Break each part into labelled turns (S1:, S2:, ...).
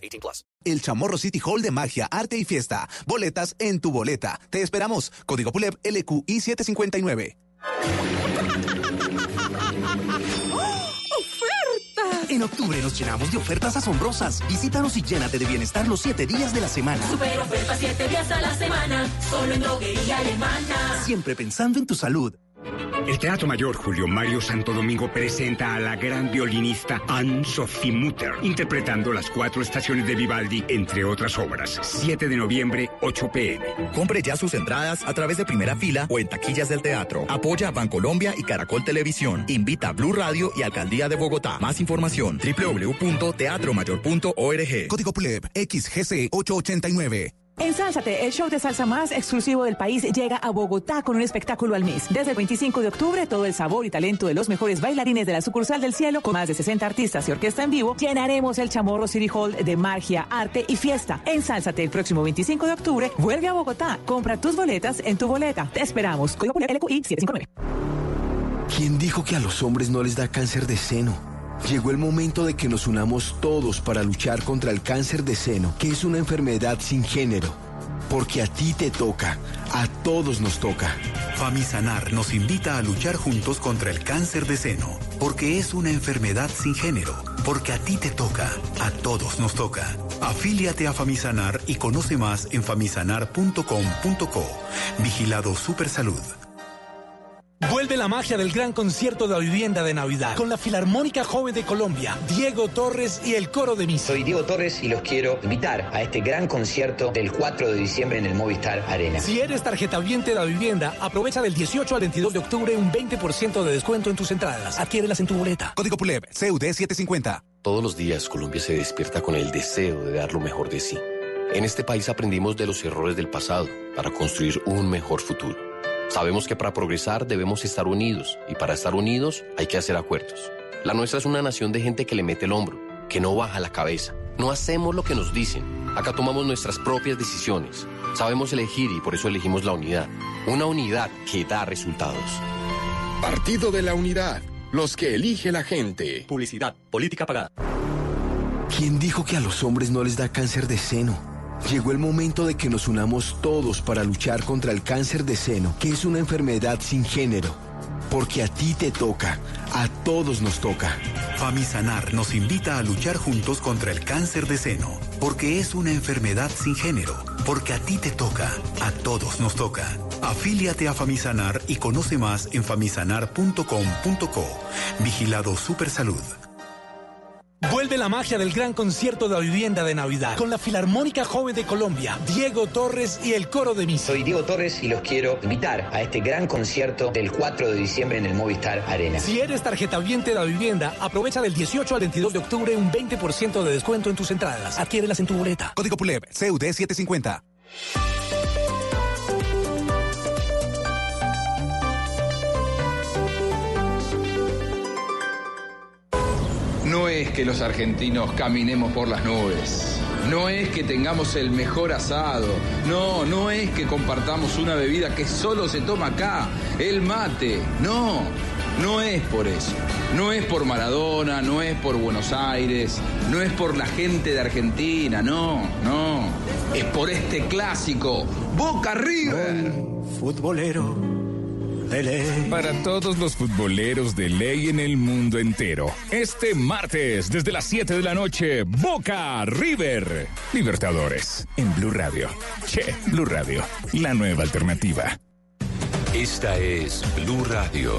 S1: 18 plus.
S2: El Chamorro City Hall de Magia, Arte y Fiesta. Boletas en tu boleta. Te esperamos. Código PULEP LQI 759.
S3: En octubre nos llenamos de ofertas asombrosas. Visítanos y llénate de bienestar los siete días de la semana.
S4: Super ofertas siete días a la semana, solo en droguería alemana.
S3: Siempre pensando en tu salud.
S5: El Teatro Mayor Julio Mario Santo Domingo presenta a la gran violinista Anne-Sophie Mutter, interpretando las cuatro estaciones de Vivaldi, entre otras obras. 7 de noviembre, 8 pm.
S2: Compre ya sus entradas a través de primera fila o en taquillas del teatro. Apoya a Bancolombia y Caracol Televisión. Invita a Blue Radio y Alcaldía de Bogotá. Más información www.teatromayor.org. Código PULEP XGC 889.
S6: Ensálzate, el show de salsa más exclusivo del país llega a Bogotá con un espectáculo al mes. Desde el 25 de octubre, todo el sabor y talento de los mejores bailarines de la sucursal del cielo, con más de 60 artistas y orquesta en vivo, llenaremos el Chamorro City Hall de magia, arte y fiesta. Ensálzate el próximo 25 de octubre, vuelve a Bogotá, compra tus boletas en tu boleta. Te esperamos. Código LQI 759.
S7: ¿Quién dijo que a los hombres no les da cáncer de seno? Llegó el momento de que nos unamos todos para luchar contra el cáncer de seno, que es una enfermedad sin género. Porque a ti te toca, a todos nos toca.
S8: Famisanar nos invita a luchar juntos contra el cáncer de seno, porque es una enfermedad sin género. Porque a ti te toca, a todos nos toca. Afíliate a Famisanar y conoce más en famisanar.com.co. Vigilado Supersalud.
S9: Vuelve la magia del gran concierto de la vivienda de Navidad con la Filarmónica Joven de Colombia, Diego Torres y el Coro de Misa.
S10: Soy Diego Torres y los quiero invitar a este gran concierto del 4 de diciembre en el Movistar Arena.
S9: Si eres tarjeta viente de la vivienda, aprovecha del 18 al 22 de octubre un 20% de descuento en tus entradas. Adquiérelas en tu boleta.
S2: Código PULEP CUD 750.
S11: Todos los días Colombia se despierta con el deseo de dar lo mejor de sí. En este país aprendimos de los errores del pasado para construir un mejor futuro. Sabemos que para progresar debemos estar unidos y para estar unidos hay que hacer acuerdos. La nuestra es una nación de gente que le mete el hombro, que no baja la cabeza. No hacemos lo que nos dicen. Acá tomamos nuestras propias decisiones. Sabemos elegir y por eso elegimos la unidad. Una unidad que da resultados.
S12: Partido de la Unidad. Los que elige la gente.
S13: Publicidad. Política pagada.
S7: ¿Quién dijo que a los hombres no les da cáncer de seno? Llegó el momento de que nos unamos todos para luchar contra el cáncer de seno, que es una enfermedad sin género. Porque a ti te toca, a todos nos toca.
S8: Famisanar nos invita a luchar juntos contra el cáncer de seno, porque es una enfermedad sin género. Porque a ti te toca, a todos nos toca. Afíliate a Famisanar y conoce más en famisanar.com.co. Vigilado Supersalud.
S9: Vuelve la magia del gran concierto de la vivienda de Navidad con la Filarmónica Joven de Colombia, Diego Torres y el Coro de Misa.
S10: Soy Diego Torres y los quiero invitar a este gran concierto del 4 de diciembre en el Movistar Arena.
S9: Si eres tarjeta viente de la vivienda, aprovecha del 18 al 22 de octubre un 20% de descuento en tus entradas. Adquiérelas en tu boleta.
S2: Código PULEP CUD 750.
S14: No es que los argentinos caminemos por las nubes. No es que tengamos el mejor asado. No, no es que compartamos una bebida que solo se toma acá, el mate. No, no es por eso. No es por Maradona, no es por Buenos Aires, no es por la gente de Argentina, no, no. Es por este clásico, Boca River.
S15: Para todos los futboleros de ley en el mundo entero, este martes desde las 7 de la noche, Boca River. Libertadores en Blue Radio. Che, Blue Radio, la nueva alternativa.
S16: Esta es Blue Radio.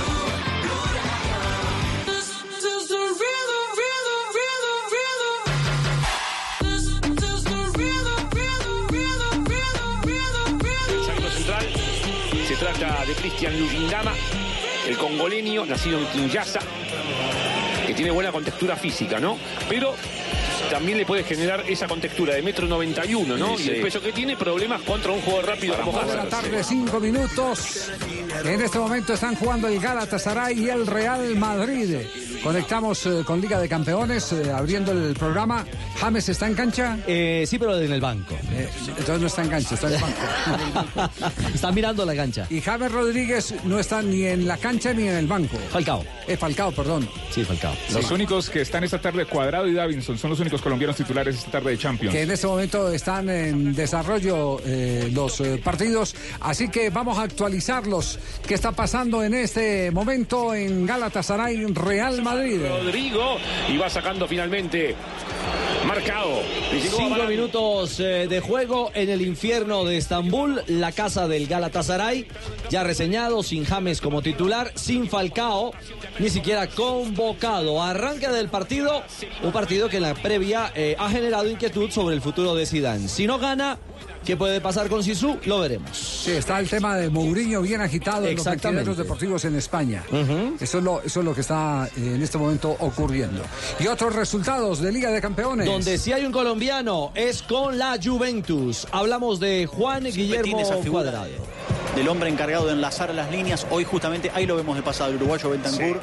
S13: De Cristian Lujindama, el congoleño, nacido en Kinshasa, que tiene buena contextura física, ¿no? Pero también le puede generar esa contextura de metro 91, ¿no?
S17: Sí,
S13: Y el
S17: sí.
S13: peso que tiene, problemas contra un jugador rápido como
S17: Dos de la tarde, cinco minutos. En este momento están jugando el Galatasaray y el Real Madrid. Conectamos eh, con Liga de Campeones, eh, abriendo el programa. ¿James está en cancha?
S18: Eh, sí, pero en el banco.
S17: entonces no está en cancha, está en el banco.
S18: está mirando la cancha.
S17: Y James Rodríguez no está ni en la cancha ni en el banco.
S18: Falcao.
S17: Eh, Falcao, perdón.
S18: Sí, Falcao.
S15: Los únicos que están esta tarde, Cuadrado y Davinson, son los únicos colombianos titulares esta tarde de Champions.
S17: que en este momento están en desarrollo eh, los eh, partidos. Así que vamos a actualizarlos. ¿Qué está pasando en este momento en Galatasaray Real Madrid?
S13: Rodrigo y va sacando finalmente. Marcado.
S18: Cinco minutos eh, de juego en el infierno de Estambul, la casa del Galatasaray, ya reseñado, sin James como titular, sin Falcao, ni siquiera convocado. Arranque del partido, un partido que en la previa eh, ha generado inquietud sobre el futuro de Zidane. Si no gana, ¿qué puede pasar con Sisu? Lo veremos.
S17: Sí, está el tema de Mourinho bien agitado en los mentideros deportivos en España. eso, es lo, eso es lo que está eh, en este momento ocurriendo. Y otros resultados de Liga de Campeones.
S18: Donde sí hay un colombiano es con la Juventus. Hablamos de Juan Guillermo
S19: esa figura
S18: Cuadrado.
S19: del hombre encargado de enlazar las líneas. Hoy justamente ahí lo vemos de pasado, el uruguayo Bentancur.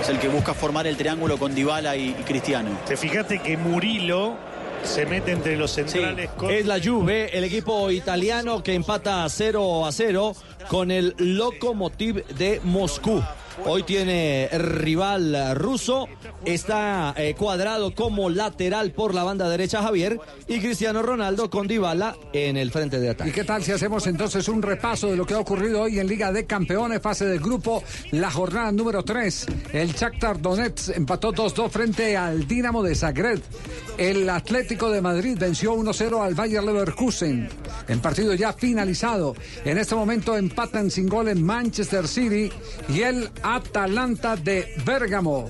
S19: Es el que busca formar el triángulo con Dybala y, y Cristiano.
S20: Te fijaste que Murilo se mete entre los centrales con...
S18: Es la Juve, el equipo italiano que empata 0 a 0 con el Lokomotiv de Moscú. Hoy tiene rival ruso, está eh, cuadrado como lateral por la banda derecha Javier y Cristiano Ronaldo con Dybala en el frente de
S17: ¿Y
S18: ataque.
S17: qué tal si hacemos entonces un repaso de lo que ha ocurrido hoy en Liga de Campeones, fase del grupo, la jornada número 3? El Shakhtar Donetsk empató 2-2 frente al Dinamo de Zagreb. El Atlético de Madrid venció 1-0 al Bayer Leverkusen. En partido ya finalizado. En este momento empatan sin gol en Manchester City y el Atalanta de Bérgamo.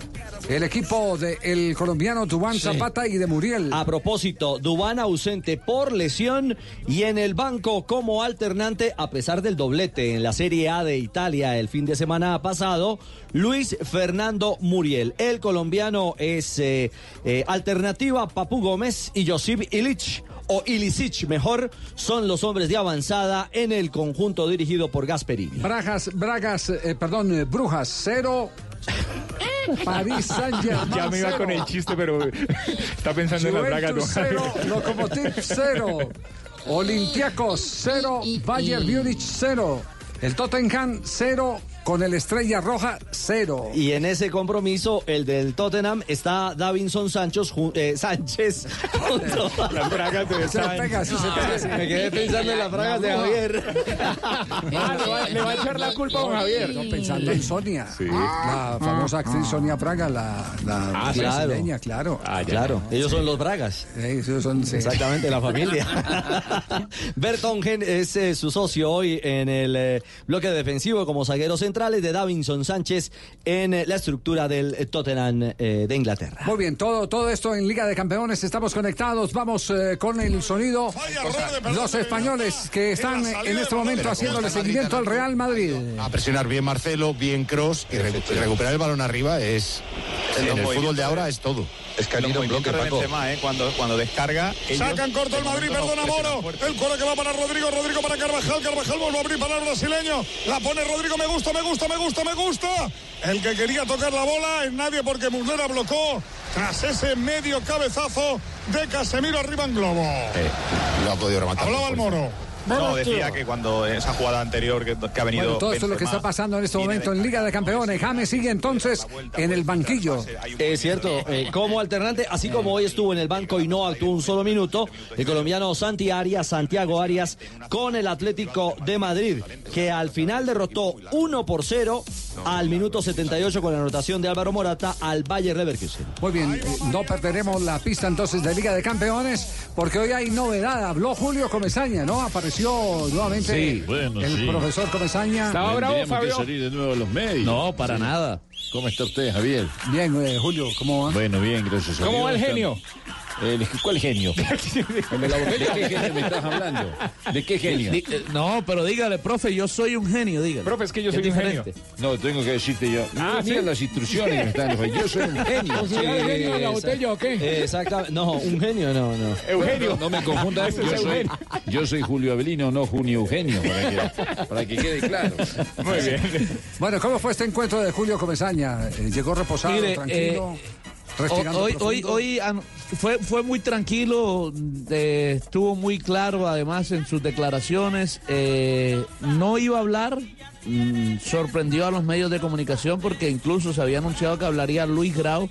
S17: El equipo del colombiano Dubán Zapata y de Muriel.
S18: A propósito, Dubán ausente por lesión y en el banco como alternante, a pesar del doblete en la Serie A de Italia el fin de semana pasado, Luis Fernando Muriel. El colombiano es eh, eh, alternativa, Papu Gómez y Josip Illich. O Ilicic, mejor, son los hombres de avanzada en el conjunto dirigido por Gasperini.
S17: Bragas, Bragas, eh, perdón, eh, Brujas, cero. París Saint-Germain.
S15: Ya me iba
S17: cero.
S15: con el chiste, pero está pensando en las bragas. ¿no?
S17: cero, cero. Olympiacos cero, Bayern Múnich cero. El Tottenham cero, con el Estrella Roja, cero.
S18: Y en ese compromiso, el del Tottenham, está Davinson Sánchez, ju- eh, Sánchez junto a
S21: Las bragas de
S17: Se pega, sí se pega.
S18: Me quedé pensando en las bragas de Javier.
S21: Ah, le va, le va a echar la culpa a don Javier.
S17: No, pensando en Sonia, la famosa actriz Sonia Braga, la, la
S18: Ah, claro.
S17: brasileña, claro.
S18: Claro, ellos son los Bragas.
S17: ellos son, sí.
S18: Exactamente, la familia. Bertongen es eh, su socio hoy en el eh, bloque defensivo como zagueros centrales de Davinson Sánchez en eh, la estructura del eh, Tottenham eh, de Inglaterra.
S17: Muy bien, todo, todo esto en Liga de Campeones, estamos conectados, vamos eh, con el sonido. Los españoles que están en este momento haciéndole seguimiento al Real Madrid.
S22: A presionar bien Marcelo, bien Cross y recu- recuperar el balón arriba es. En el fútbol de ahora es todo.
S23: Es que en bloque, Benzema, ¿eh? cuando, cuando descarga. ellos-
S24: Sacan corto el Madrid, perdona Moro. El coro que va para Rodrigo, Rodrigo para Carvajal, Carvajal vuelve a abrir para el brasileño. La pone Rodrigo, me gusta, me gusta, me gusta, me gusta. El que quería tocar la bola es nadie porque Muslera blocó tras ese medio cabezazo de Casemiro arriba en globo.
S22: Eh, lo ha podido rematar.
S24: Hablaba el Moro.
S23: No, decía que cuando esa jugada anterior que, que ha venido.
S17: Bueno, todo esto es lo que está pasando en este momento en Liga de Campeones. James sigue entonces en el banquillo.
S18: Es cierto, eh, como alternante, así como hoy estuvo en el banco y no actuó un solo minuto, el colombiano Santi Arias, Santiago Arias, con el Atlético de Madrid, que al final derrotó 1 por 0 al minuto 78 con la anotación de Álvaro Morata al Bayer Leverkusen.
S17: Muy bien, no perderemos la pista entonces de Liga de Campeones, porque hoy hay novedad. Habló Julio Comesaña, ¿no? Apareció nuevamente
S25: Sí, bueno,
S17: el
S25: sí.
S17: profesor Comesaña.
S25: Tendríamos que salir de nuevo a los medios. No, para
S17: Sí.
S25: nada. ¿Cómo está usted, Javier?
S17: Bien, eh, Julio, ¿cómo va?
S25: Bueno, bien, gracias a
S21: ¿Cómo
S25: Dios.
S21: va el genio?
S25: El- ¿Cuál genio? ¿De qué genio me estás hablando? ¿De qué genio?
S26: Di- eh, no, pero dígale, profe, yo soy un genio, dígale.
S21: Profe, es que yo soy un genio.
S25: No, tengo que decirte yo.
S21: Ah,
S25: mira
S21: ¿sí?
S25: las instrucciones que están. Yo soy un genio.
S21: ¿O el genio de la botella o qué?
S18: Exactamente, no, un genio no, no.
S21: Eugenio.
S25: No, no me confundas, yo soy, yo soy Julio Avelino, no Junio Eugenio, para que, para que quede claro.
S21: Muy bien.
S17: Bueno, ¿cómo fue este encuentro de Julio Comesaña? Eh, ¿Llegó reposado,
S26: Mire,
S17: tranquilo?
S26: eh, hoy, hoy,
S17: profundo?
S26: hoy an- fue, fue muy tranquilo, eh, estuvo muy claro además en sus declaraciones. eh, no iba a hablar, mm, sorprendió a los medios de comunicación porque incluso se había anunciado que hablaría Luis Grau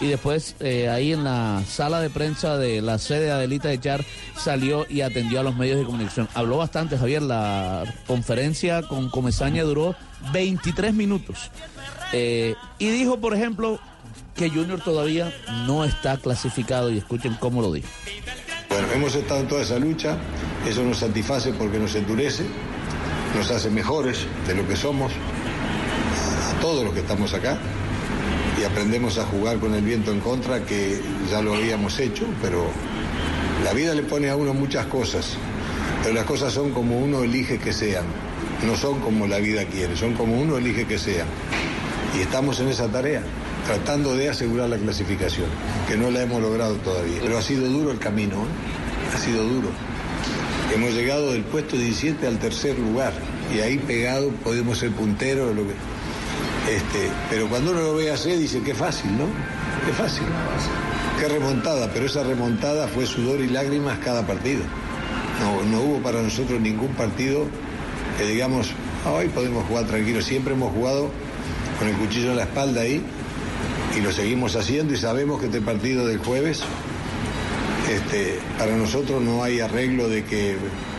S26: y después eh, ahí en la sala de prensa de la sede de Adelita de Char salió y atendió a los medios de comunicación. Habló bastante, Javier, la conferencia con Comesaña duró 23 minutos. Eh, y dijo, por ejemplo, que Junior todavía no está clasificado y escuchen cómo lo dijo.
S27: Bueno, hemos estado en toda esa lucha, eso nos satisface porque nos endurece, nos hace mejores de lo que somos, a todos los que estamos acá, y aprendemos a jugar con el viento en contra, que ya lo habíamos hecho, pero la vida le pone a uno muchas cosas, pero las cosas son como uno elige que sean, no son como la vida quiere, son como uno elige que sean. Y estamos en esa tarea, tratando de asegurar la clasificación, que no la hemos logrado todavía. Pero ha sido duro el camino, ¿eh? ha sido duro. Hemos llegado del puesto 17 al tercer lugar y ahí pegado podemos ser punteros. Lo que... este, pero cuando uno lo ve así dice qué fácil, ¿no? Qué fácil. Qué remontada, pero esa remontada fue sudor y lágrimas cada partido. No, no hubo para nosotros ningún partido que digamos, "Ah, hoy podemos jugar tranquilos. Siempre hemos jugado con el cuchillo en la espalda ahí y lo seguimos haciendo y sabemos que este partido del jueves, este, para nosotros no hay arreglo de que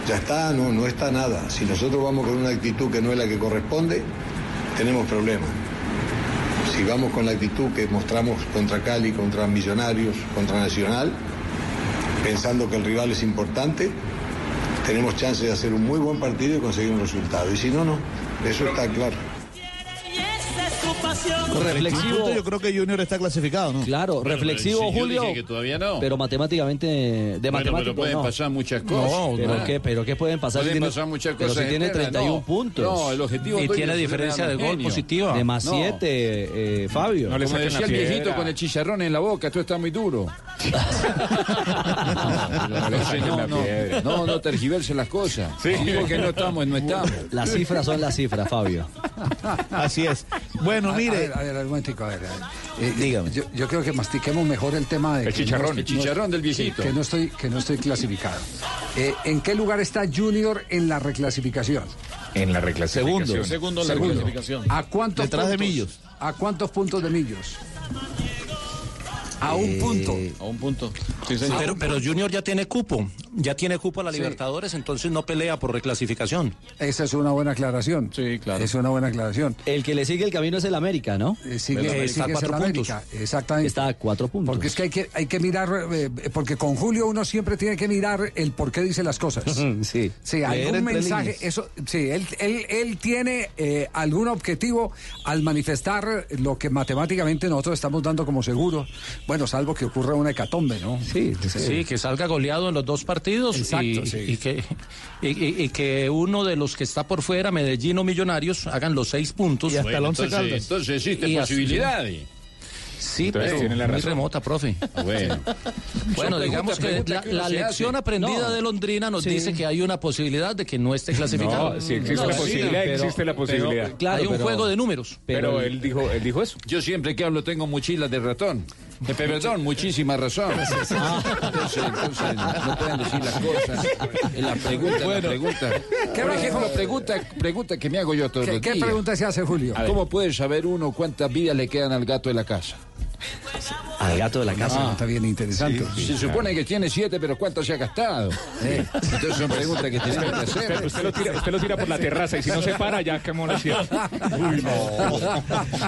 S27: ya está, no, no está nada. Si nosotros vamos con una actitud que no es la que corresponde, tenemos problemas. Si vamos con la actitud que mostramos contra Cali, contra Millonarios, contra Nacional, pensando que el rival es importante, tenemos chance de hacer un muy buen partido y conseguir un resultado. Y si no, no. Eso está claro.
S18: Reflexivo.
S26: Yo creo que Junior está clasificado, ¿no?
S18: Claro, reflexivo,
S25: pero si
S18: Julio.
S25: que todavía no.
S18: Pero matemáticamente, de
S25: Bueno, pero pueden
S18: no.
S25: pasar muchas cosas.
S18: pero,
S25: ¿verdad?
S18: qué, pero qué pueden pasar
S25: Pueden
S18: si tiene,
S25: pasar muchas
S18: pero
S25: cosas
S18: si tiene
S25: externas,
S18: 31
S25: no.
S18: puntos.
S25: No, el objetivo
S26: Y tiene diferencia de gol positiva.
S18: De más
S25: No.
S18: 7, eh, Fabio.
S21: No le
S25: Como decía el viejito con el chicharrón en la boca, esto está muy duro. No, no, no, no tergiverse las cosas.
S21: Sí.
S25: Digo que no estamos, no estamos.
S18: Las cifras son las cifras, Fabio.
S26: Así es. Bueno,
S17: A- a ver, a ver, un momentico, a ver. eh,
S18: Dígame.
S17: Yo, yo creo que mastiquemos mejor el tema de
S25: El chicharrón,
S17: no
S25: el chicharrón del viejito.
S17: Que no estoy, que no estoy clasificado. Eh, ¿En qué lugar está Junior en la reclasificación?
S25: En la reclasificación.
S28: Segundo.
S25: Segundo en la
S17: Segundo.
S25: reclasificación.
S17: ¿A cuántos
S28: Detrás de
S17: puntos?
S28: Millos.
S17: ¿A cuántos puntos de Millos? A un
S25: Eh,
S17: punto.
S25: A un punto.
S29: Pero, pero Junior ya tiene cupo, ya tiene cupo a la
S17: Sí.
S29: Libertadores, entonces no pelea por reclasificación.
S17: Esa es una buena aclaración. Sí, claro. Es una buena aclaración.
S18: El que le sigue el camino es el América, ¿no?
S17: Eh, sigue, sigue es el América, exactamente.
S18: Está a cuatro puntos.
S17: Porque es que hay que, hay que mirar, eh, porque con Julio uno siempre tiene que mirar el por qué dice las cosas.
S18: sí.
S17: Sí, algún mensaje,
S18: líneas.
S17: eso, sí, él, él, él tiene eh, algún objetivo al manifestar lo que matemáticamente nosotros estamos dando como seguro. Bueno, salvo que ocurra una hecatombe, ¿no?
S18: Sí,
S29: Sí, que salga goleado en los dos partidos
S17: Exacto,
S29: y,
S17: sí.
S29: y que, y, y- y que uno de los que está por fuera, Medellín o Millonarios, hagan los seis puntos.
S25: Y hasta el Bueno, Once entonces- Caldas. entonces existe
S29: Y así-
S25: posibilidades.
S29: Sí,
S25: Entonces
S29: pero
S25: tiene la
S29: muy remota, profe.
S25: Bueno.
S29: Bueno,
S25: Son
S29: digamos que la,
S25: que
S29: lección
S25: hace.
S29: aprendida
S25: No.
S29: de Londrina nos
S25: Sí.
S29: dice que hay una posibilidad de que no esté clasificado.
S25: No, sí existe la posibilidad, existe la posibilidad.
S29: hay un juego de números.
S25: Pero, él dijo, él dijo eso. Yo siempre que hablo tengo mochilas de ratón. Eh, perdón, muchísima razón. Entonces, entonces, no pueden decir las cosas. La pregunta, la pregunta.
S17: ¿Qué
S25: Por
S17: va-
S25: ejemplo, pregunta, pregunta que me hago yo todos
S17: ¿Qué,
S25: los
S17: qué pregunta se hace, Julio?
S25: ¿Cómo puede saber uno cuántas vidas le quedan al gato de la casa?
S18: Al gato de la casa.
S17: Está bien interesante.
S25: Se supone que tiene siete, pero ¿cuánto se ha gastado? Entonces son preguntas que tenemos que hacer.
S30: Usted, usted lo tira, usted lo tira por la terraza y si no se para, ya quemó la ciudad.
S25: Uy, no.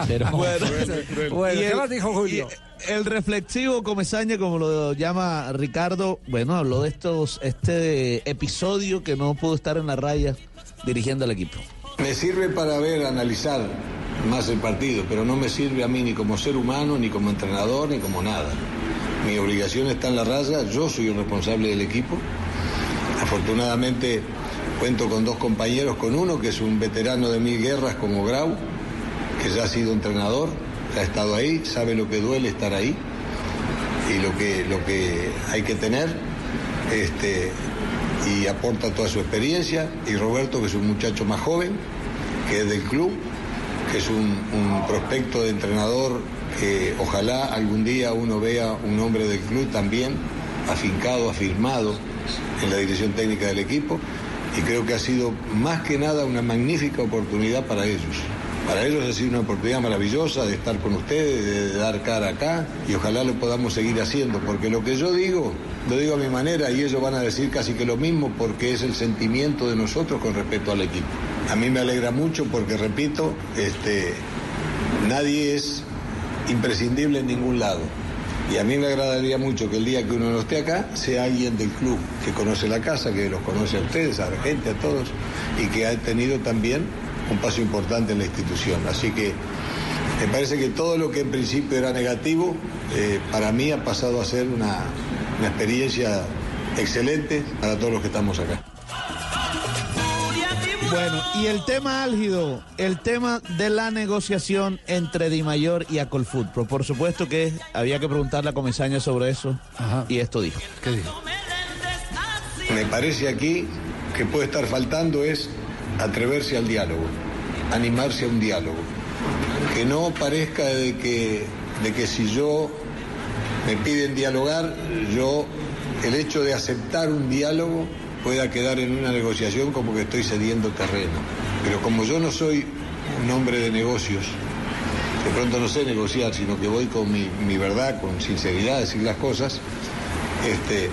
S18: Pero,
S17: Bueno,
S28: Y
S17: ¿qué más dijo Julio?
S28: el reflexivo Comesaña, como lo llama Ricardo, bueno, habló de estos, este episodio que no pudo estar en la raya dirigiendo al equipo.
S27: Me sirve para ver, analizar más el partido, pero no me sirve a mí ni como ser humano, ni como entrenador, ni como nada. Mi obligación está en la raya, yo soy el responsable del equipo. Afortunadamente cuento con dos compañeros, con uno que es un veterano de mil guerras como Grau, que ya ha sido entrenador, ha estado ahí, sabe lo que duele estar ahí y lo que, lo que hay que tener. Este, y aporta toda su experiencia. Y Roberto, que es un muchacho más joven, que es del club, que es un, prospecto de entrenador que ojalá algún día uno vea un hombre del club también afincado, afirmado en la dirección técnica del equipo. Y creo que ha sido más que nada una magnífica oportunidad para ellos. Para ellos ha sido una oportunidad maravillosa de estar con ustedes, de dar cara acá y ojalá lo podamos seguir haciendo, porque lo que yo digo, lo digo a mi manera y ellos van a decir casi que lo mismo porque es el sentimiento de nosotros con respecto al equipo. A mí me alegra mucho porque, repito, este, nadie es imprescindible en ningún lado. Y a mí me agradaría mucho que el día que uno no esté acá sea alguien del club que conoce la casa, que los conoce a ustedes, a la gente, a todos, y que ha tenido también un paso importante en la institución. Así que me parece que todo lo que en principio era negativo, eh, para mí ha pasado a ser una, una experiencia excelente para todos los que estamos acá.
S28: Bueno, y el tema álgido, el tema de la negociación entre Di Mayor y Acolfutro. Por supuesto que había que preguntarle a Comesaña sobre eso. Y esto dijo.
S17: ¿Qué dijo?
S27: Me parece aquí que puede estar faltando es atreverse al diálogo, animarse a un diálogo. Que no parezca de que, de que si yo me piden dialogar, yo el hecho de aceptar un diálogo pueda quedar en una negociación como que estoy cediendo terreno. Pero como yo no soy un hombre de negocios, de pronto no sé negociar, sino que voy con mi, verdad, con sinceridad a decir las cosas, este,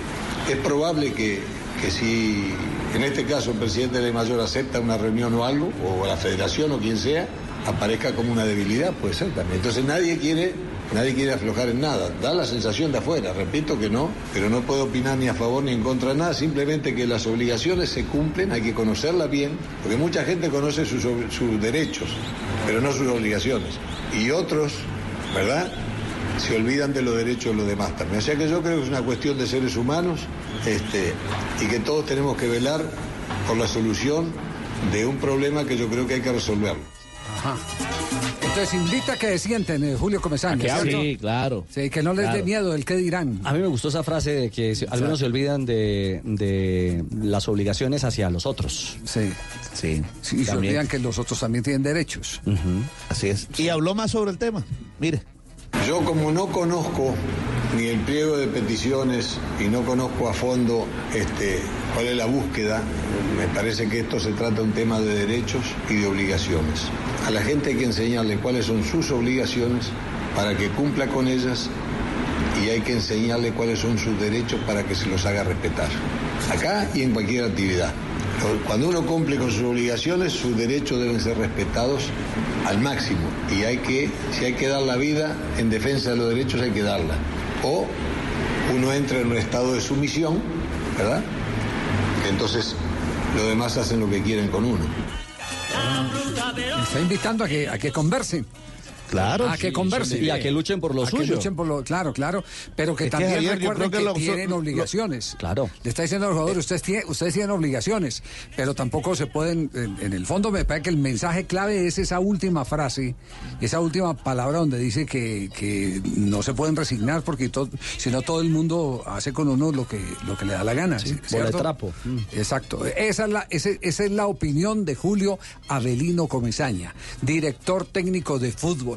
S27: es probable que, que si en este caso el presidente de mayor acepta una reunión o algo, o la federación o quien sea, aparezca como una debilidad, puede ser también. Entonces nadie quiere, nadie quiere aflojar en nada. Da la sensación de afuera, repito que no, pero no puedo opinar ni a favor ni en contra de nada, simplemente que las obligaciones se cumplen, hay que conocerlas bien, porque mucha gente conoce sus, sus derechos, pero no sus obligaciones. Y otros, ¿verdad? se olvidan de los derechos de los demás también. O sea que yo creo que es una cuestión de seres humanos este, y que todos tenemos que velar por la solución de un problema que yo creo que hay que resolverlo.
S17: Ajá. Entonces invita a que sienten, eh, Julio Comesaña.
S18: que. Sí, claro.
S17: Sí, que no les dé miedo el qué dirán.
S18: A mí me gustó esa frase de que se- algunos se olvidan de, de las obligaciones hacia los otros.
S17: Sí.
S18: Sí.
S17: Sí, y se olvidan que los otros también tienen derechos.
S18: Así es.
S28: Y habló más sobre el tema. Mire.
S27: Yo como no conozco ni el pliego de peticiones y no conozco a fondo este, cuál es la búsqueda, me parece que esto se trata de un tema de derechos y de obligaciones. A la gente hay que enseñarle cuáles son sus obligaciones para que cumpla con ellas y hay que enseñarle cuáles son sus derechos para que se los haga respetar. Acá y en cualquier actividad. Cuando uno cumple con sus obligaciones, sus derechos deben ser respetados al máximo. Y hay que, si hay que dar la vida en defensa de los derechos, hay que darla. O uno entra en un estado de sumisión, ¿verdad? Entonces los demás hacen lo que quieren con uno.
S17: Está invitando a que, a que conversen.
S18: Claro,
S17: a que
S18: sí,
S17: conversen.
S18: y a que luchen por lo
S17: A que
S18: suyo.
S17: luchen por lo, claro, claro, pero que
S18: Es que,
S17: también recuerden que,
S18: que lo-
S17: tienen
S18: lo-
S17: obligaciones.
S18: Claro.
S17: Le está diciendo a los jugadores, ustedes tienen, ustedes tienen obligaciones, pero tampoco se pueden, en, en el fondo me parece que el mensaje clave es esa última frase, esa última palabra donde dice que, que no se pueden resignar porque si no todo el mundo hace con uno lo que, lo que le da la gana.
S18: Sí, de trapo.
S17: Exacto. Esa es, la, ese- esa es la opinión de Julio Avelino Comesaña, director técnico de fútbol.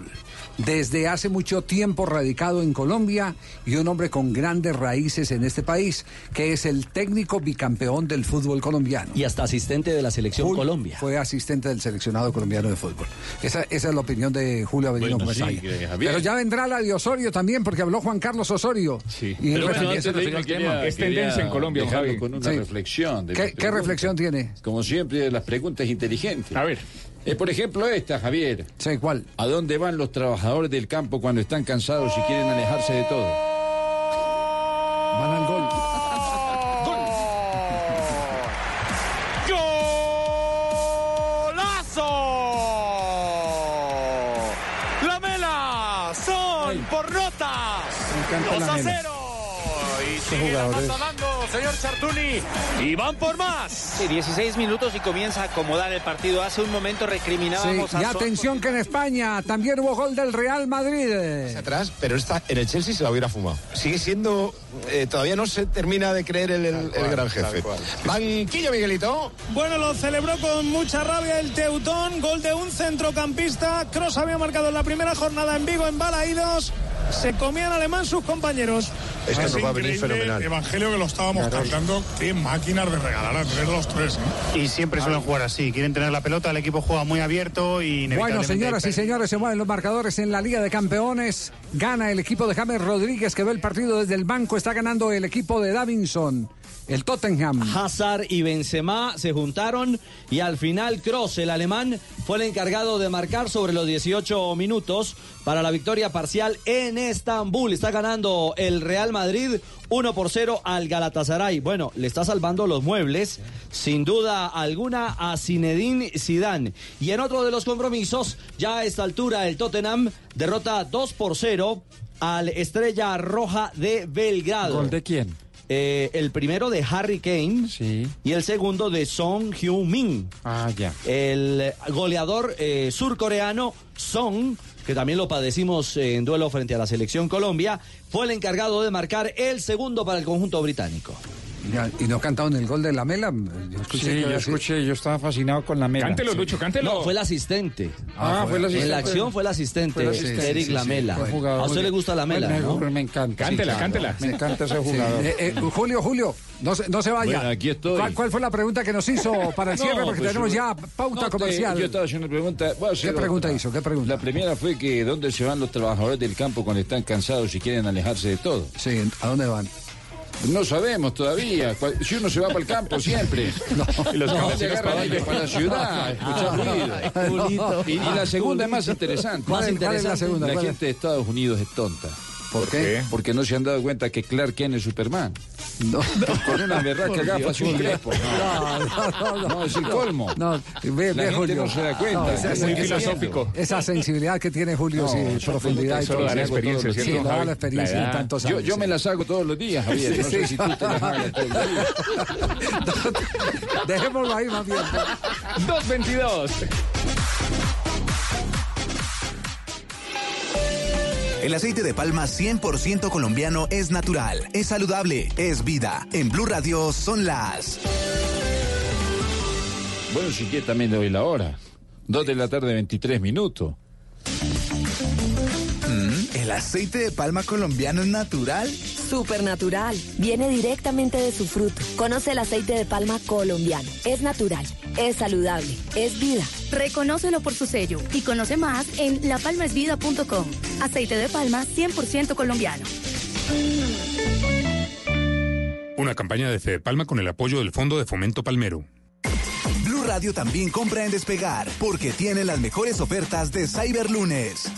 S17: Desde hace mucho tiempo radicado en Colombia y un hombre con grandes raíces en este país, que es el técnico bicampeón del fútbol colombiano.
S18: Y hasta asistente de la selección
S17: Jul-
S18: Colombia.
S17: Fue asistente del seleccionado colombiano de fútbol. Esa, esa es la opinión de Julio Avelino
S25: Bueno, sí.
S17: Pero ya vendrá la de Osorio también, porque habló Juan Carlos Osorio.
S25: Sí.
S17: Y
S25: Pero bueno, antes de irme al tema,
S21: Es tendencia en Colombia, Javi.
S25: con una
S17: Sí.
S25: reflexión. de
S17: ¿Qué, qué reflexión tiene?
S25: Como siempre, las preguntas inteligentes.
S21: A ver.
S25: Eh, por ejemplo, esta, Javier.
S17: Sí, ¿cuál?
S25: ¿A dónde van los trabajadores del campo cuando están cansados y quieren alejarse de todo?
S17: Van al gol.
S31: ¡Golazo! La Mela son por notas.
S21: encanta
S31: 2
S21: la
S31: a
S21: Mela.
S31: 0. Y sigue la
S21: jugadores.
S31: masa dando, señor Chartuni. Y van por más.
S32: Sí, 16 minutos y comienza a acomodar el partido. Hace un momento
S17: Sí,
S32: recriminábamos
S17: y
S32: a Son-
S17: atención que en España también hubo gol del Real Madrid.
S22: atrás, pero esta, en el Chelsea se la hubiera fumado. Sigue siendo, eh, todavía no se termina de creer el, el- el gran jefe. Banquillo, Miguelito.
S33: Bueno, lo celebró con mucha rabia el Teutón, gol de un centrocampista. Cross había marcado en la primera jornada en Vigo, en Balaídos. Se comían alemán sus compañeros.
S24: Es que nos va a venir fenomenal. Evangelio que lo estábamos cantando, qué máquinas de regalar a tener los tres. ¿eh?
S19: Y siempre suelen jugar así. Quieren tener la pelota, el equipo juega muy abierto y
S17: Bueno, señoras y señores, se mueven los marcadores en la Liga de Campeones. Gana el equipo de James Rodríguez, que ve el partido desde el banco. Está ganando el equipo de Davinson, el Tottenham.
S18: Hazard y Benzema se juntaron y al final Cross, el alemán, fue el encargado de marcar sobre los 18 minutos para la victoria parcial en Estambul. Está ganando el Real Madrid 1 por 0 al Galatasaray. Bueno, le está salvando los muebles, sin duda alguna, a Zinedine Zidane. Y en otro de los compromisos, ya a esta altura el Tottenham derrota 2 por 0 al Estrella Roja de Belgrado.
S26: ¿Gol de quién?
S18: Eh, el primero de Harry Kane y el segundo de Song Hyun-min.
S26: Ah, ya.
S18: El goleador eh, surcoreano Song, que también lo padecimos eh, en duelo frente a la selección Colombia, fue el encargado de marcar el segundo para el conjunto británico.
S17: ¿Y no cantaron el gol de la Mela? Yo escuché
S26: Sí, yo escuché, yo estaba fascinado con la mela.
S21: Cántelo,
S26: Sí.
S21: Lucho, cántelo.
S18: No, fue el asistente.
S26: Ah, fue el asistente.
S18: En la acción fue el asistente,
S26: Fue el asistente,
S18: Eric
S26: sí, sí.
S18: Lamela. A usted le gusta Lamela,
S26: Buen
S18: ¿no?
S26: jugador, Me encanta.
S21: Cántela,
S26: sí, claro.
S21: cántela.
S26: Me encanta ese
S17: Sí.
S26: jugador.
S17: Eh, eh, Julio, Julio, no se, no se vaya.
S25: Bueno, aquí estoy.
S17: ¿Cuál, cuál fue la pregunta que nos hizo para el
S25: No,
S17: cierre? Porque
S25: pues,
S17: tenemos
S25: yo-
S17: ya pauta
S25: no, te-
S17: comercial.
S25: Yo estaba haciendo una pregunta.
S17: ¿Qué pregunta
S25: otra.
S17: hizo? ¿Qué pregunta?
S25: La primera fue que ¿dónde se van los trabajadores del campo cuando están cansados y quieren alejarse de todo?
S17: Sí, ¿a dónde van?
S25: No sabemos todavía. Si uno se va para el campo siempre.
S21: Y los
S25: No, se agarran
S21: para
S25: ellos para la ciudad, escuchar ruido. Y, y la segunda es más interesante.
S17: ¿Cuál es- cuál es la segunda?
S25: La gente de Estados Unidos es tonta.
S17: ¿Por qué?
S25: Porque no se han dado cuenta que Clark Kent es Superman.
S17: No,
S25: Con una berraca gafas y un crespo.
S17: no, no, no,
S25: No, es el colmo.
S17: No, ve, ve, Julio.
S25: no se da cuenta.
S17: esa,
S25: Es muy filosófico.
S17: Esa sensibilidad que tiene Julio,
S25: No,
S17: sí, profundidad y todo.
S25: da la experiencia,
S17: Sí,
S25: ¿cierto,
S17: lo da la experiencia
S25: edad.
S17: tantos
S25: Yo,
S17: años.
S25: yo
S17: sí.
S25: me las hago todos los días, Javier. No
S17: Sí,
S25: sé
S17: sí.
S25: si tú te las hagas todos los días.
S17: Dejémoslo ahí más bien.
S21: 222.
S2: El aceite de palma 100% colombiano es natural, es saludable, es vida. En Blue Radio son las...
S25: Bueno, si quiere también le doy la hora. Dos de la tarde, 23 minutos.
S2: Mm, el
S8: ¿El aceite de palma colombiano es natural?
S34: Supernatural. Viene directamente de su fruto. Conoce el aceite de palma colombiano. Es natural, es saludable, es vida.
S35: Reconócelo por su sello y conoce más en lapalmaesvida.com. Aceite de palma 100% colombiano.
S36: Una campaña de Fede Palma con el apoyo del Fondo de Fomento Palmero.
S37: Blue Radio también compra en Despegar porque tiene las mejores ofertas de Cyberlunes.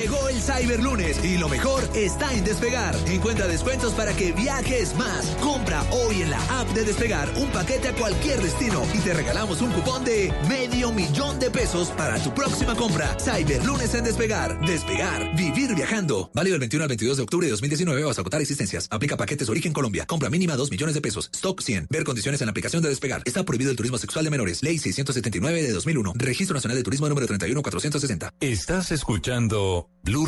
S38: Llegó el Cyberlunes y lo mejor está en Despegar. Encuentra descuentos para que viajes más. Compra hoy en la app de Despegar un paquete a cualquier destino y te regalamos un cupón de medio millón de pesos para tu próxima compra. Cyberlunes en Despegar. Despegar. Vivir viajando. Válido del 21 al 22 de octubre de 2019 o hasta agotar existencias. Aplica paquetes origen Colombia. Compra mínima 2 millones de pesos. Stock 100. Ver condiciones en la aplicación de Despegar. Está prohibido el turismo sexual de menores. Ley 679 de 2001. Registro Nacional de Turismo número 31460.
S16: Estás escuchando Blue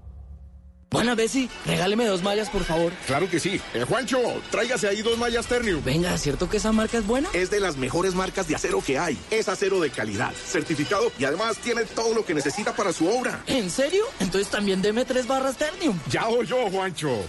S13: Buena, Bessie, regáleme dos mallas, por favor.
S39: Claro que sí. Eh, Juancho, tráigase ahí dos mallas Ternium.
S13: Venga, ¿cierto que esa marca es buena?
S39: Es de las mejores marcas de acero que hay. Es acero de calidad, certificado y además tiene todo lo que necesita para su obra.
S13: ¿En serio? Entonces también deme tres barras Ternium.
S39: Ya yo, Juancho.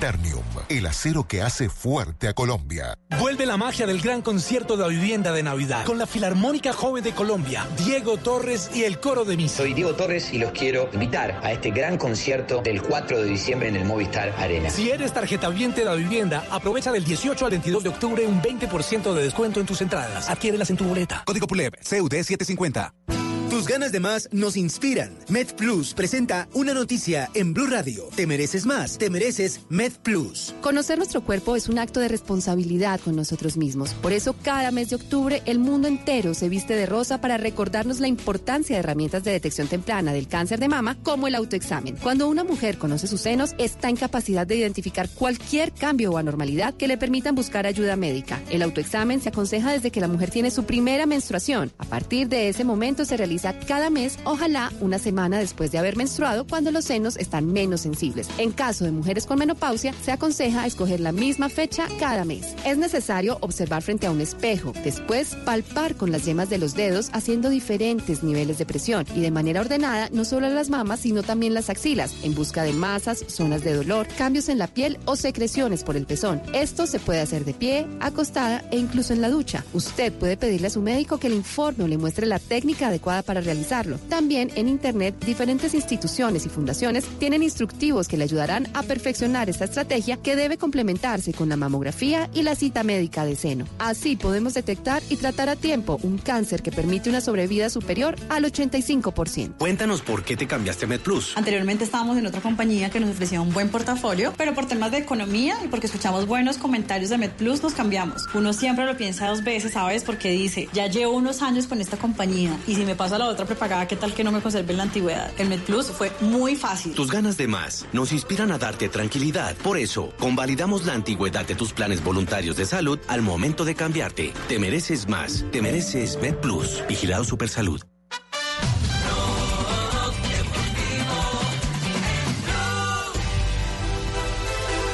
S40: Ternium, el acero que hace fuerte a Colombia.
S41: Vuelve la magia del gran concierto de la vivienda de Navidad con la Filarmónica Joven de Colombia, Diego Torres y el Coro de Misa.
S10: Soy Diego Torres y los quiero invitar a este gran concierto del 4 de diciembre en el Movistar Arena.
S41: Si eres tarjeta viente de la vivienda, aprovecha del 18 al 22 de octubre un 20% de descuento en tus entradas. Adquiérelas en tu boleta.
S40: Código PULEP, CUD 750.
S38: Tus ganas de más nos inspiran. MedPlus presenta una noticia en Blue Radio. Te mereces más, te mereces MedPlus.
S42: Conocer nuestro cuerpo es un acto de responsabilidad con nosotros mismos. Por eso cada mes de octubre el mundo entero se viste de rosa para recordarnos la importancia de herramientas de detección temprana del cáncer de mama como el autoexamen. Cuando una mujer conoce sus senos, está en capacidad de identificar cualquier cambio o anormalidad que le permitan buscar ayuda médica. El autoexamen se aconseja desde que la mujer tiene su primera menstruación. A partir de ese momento se realiza cada mes, ojalá una semana después de haber menstruado cuando los senos están menos sensibles. En caso de mujeres con menopausia, se aconseja escoger la misma fecha cada mes. Es necesario observar frente a un espejo, después palpar con las yemas de los dedos haciendo diferentes niveles de presión y de manera ordenada no solo las mamas, sino también las axilas, en busca de masas, zonas de dolor, cambios en la piel o secreciones por el pezón. Esto se puede hacer de pie, acostada e incluso en la ducha. Usted puede pedirle a su médico que le informe o le muestre la técnica adecuada para realizarlo. También en Internet, diferentes instituciones y fundaciones tienen instructivos que le ayudarán a perfeccionar esta estrategia que debe complementarse con la mamografía y la cita médica de seno. Así podemos detectar y tratar a tiempo un cáncer que permite una sobrevida superior al 85%.
S38: Cuéntanos por qué te cambiaste a MedPlus.
S43: Anteriormente estábamos en otra compañía que nos ofrecía un buen portafolio, pero por temas de economía y porque escuchamos buenos comentarios de MedPlus nos cambiamos. Uno siempre lo piensa dos veces, ¿sabes? Porque dice, ya llevo unos años con esta compañía y si me pasa la otra prepagada, ¿qué tal que no me conserve en la antigüedad? El MedPlus fue muy fácil.
S38: Tus ganas de más nos inspiran a darte tranquilidad. Por eso, convalidamos la antigüedad de tus planes voluntarios de salud al momento de cambiarte. Te mereces más. Te mereces MedPlus. Vigilado Supersalud.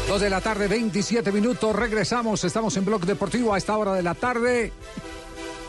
S17: Dos de la tarde, 27 minutos. Regresamos. Estamos en Blog Deportivo a esta hora de la tarde.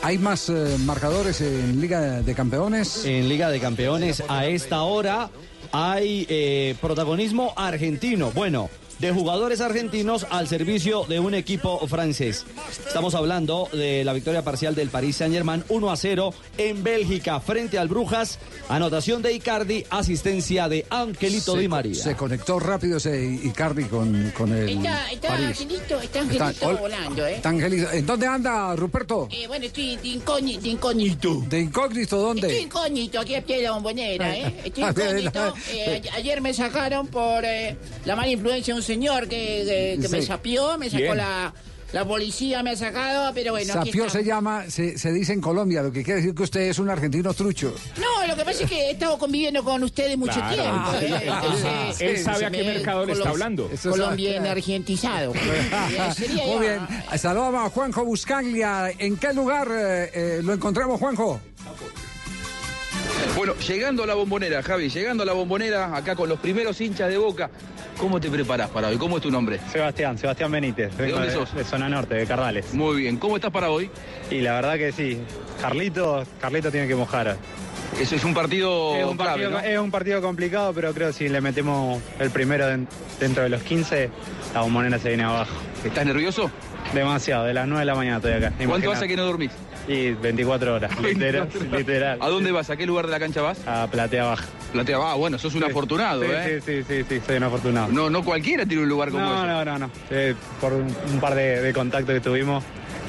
S17: ¿Hay más eh, marcadores en Liga de Campeones?
S18: En Liga de Campeones a esta hora hay eh, protagonismo argentino. Bueno, de jugadores argentinos al servicio de un equipo francés. Estamos hablando de la victoria parcial del Paris Saint-Germain 1 a 0 en Bélgica frente al Brujas. Anotación de Icardi, asistencia de Angelito
S17: Se
S18: Di María.
S17: Se conectó rápido ese Icardi con, con el
S44: Está, está
S17: París.
S44: Angelito, está Angelito
S17: Está-
S44: volando, ¿eh?
S17: Está Angelito. ¿En dónde anda, Ruperto?
S44: Eh, bueno, estoy de incógnito. De incógnito.
S17: ¿De incógnito dónde?
S44: Estoy incógnito, aquí a pie de la bombonera, ¿eh? Estoy incógnito. Eh, ayer me sacaron por eh, la mala influencia de un señor que, que- que me sapió, me sacó
S17: Bien.
S44: la, la policía, me ha sacado, pero bueno,
S17: Sapió se llama, se, se dice en Colombia, lo que quiere decir que usted es un argentino trucho.
S44: No, lo que pasa es que he estado conviviendo con ustedes mucho
S17: Claro.
S44: tiempo.
S17: Ah,
S44: ¿eh? Entonces,
S17: Él sabe a qué
S44: me-
S17: mercado le está hablando. Eso
S44: Colombia
S17: sabe.
S44: energientizado. Eh, sería
S17: Muy
S44: yo-
S17: bien. Saludamos a Juanjo Buscaglia. ¿En qué lugar eh, eh, lo encontramos, Juanjo?
S45: Bueno, llegando a la bombonera, Javi, llegando a la bombonera, acá con los primeros hinchas de boca, ¿cómo te preparás para hoy? ¿Cómo es tu nombre?
S46: Sebastián, Sebastián Benítez.
S45: ¿De sos?
S46: Zona norte, de Cardales.
S45: Muy bien, ¿cómo estás para hoy?
S46: Y la verdad que sí, Carlito, Carlito tiene que mojar.
S45: Eso es un partido
S46: es un
S45: clave,
S46: partido,
S45: ¿no?
S46: es un partido complicado, pero creo que si le metemos el primero den- dentro de los 15, la bombonera se viene abajo.
S45: ¿Estás nervioso?
S46: Demasiado, de las 9 de la mañana estoy acá.
S45: ¿Cuánto
S46: Imagina.
S45: hace que no dormís?
S46: Y 24 horas, literal. literal.
S45: ¿A dónde vas? ¿A qué lugar de la cancha vas?
S46: A Platea Baja.
S45: Platea Baja, bueno, sos un
S46: Sí.
S45: afortunado,
S46: Sí,
S45: ¿eh?
S46: Sí, sí, sí, sí, soy un afortunado.
S45: No, no cualquiera tiene un lugar como
S46: no,
S45: ese.
S46: no, no, no. Eh, por un, un par de, de contactos que tuvimos,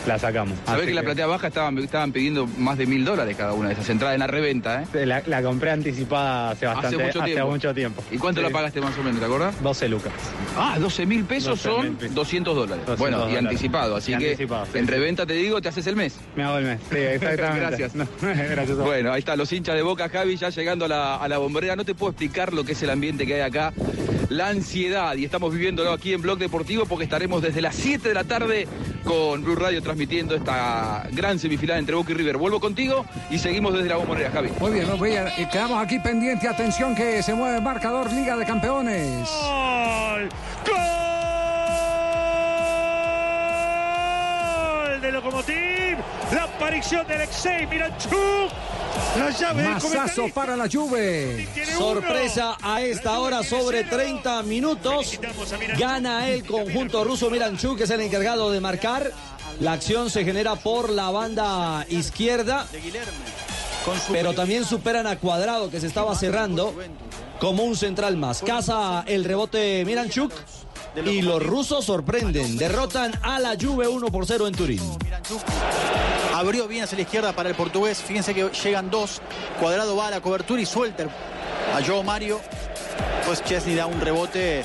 S46: la sacamos.
S45: Sabés
S46: Así
S45: que la platea baja estaban, estaban pidiendo más de mil dólares cada una de esas entradas en la reventa, ¿eh?
S46: La, la compré anticipada hace bastante,
S45: Hace mucho tiempo.
S46: mucho tiempo.
S45: ¿Y cuánto
S46: Sí.
S45: la pagaste más o menos, te acordás?
S46: 12 lucas.
S45: Ah, 12 mil pesos
S46: 12.000
S45: son
S46: pesos.
S45: 200 dólares.
S46: 200
S45: bueno, y anticipado, así
S46: Y
S45: que
S46: anticipado, sí,
S45: en
S46: sí.
S45: reventa te digo, te haces el mes.
S46: Me hago el mes. Sí, exactamente.
S45: Gracias.
S46: No, gracias.
S45: Bueno, ahí están los hinchas de Boca, Javi, ya llegando a la, a la. No te puedo explicar lo que es el ambiente que hay acá. La ansiedad, y estamos viviéndolo aquí en Blog Deportivo porque estaremos desde las 7 de la tarde con Blue Radio transmitiendo esta gran semifinal entre Boca y River. Vuelvo contigo y seguimos desde la bombonera, Javi.
S17: Muy bien, muy bien. Eh, Quedamos aquí pendiente. Atención que se mueve el marcador Liga de Campeones.
S47: Gol de Lokomotiv. La aparición de Alexei Miranchuk. La llave del
S17: Masazo para la Juve.
S18: Sorpresa a esta hora sobre 30 minutos. Gana el conjunto ruso Miranchuk, que es el encargado de marcar. La acción se genera por la banda izquierda. Pero también superan a Cuadrado, que se estaba cerrando como un central más. Casa el rebote Miranchuk. Y los rusos sorprenden. Derrotan a la Juve 1 por 0 en Turín.
S48: Abrió bien hacia la izquierda para el portugués. Fíjense que llegan dos. Cuadrado va a la cobertura y suelta a Joe Mario. Pues Chesney da un rebote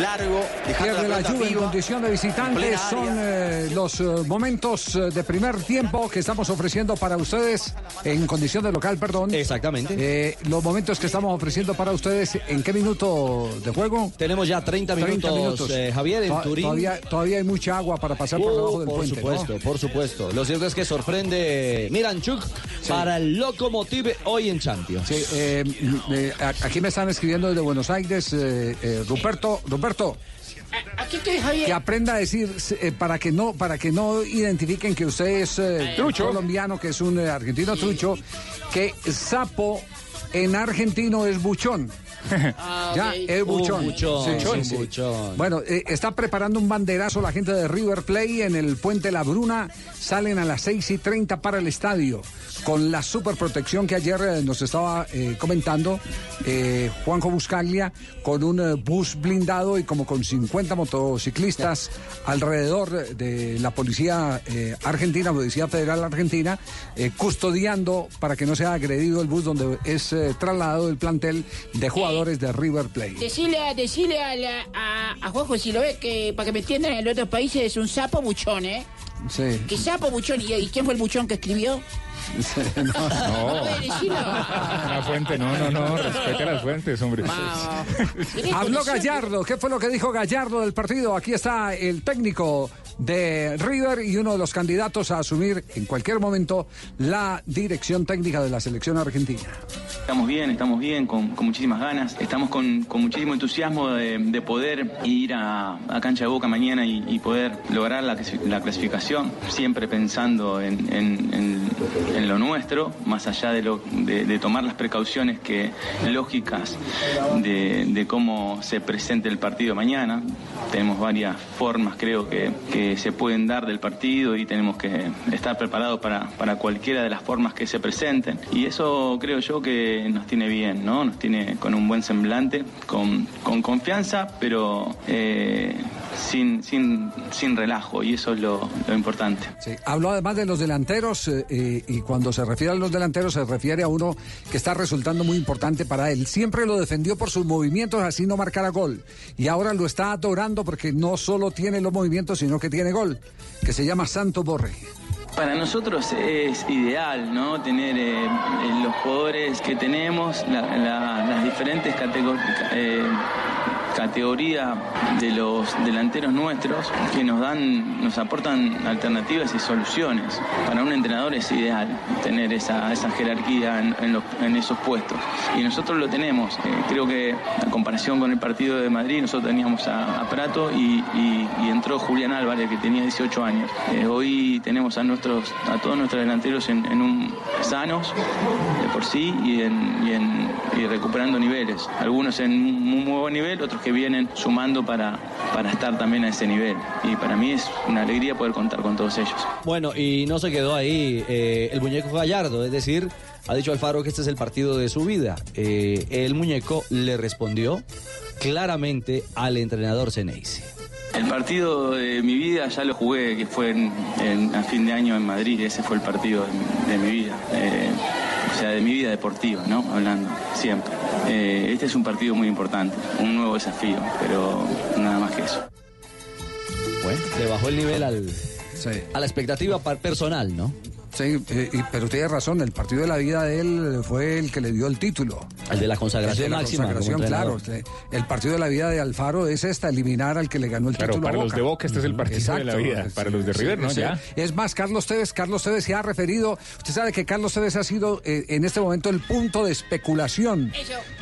S48: largo. Dejando
S17: Pierde la
S48: pelota
S17: Juve en condición de visitante. Son eh, los eh, momentos eh, de primer tiempo que estamos ofreciendo para ustedes en condición de local, perdón.
S18: Exactamente.
S17: los momentos que estamos ofreciendo para ustedes, ¿en qué minuto de juego?
S18: Tenemos ya 30 minutos, eh, Javier, en
S17: To-
S18: Turín.
S17: Todavía, todavía hay mucha agua para pasar por
S18: Uh,
S17: debajo del
S18: por
S17: puente. ¿no?
S18: supuesto, por supuesto. Lo cierto es que sorprende Miranchuk para el Lokomotiv hoy en Champions.
S17: Sí, eh, eh, aquí me están escribiendo desde Buenos Aires, eh, eh, Ruperto, Ruperto,
S44: Aquí estoy, Javier.
S17: que aprenda a decir eh, para que no para que no identifiquen que usted es eh,
S44: Trucho.
S17: colombiano, que es un eh, argentino trucho, que sapo en argentino es buchón.
S44: Ah,
S17: ya,
S44: ok.
S17: es buchón.
S18: Un buchón,
S17: Sí,
S18: un
S17: sí, sí.
S18: buchón.
S17: Bueno, eh, está preparando un banderazo la gente de River Play en el puente La Bruna. Salen a las 6 y 30 para el estadio. Con la superprotección que ayer eh, nos estaba eh, comentando eh, Juanjo Buscaglia, con un bus blindado y como con 50 motociclistas alrededor de la policía argentina, Policía Federal Argentina, custodiando para que no sea agredido el bus donde es trasladado el plantel de jugadores de River Plate.
S44: Decirle, a- decirle a, la- a, a Juanjo si lo ve que para que me entiendan en los otros países es un sapo buchón, ¿eh?
S17: Sí.
S44: Que sapo buchón. ¿Y, y quién fue el buchón que escribió?
S17: No.
S44: decirlo?
S48: La fuente, no, no, no, respete las fuentes, hombre.
S17: Habló Gallardo. ¿Qué fue lo que dijo Gallardo del partido? Aquí está el técnico de River y uno de los candidatos a asumir en cualquier momento la dirección técnica de la selección argentina.
S49: Estamos bien, estamos bien, con, con muchísimas ganas. Estamos con, con muchísimo entusiasmo de, de poder ir a, a Cancha de Boca mañana y, y poder lograr la, clasi- la clasificación, siempre pensando en, en- en- en lo nuestro, más allá de, lo, de, tomar las precauciones que, lógicas de, de cómo se presente el partido mañana. Tenemos varias formas, creo, que, que se pueden dar del partido y tenemos que estar preparados para, para cualquiera de las formas que se presenten. Y eso creo yo que nos tiene bien, ¿no? Nos tiene con un buen semblante, con, con confianza, pero eh, sin, sin, sin relajo, y eso es lo, lo importante.
S17: Sí, habló además de los delanteros eh, eh, y cuando se refiere a los delanteros se refiere a uno que está resultando muy importante para él. Siempre lo defendió por sus movimientos, así no marcara gol. Y ahora lo está adorando porque no solo tiene los movimientos, sino que tiene gol, que se llama Santo Borre.
S49: Para nosotros es ideal, ¿no? Tener eh, los jugadores que tenemos, la- la- las diferentes categorías. Categoría de los delanteros nuestros que nos dan, nos aportan alternativas y soluciones. Para un entrenador es ideal tener esa, esa jerarquía en, en los- en esos puestos. Y nosotros lo tenemos. Eh, creo que en comparación con el partido de Madrid, nosotros teníamos a, Prato y, entró Julián Álvarez, que tenía 18 años. Eh, hoy tenemos a nuestros, a todos nuestros delanteros en, en un sanos de por sí y, en, y, y recuperando niveles. Algunos en muy buen nivel, otros que vienen sumando para, para estar también a ese nivel. Y para mí es una alegría poder contar con todos ellos.
S18: Bueno, y no se quedó ahí eh, el muñeco Gallardo, es decir, ha dicho Alfaro que este es el partido de su vida. Eh, el muñeco le respondió claramente al entrenador Ceneice.
S49: El partido de mi vida ya lo jugué, que fue en- en- a fin de año en Madrid, ese fue el partido de, de mi vida. Eh, o sea, de mi vida deportiva, ¿no? Hablando, siempre. Eh, este es un partido muy importante, un nuevo desafío, pero nada más que eso.
S18: Bueno, le bajó el nivel al, a la expectativa personal, ¿no?
S17: Sí, eh, y- pero tiene razón, el partido de la vida de él fue el que le dio el título.
S18: El de la consagración
S17: El de la
S18: máxima
S17: consagración, claro. El partido de la vida de Alfaro es esta, eliminar al que le ganó el
S30: Claro,
S17: título a
S30: para los de Boca este es el partido de la vida, para los de River, ¿no?
S17: sí.
S30: Ya.
S17: Es más, Carlos Tevez, Carlos Tevez se ha referido, usted sabe que Carlos Tevez ha sido eh, en este momento el punto de especulación.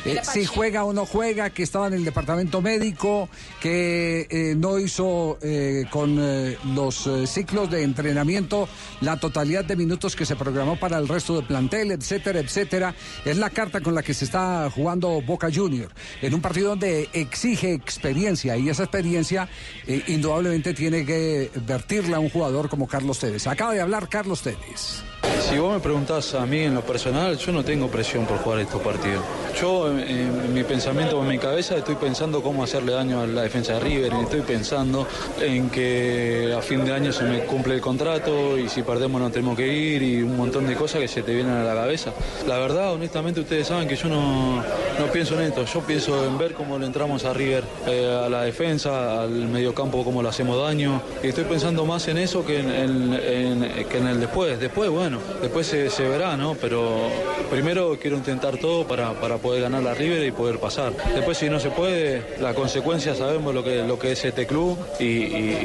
S17: Eh, si juega o no juega, que estaba en el departamento médico, que eh, no hizo eh, con eh, los eh, ciclos de entrenamiento la totalidad de minutos que se programó para el resto del plantel, etcétera, etcétera. Es la carta con la que se está jugando Boca Junior en un partido donde exige experiencia y esa experiencia eh, indudablemente tiene que vertirla a un jugador como Carlos Tevez. Acaba de hablar Carlos Tevez.
S50: Si vos me preguntás a mí en lo personal, yo no tengo presión por jugar estos partidos. Yo en, en mi pensamiento, en mi cabeza, estoy pensando cómo hacerle daño a la defensa de River, y estoy pensando en que a fin de año se me cumple el contrato y si perdemos no tenemos que ir y un montón de cosas que se te vienen a la cabeza. La verdad, honestamente, ustedes saben que yo no, no pienso en esto, yo pienso en ver cómo le entramos a River, eh, a la defensa, al mediocampo, cómo le hacemos daño. Y estoy pensando más en eso que en, que en el después. Después, bueno, después se, se verá, ¿no? Pero primero quiero intentar todo para, para poder ganar la River y poder pasar. Después, si no se puede, la consecuencia sabemos lo que, lo que es este club y-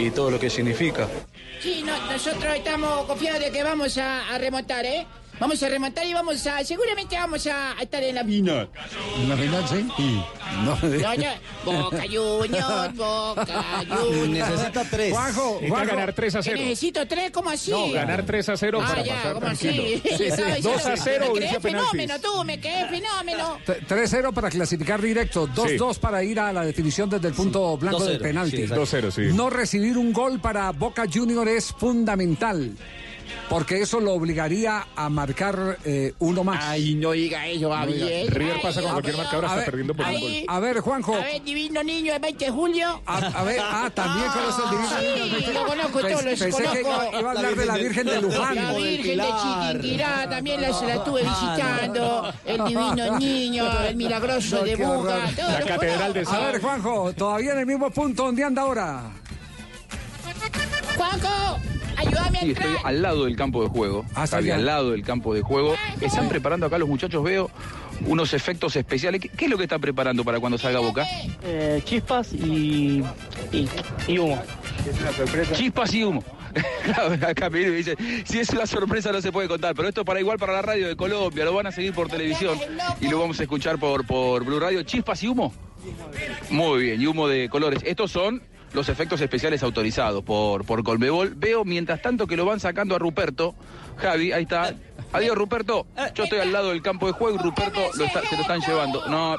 S50: y todo lo que significa.
S51: Sí, no- nosotros estamos confiados de que vamos a, a remontar, ¿eh? Vamos a remontar y vamos a. Seguramente vamos a, a estar en la final.
S17: ¿En la final, sí? No,
S51: No, no. Boca Juniors, Boca Juniors.
S30: Necesita tres.
S17: Juanjo,
S30: Necesita
S17: Juanjo.
S30: ganar 3 a 0.
S51: ¿Que necesito tres? ¿Cómo así?
S30: No, ganar 3 a 0
S51: ah,
S30: para
S51: ya,
S30: pasar
S51: ¿cómo
S30: tranquilo.
S51: así?
S30: Sí, sí.
S51: Estaba diciendo
S30: 2 a
S51: que
S30: 0
S51: me quedé fenómeno, tú, me quedé fenómeno.
S17: T- 3-0 para clasificar directo, 2-2 para ir a la definición desde el punto blanco
S30: 2-0,
S17: del penalti.
S30: sí, exacto. 2-0, sí.
S17: No recibir un gol para Boca Junior es fundamental. Porque eso lo obligaría a marcar eh, uno más.
S51: Ay, no diga eso,
S17: No diga.
S51: Javier.
S30: River
S51: Ay,
S30: pasa con cualquier marcador, está
S17: ver,
S30: perdiendo por un gol.
S17: A ver, Juanjo.
S51: A ver, divino niño, el 20 de julio.
S17: A, a ver, ah, también conoce el divino.
S51: Sí, lo conozco, todos los
S17: pensé que
S51: conozco.
S17: iba, iba a hablar de la Virgen de Luján.
S51: La Virgen de Chiquinquirá, también la, la estuve visitando. El divino niño, el milagroso
S17: No,
S51: de Buga.
S17: horror.
S51: todos los conozco.
S17: A ver, Juanjo, todavía en el mismo punto donde anda ahora.
S51: Juanjo, ayúdame a
S52: Sí, estoy al lado del campo de juego.
S17: Ah, está
S52: al lado del campo de juego. Están preparando acá los muchachos, veo unos efectos especiales. ¿Qué, qué es lo que están preparando para cuando salga Boca?
S53: Eh, chispas y, y, y humo.
S52: Chispas y humo. Claro, acá me dice, si es una sorpresa no se puede contar, pero esto para igual para la radio de Colombia, lo van a seguir por televisión y lo vamos a escuchar por, por Blue Radio. Chispas y humo. Muy bien, y humo de colores. Estos son los efectos especiales autorizados por, por Colmebol. Veo mientras tanto que lo van sacando a Ruperto. Javi, ahí está. Adiós, Ruperto. Yo estoy al lado del campo de juego y Ruperto lo se lo están llevando. No,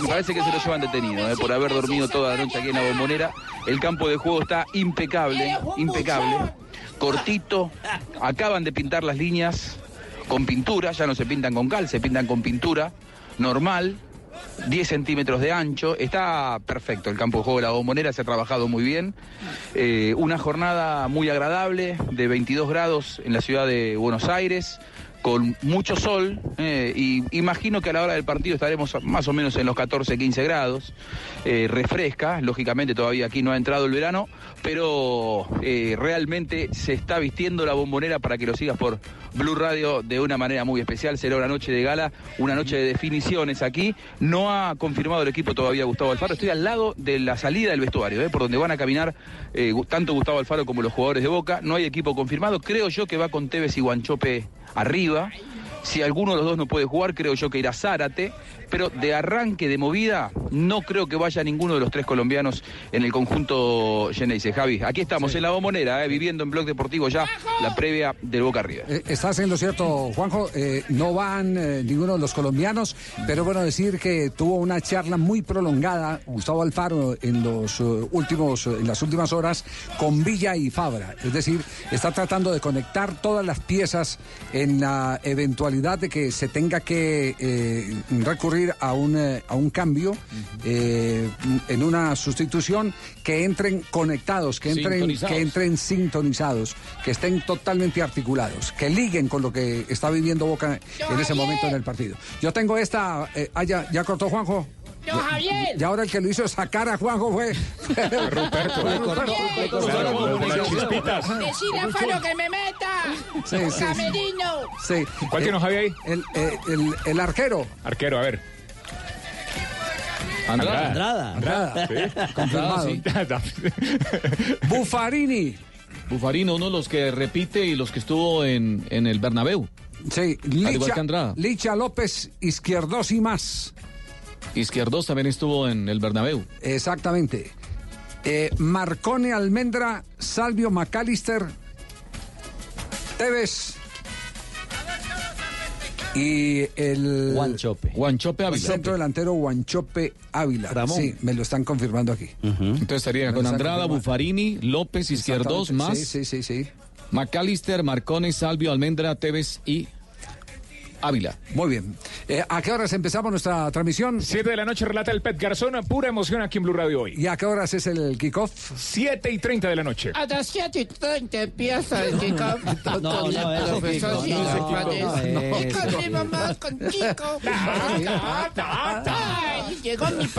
S52: me parece que se lo llevan detenido eh, por haber dormido toda la noche aquí en la bombonera. El campo de juego está impecable, impecable. Cortito. Acaban de pintar las líneas con pintura. Ya no se pintan con cal, se pintan con pintura normal. 10 centímetros de ancho. Está perfecto el campo de juego de la bombonera, se ha trabajado muy bien. Eh, una jornada muy agradable de 22 grados en la ciudad de Buenos Aires con mucho sol eh, y imagino que a la hora del partido estaremos más o menos en los 14, 15 grados. Eh, refresca, lógicamente todavía aquí no ha entrado el verano, pero eh, realmente se está vistiendo la bombonera para que lo sigas por Blue Radio de una manera muy especial. Será una noche de gala, una noche de definiciones aquí. No ha confirmado el equipo todavía Gustavo Alfaro. Estoy al lado de la salida del vestuario, por donde van a caminar tanto Gustavo Alfaro como los jugadores de Boca. No hay equipo confirmado. Creo yo que va con Tevez y Guanchope arriba. Si alguno de los dos no puede jugar, creo yo que irá Zárate pero de arranque, de movida, no creo que vaya ninguno de los tres colombianos en el conjunto Geneise. Javi, aquí estamos en la bombonera, eh, viviendo en Blog Deportivo ya la previa del Boca River.
S17: Eh, estás en cierto, Juanjo, eh, no van eh, ninguno de los colombianos, pero bueno, decir que tuvo una charla muy prolongada Gustavo Alfaro en los últimos, en las últimas horas con Villa y Fabra. Es decir, está tratando de conectar todas las piezas en la eventualidad de que se tenga que recurrir a un, eh, a un cambio eh, en una sustitución que entren conectados, que entren, que entren sintonizados, que estén totalmente articulados, que liguen con lo que está viviendo Boca en ese momento en el partido. Yo tengo esta, eh, ah, ya, cortó Juanjo.
S51: No, Javier.
S17: Y ahora el que lo hizo sacar a Juanjo fue
S30: Ruperto.
S51: A Fano que me meta.
S17: Sí,
S30: ¿Cuál que nos había
S17: ahí? Eh, el arquero.
S30: Arquero, a ver.
S18: Andrada.
S30: Andrada.
S17: Andrada.
S30: Sí.
S17: Confirmado. Bufarini.
S50: Bufarini, uno de los que repite y los que estuvo en, en el Bernabéu.
S17: Sí, Licha, Licha López, Izquierdos y más.
S50: Izquierdos también estuvo en el Bernabéu.
S17: Exactamente. Eh, Marcone Almendra, Salvio McAllister, Tevez, y el.
S18: Guanchope.
S50: Guanchope Ávila.
S17: Centro delantero Guanchope Ávila. Sí, me lo están confirmando aquí.
S50: Entonces estaría con Andrada, Bufarini, López, Izquierdos, más.
S17: Sí, sí, sí, sí.
S50: McAllister, Marcones, Salvio, Almendra, Tevez y Ávila.
S17: Muy bien. Eh, ¿A qué horas empezamos nuestra transmisión?
S30: Siete de la noche relata el Pet Garzón, pura emoción aquí en Blue Radio hoy.
S17: ¿Y a qué horas es el kickoff?
S30: Siete y treinta de la noche.
S51: A las siete y treinta empieza el kickoff.
S18: No, no, no,
S51: Y con mi mamá, con Chico. Ah, ah, ah, llegó mi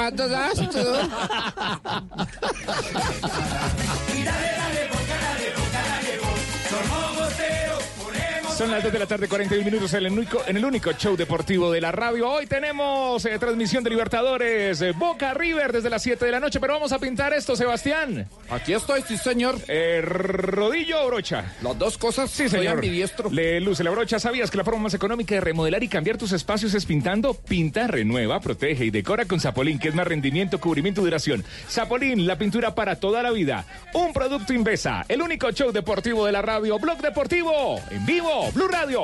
S30: Son las 2 de la tarde, 41 minutos en el, único, en el único show deportivo de la radio. Hoy tenemos eh, transmisión de Libertadores, eh, Boca River desde las 7 de la noche, pero vamos a pintar esto, Sebastián.
S25: Aquí estoy, sí, señor.
S30: Eh, ¿Rodillo o brocha?
S25: Las dos cosas,
S30: sí,
S25: soy
S30: señor.
S25: ambidiestro.
S30: Le luce la brocha. ¿Sabías que la forma más económica de remodelar y cambiar tus espacios es pintando? Pinta, renueva, protege y decora con Zapolín, que es más rendimiento, cubrimiento y duración. Zapolín, la pintura para toda la vida. Un producto Invesa, el único show deportivo de la radio, Blog Deportivo, en vivo. Blue, Radio.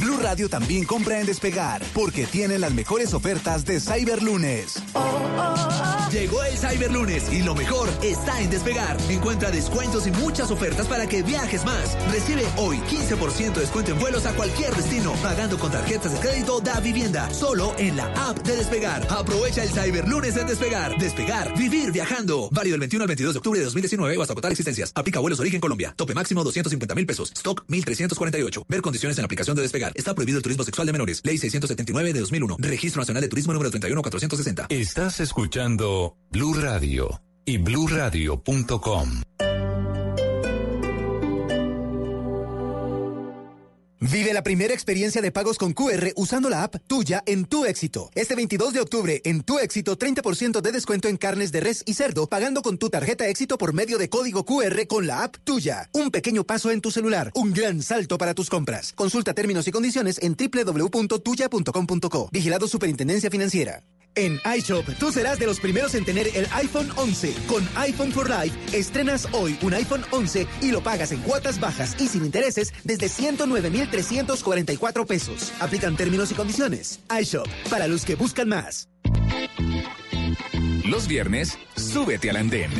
S38: Blue Radio también compra en Despegar porque tienen las mejores ofertas de Cyberlunes. Oh, oh, oh. Llegó el Cyberlunes y lo mejor está en despegar. Encuentra descuentos y muchas ofertas para que viajes más. Recibe hoy 15% de descuento en vuelos a cualquier destino, pagando con tarjetas de crédito da vivienda, solo en la app de despegar. Aprovecha el Cyberlunes en despegar. Despegar, vivir viajando. Válido del 21 al 22 de octubre de 2019 o hasta agotar existencias. Aplica vuelos origen Colombia. Tope máximo 250 mil pesos. Stock 1348. Ver condiciones en la aplicación de despegar. Está prohibido el turismo sexual de menores. Ley 679 de 2001. Registro Nacional de Turismo número 31460.
S16: Estás escuchando escuchando Blue Radio y bluradio.com.
S38: Vive la primera experiencia de pagos con QR usando la app tuya en Tu Éxito. Este 22 de octubre, en Tu Éxito, 30% de descuento en carnes de res y cerdo, pagando con tu tarjeta Éxito por medio de código QR con la app tuya. Un pequeño paso en tu celular, un gran salto para tus compras. Consulta términos y condiciones en www.tuya.com.co. Vigilado Superintendencia Financiera. En iShop, tú serás de los primeros en tener el iPhone 11. Con iPhone for Life, estrenas hoy un iPhone 11 y lo pagas en cuotas bajas y sin intereses desde 109,344 pesos. Aplican términos y condiciones. iShop, para los que buscan más.
S30: Los viernes, súbete al andén.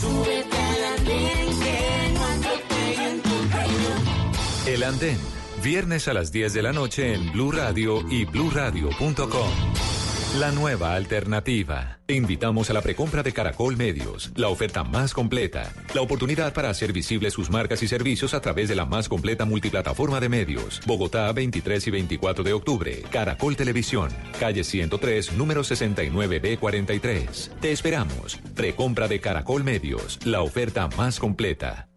S54: Súbete al andén, que no atropelle en tu tren.
S16: El Andén, viernes a las 10 de la noche en Blue Radio y bluradio.com. La nueva alternativa. Te invitamos a la precompra de Caracol Medios, la oferta más completa, la oportunidad para hacer visibles sus marcas y servicios a través de la más completa multiplataforma de medios. Bogotá, 23 y 24 de octubre. Caracol Televisión, calle 103, número 69B43. Te esperamos. Precompra de Caracol Medios, la oferta más completa.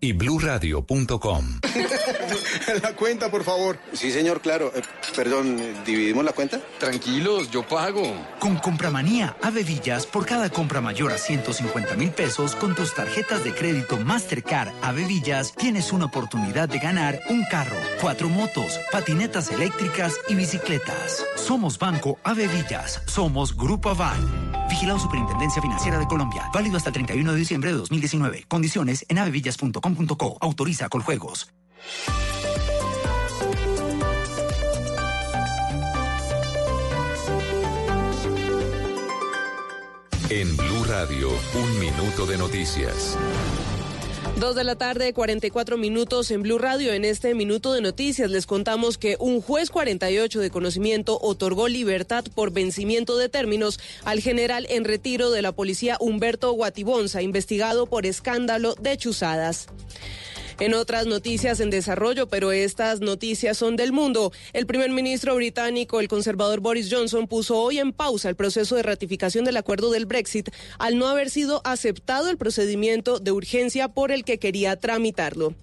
S16: y bluradio.com.
S55: la cuenta, por favor. Sí, señor, claro. Eh, perdón, ¿dividimos la cuenta?
S56: Tranquilos, yo pago.
S57: Con Compramanía, Avevillas, por cada compra mayor a 150 mil pesos, con tus tarjetas de crédito Mastercard Avevillas, tienes una oportunidad de ganar un carro, cuatro motos, patinetas eléctricas y bicicletas. Somos Banco Avevillas. Somos Grupo Aval. Vigilado Superintendencia Financiera de Colombia. Válido hasta el 31 de diciembre de 2019. Condiciones en Autoriza con juegos.
S16: En Blue Radio, un minuto de noticias.
S56: Dos de la tarde, 44 minutos en Blue Radio. En este minuto de noticias les contamos que un juez 48 de conocimiento otorgó libertad por vencimiento de términos al general en retiro de la policía Humberto Guatibonza, investigado por escándalo de chuzadas. En otras noticias en desarrollo, pero estas noticias son del mundo, el primer ministro británico, el conservador Boris Johnson, puso hoy en pausa el proceso de ratificación del acuerdo del Brexit al no haber sido aceptado el procedimiento de urgencia por el que quería tramitarlo.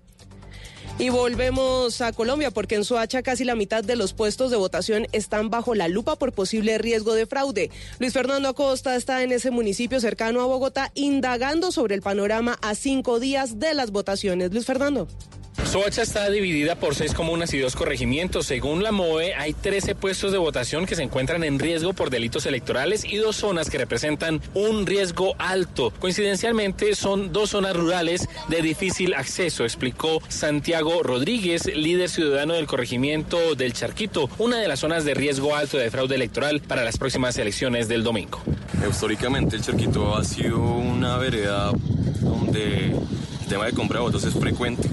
S56: Y volvemos a Colombia porque en Soacha casi la mitad de los puestos de votación están bajo la lupa por posible riesgo de fraude. Luis Fernando Acosta está en ese municipio cercano a Bogotá indagando sobre el panorama a cinco días de las votaciones. Luis Fernando.
S58: Soacha está dividida por seis comunas y dos corregimientos. Según la MOE, hay 13 puestos de votación que se encuentran en riesgo por delitos electorales y dos zonas que representan un riesgo alto. Coincidencialmente, son dos zonas rurales de difícil acceso, explicó Santiago Rodríguez, líder ciudadano del corregimiento del Charquito, una de las zonas de riesgo alto de fraude electoral para las próximas elecciones del domingo.
S59: Históricamente, el Charquito ha sido una vereda donde tema de compra de votos es frecuente.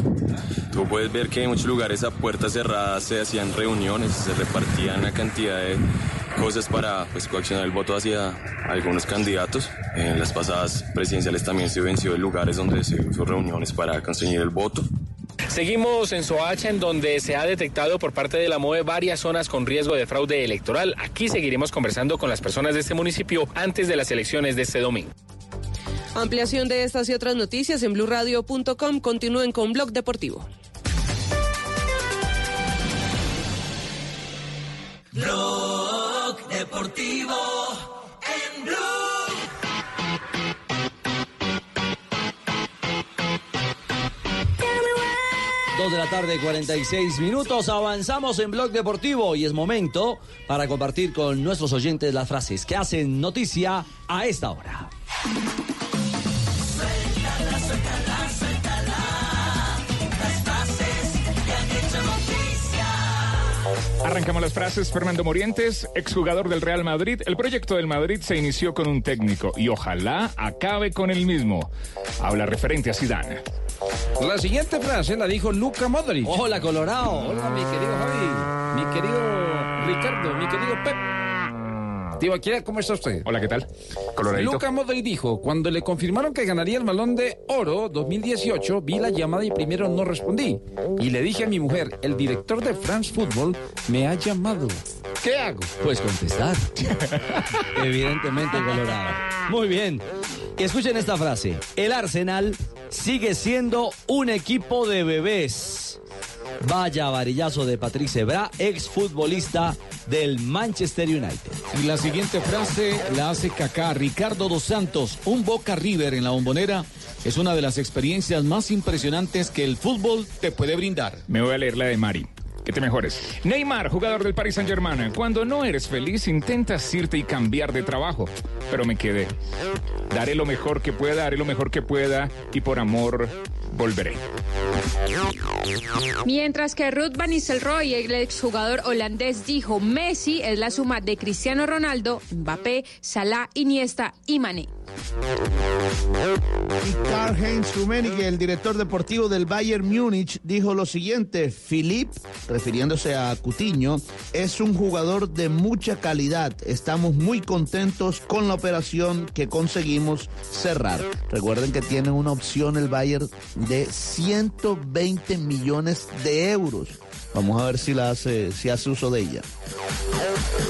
S59: Tú puedes ver que en muchos lugares a puertas cerradas se hacían reuniones, se repartían una cantidad de cosas para pues, coaccionar el voto hacia algunos candidatos. En las pasadas presidenciales también se venció en lugares donde se hizo reuniones para conseguir el voto.
S58: Seguimos en Soacha, en donde se ha detectado por parte de la MOE varias zonas con riesgo de fraude electoral. Aquí seguiremos conversando con las personas de este municipio antes de las elecciones de este domingo.
S56: Ampliación de estas y otras noticias en blurradio.com. Continúen con Blog Deportivo.
S54: Blog Deportivo en Blue.
S18: Dos de la tarde, 46 minutos. Avanzamos en Blog Deportivo y es momento para compartir con nuestros oyentes las frases que hacen noticia a esta hora.
S30: Arrancamos las frases. Fernando Morientes, exjugador del Real Madrid. El proyecto del Madrid se inició con un técnico y ojalá acabe con el mismo. Habla referente a Zidane.
S60: La siguiente frase la dijo Luca Modric.
S18: Hola, Colorado.
S60: Hola, mi querido Javi. Mi querido Ricardo. Mi querido Pep.
S61: Tibaquira, ¿cómo está usted?
S30: Hola, ¿qué tal? Coloradito.
S61: Luca Modric dijo, cuando le confirmaron que ganaría el Balón de Oro 2018, vi la llamada y primero no respondí. Y le dije a mi mujer, el director de France Football me ha llamado. ¿Qué hago?
S18: Pues contestar. Evidentemente, Colorado. Muy bien. Escuchen esta frase. El Arsenal sigue siendo un equipo de bebés. Vaya varillazo de Patrice Ebra, exfutbolista del Manchester United.
S50: Y la siguiente frase la hace Kaká. Ricardo dos Santos, un Boca River en la bombonera, es una de las experiencias más impresionantes que el fútbol te puede brindar.
S30: Me voy a leer la de Mari. Que te mejores. Neymar, jugador del Paris Saint Germain. Cuando no eres feliz, intentas irte y cambiar de trabajo. Pero me quedé. Daré lo mejor que pueda, haré lo mejor que pueda y por amor volveré.
S58: Mientras que Ruth Van Nistelrooy, el exjugador holandés, dijo Messi es la suma de Cristiano Ronaldo, Mbappé, Salah, Iniesta y Mané.
S28: Y Karl-Heinz Rummenigge, el director deportivo del Bayern Múnich, dijo lo siguiente: Philip, refiriéndose a Cutiño, es un jugador de mucha calidad. Estamos muy contentos con la operación que conseguimos cerrar. Recuerden que tiene una opción el Bayern de 120 millones de euros. Vamos a ver si la hace, si hace uso de ella.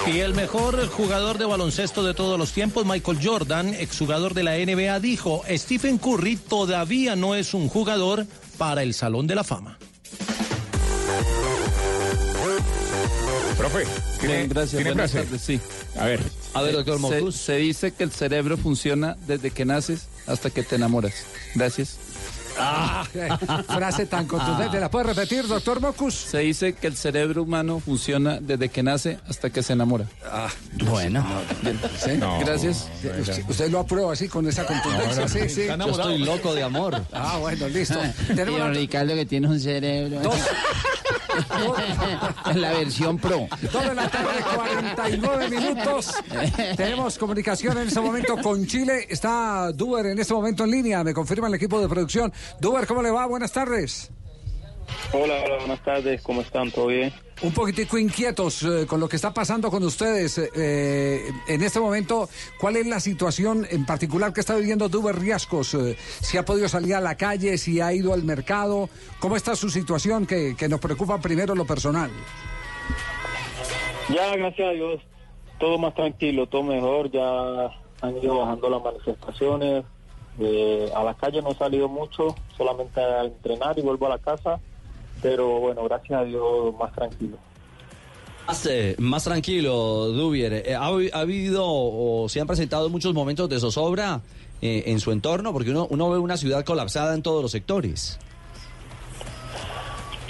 S29: Y el mejor jugador de baloncesto de todos los tiempos, Michael Jordan, exjugador de la NBA, dijo, Stephen Curry todavía no es un jugador para el Salón de la Fama.
S30: Profe, ¿tiene,
S25: Bien, gracias.
S30: ¿tiene
S25: Buenas tardes, sí.
S30: A ver.
S18: A ver, doctor
S25: Se-
S18: Mocus.
S25: Se, dice que el cerebro funciona desde que naces hasta que te enamoras. Gracias.
S17: Ah, frase tan contundente. ¿La puede repetir, doctor Mocus?
S25: Se dice que el cerebro humano funciona desde que nace hasta que se enamora.
S18: bueno.
S17: ¿Sí?
S25: Gracias.
S17: Usted, usted lo aprueba así con esa contundencia, sí, sí.
S18: Yo estoy loco de amor.
S17: Ah, bueno, listo. La-
S62: Ricardo que tiene un cerebro. la versión pro.
S17: Dos de la tarde, 49 minutos. Tenemos comunicación en este momento con Chile. Está Duber en este momento en línea. Me confirma el equipo de producción. Duber, ¿cómo le va? Buenas tardes.
S63: Hola, hola, buenas tardes, ¿cómo están? ¿Todo bien?
S17: Un poquitico inquietos eh, con lo que está pasando con ustedes. eh, en este momento, ¿cuál es la situación en particular que está viviendo Duber Riascos? Eh, si ha podido salir a la calle, si ha ido al mercado. ¿Cómo está su situación que, que nos preocupa primero lo personal?
S63: Ya, gracias a Dios, todo más tranquilo, todo mejor, ya han ido bajando las manifestaciones, eh, a la calle no he salido mucho, solamente a entrenar y vuelvo a la casa, pero bueno, gracias a Dios, más tranquilo.
S18: Más, eh, más tranquilo, Dubier. Eh, ¿ha, ha habido o se han presentado muchos momentos de zozobra eh, en su entorno? Porque uno, uno ve una ciudad colapsada en todos los sectores.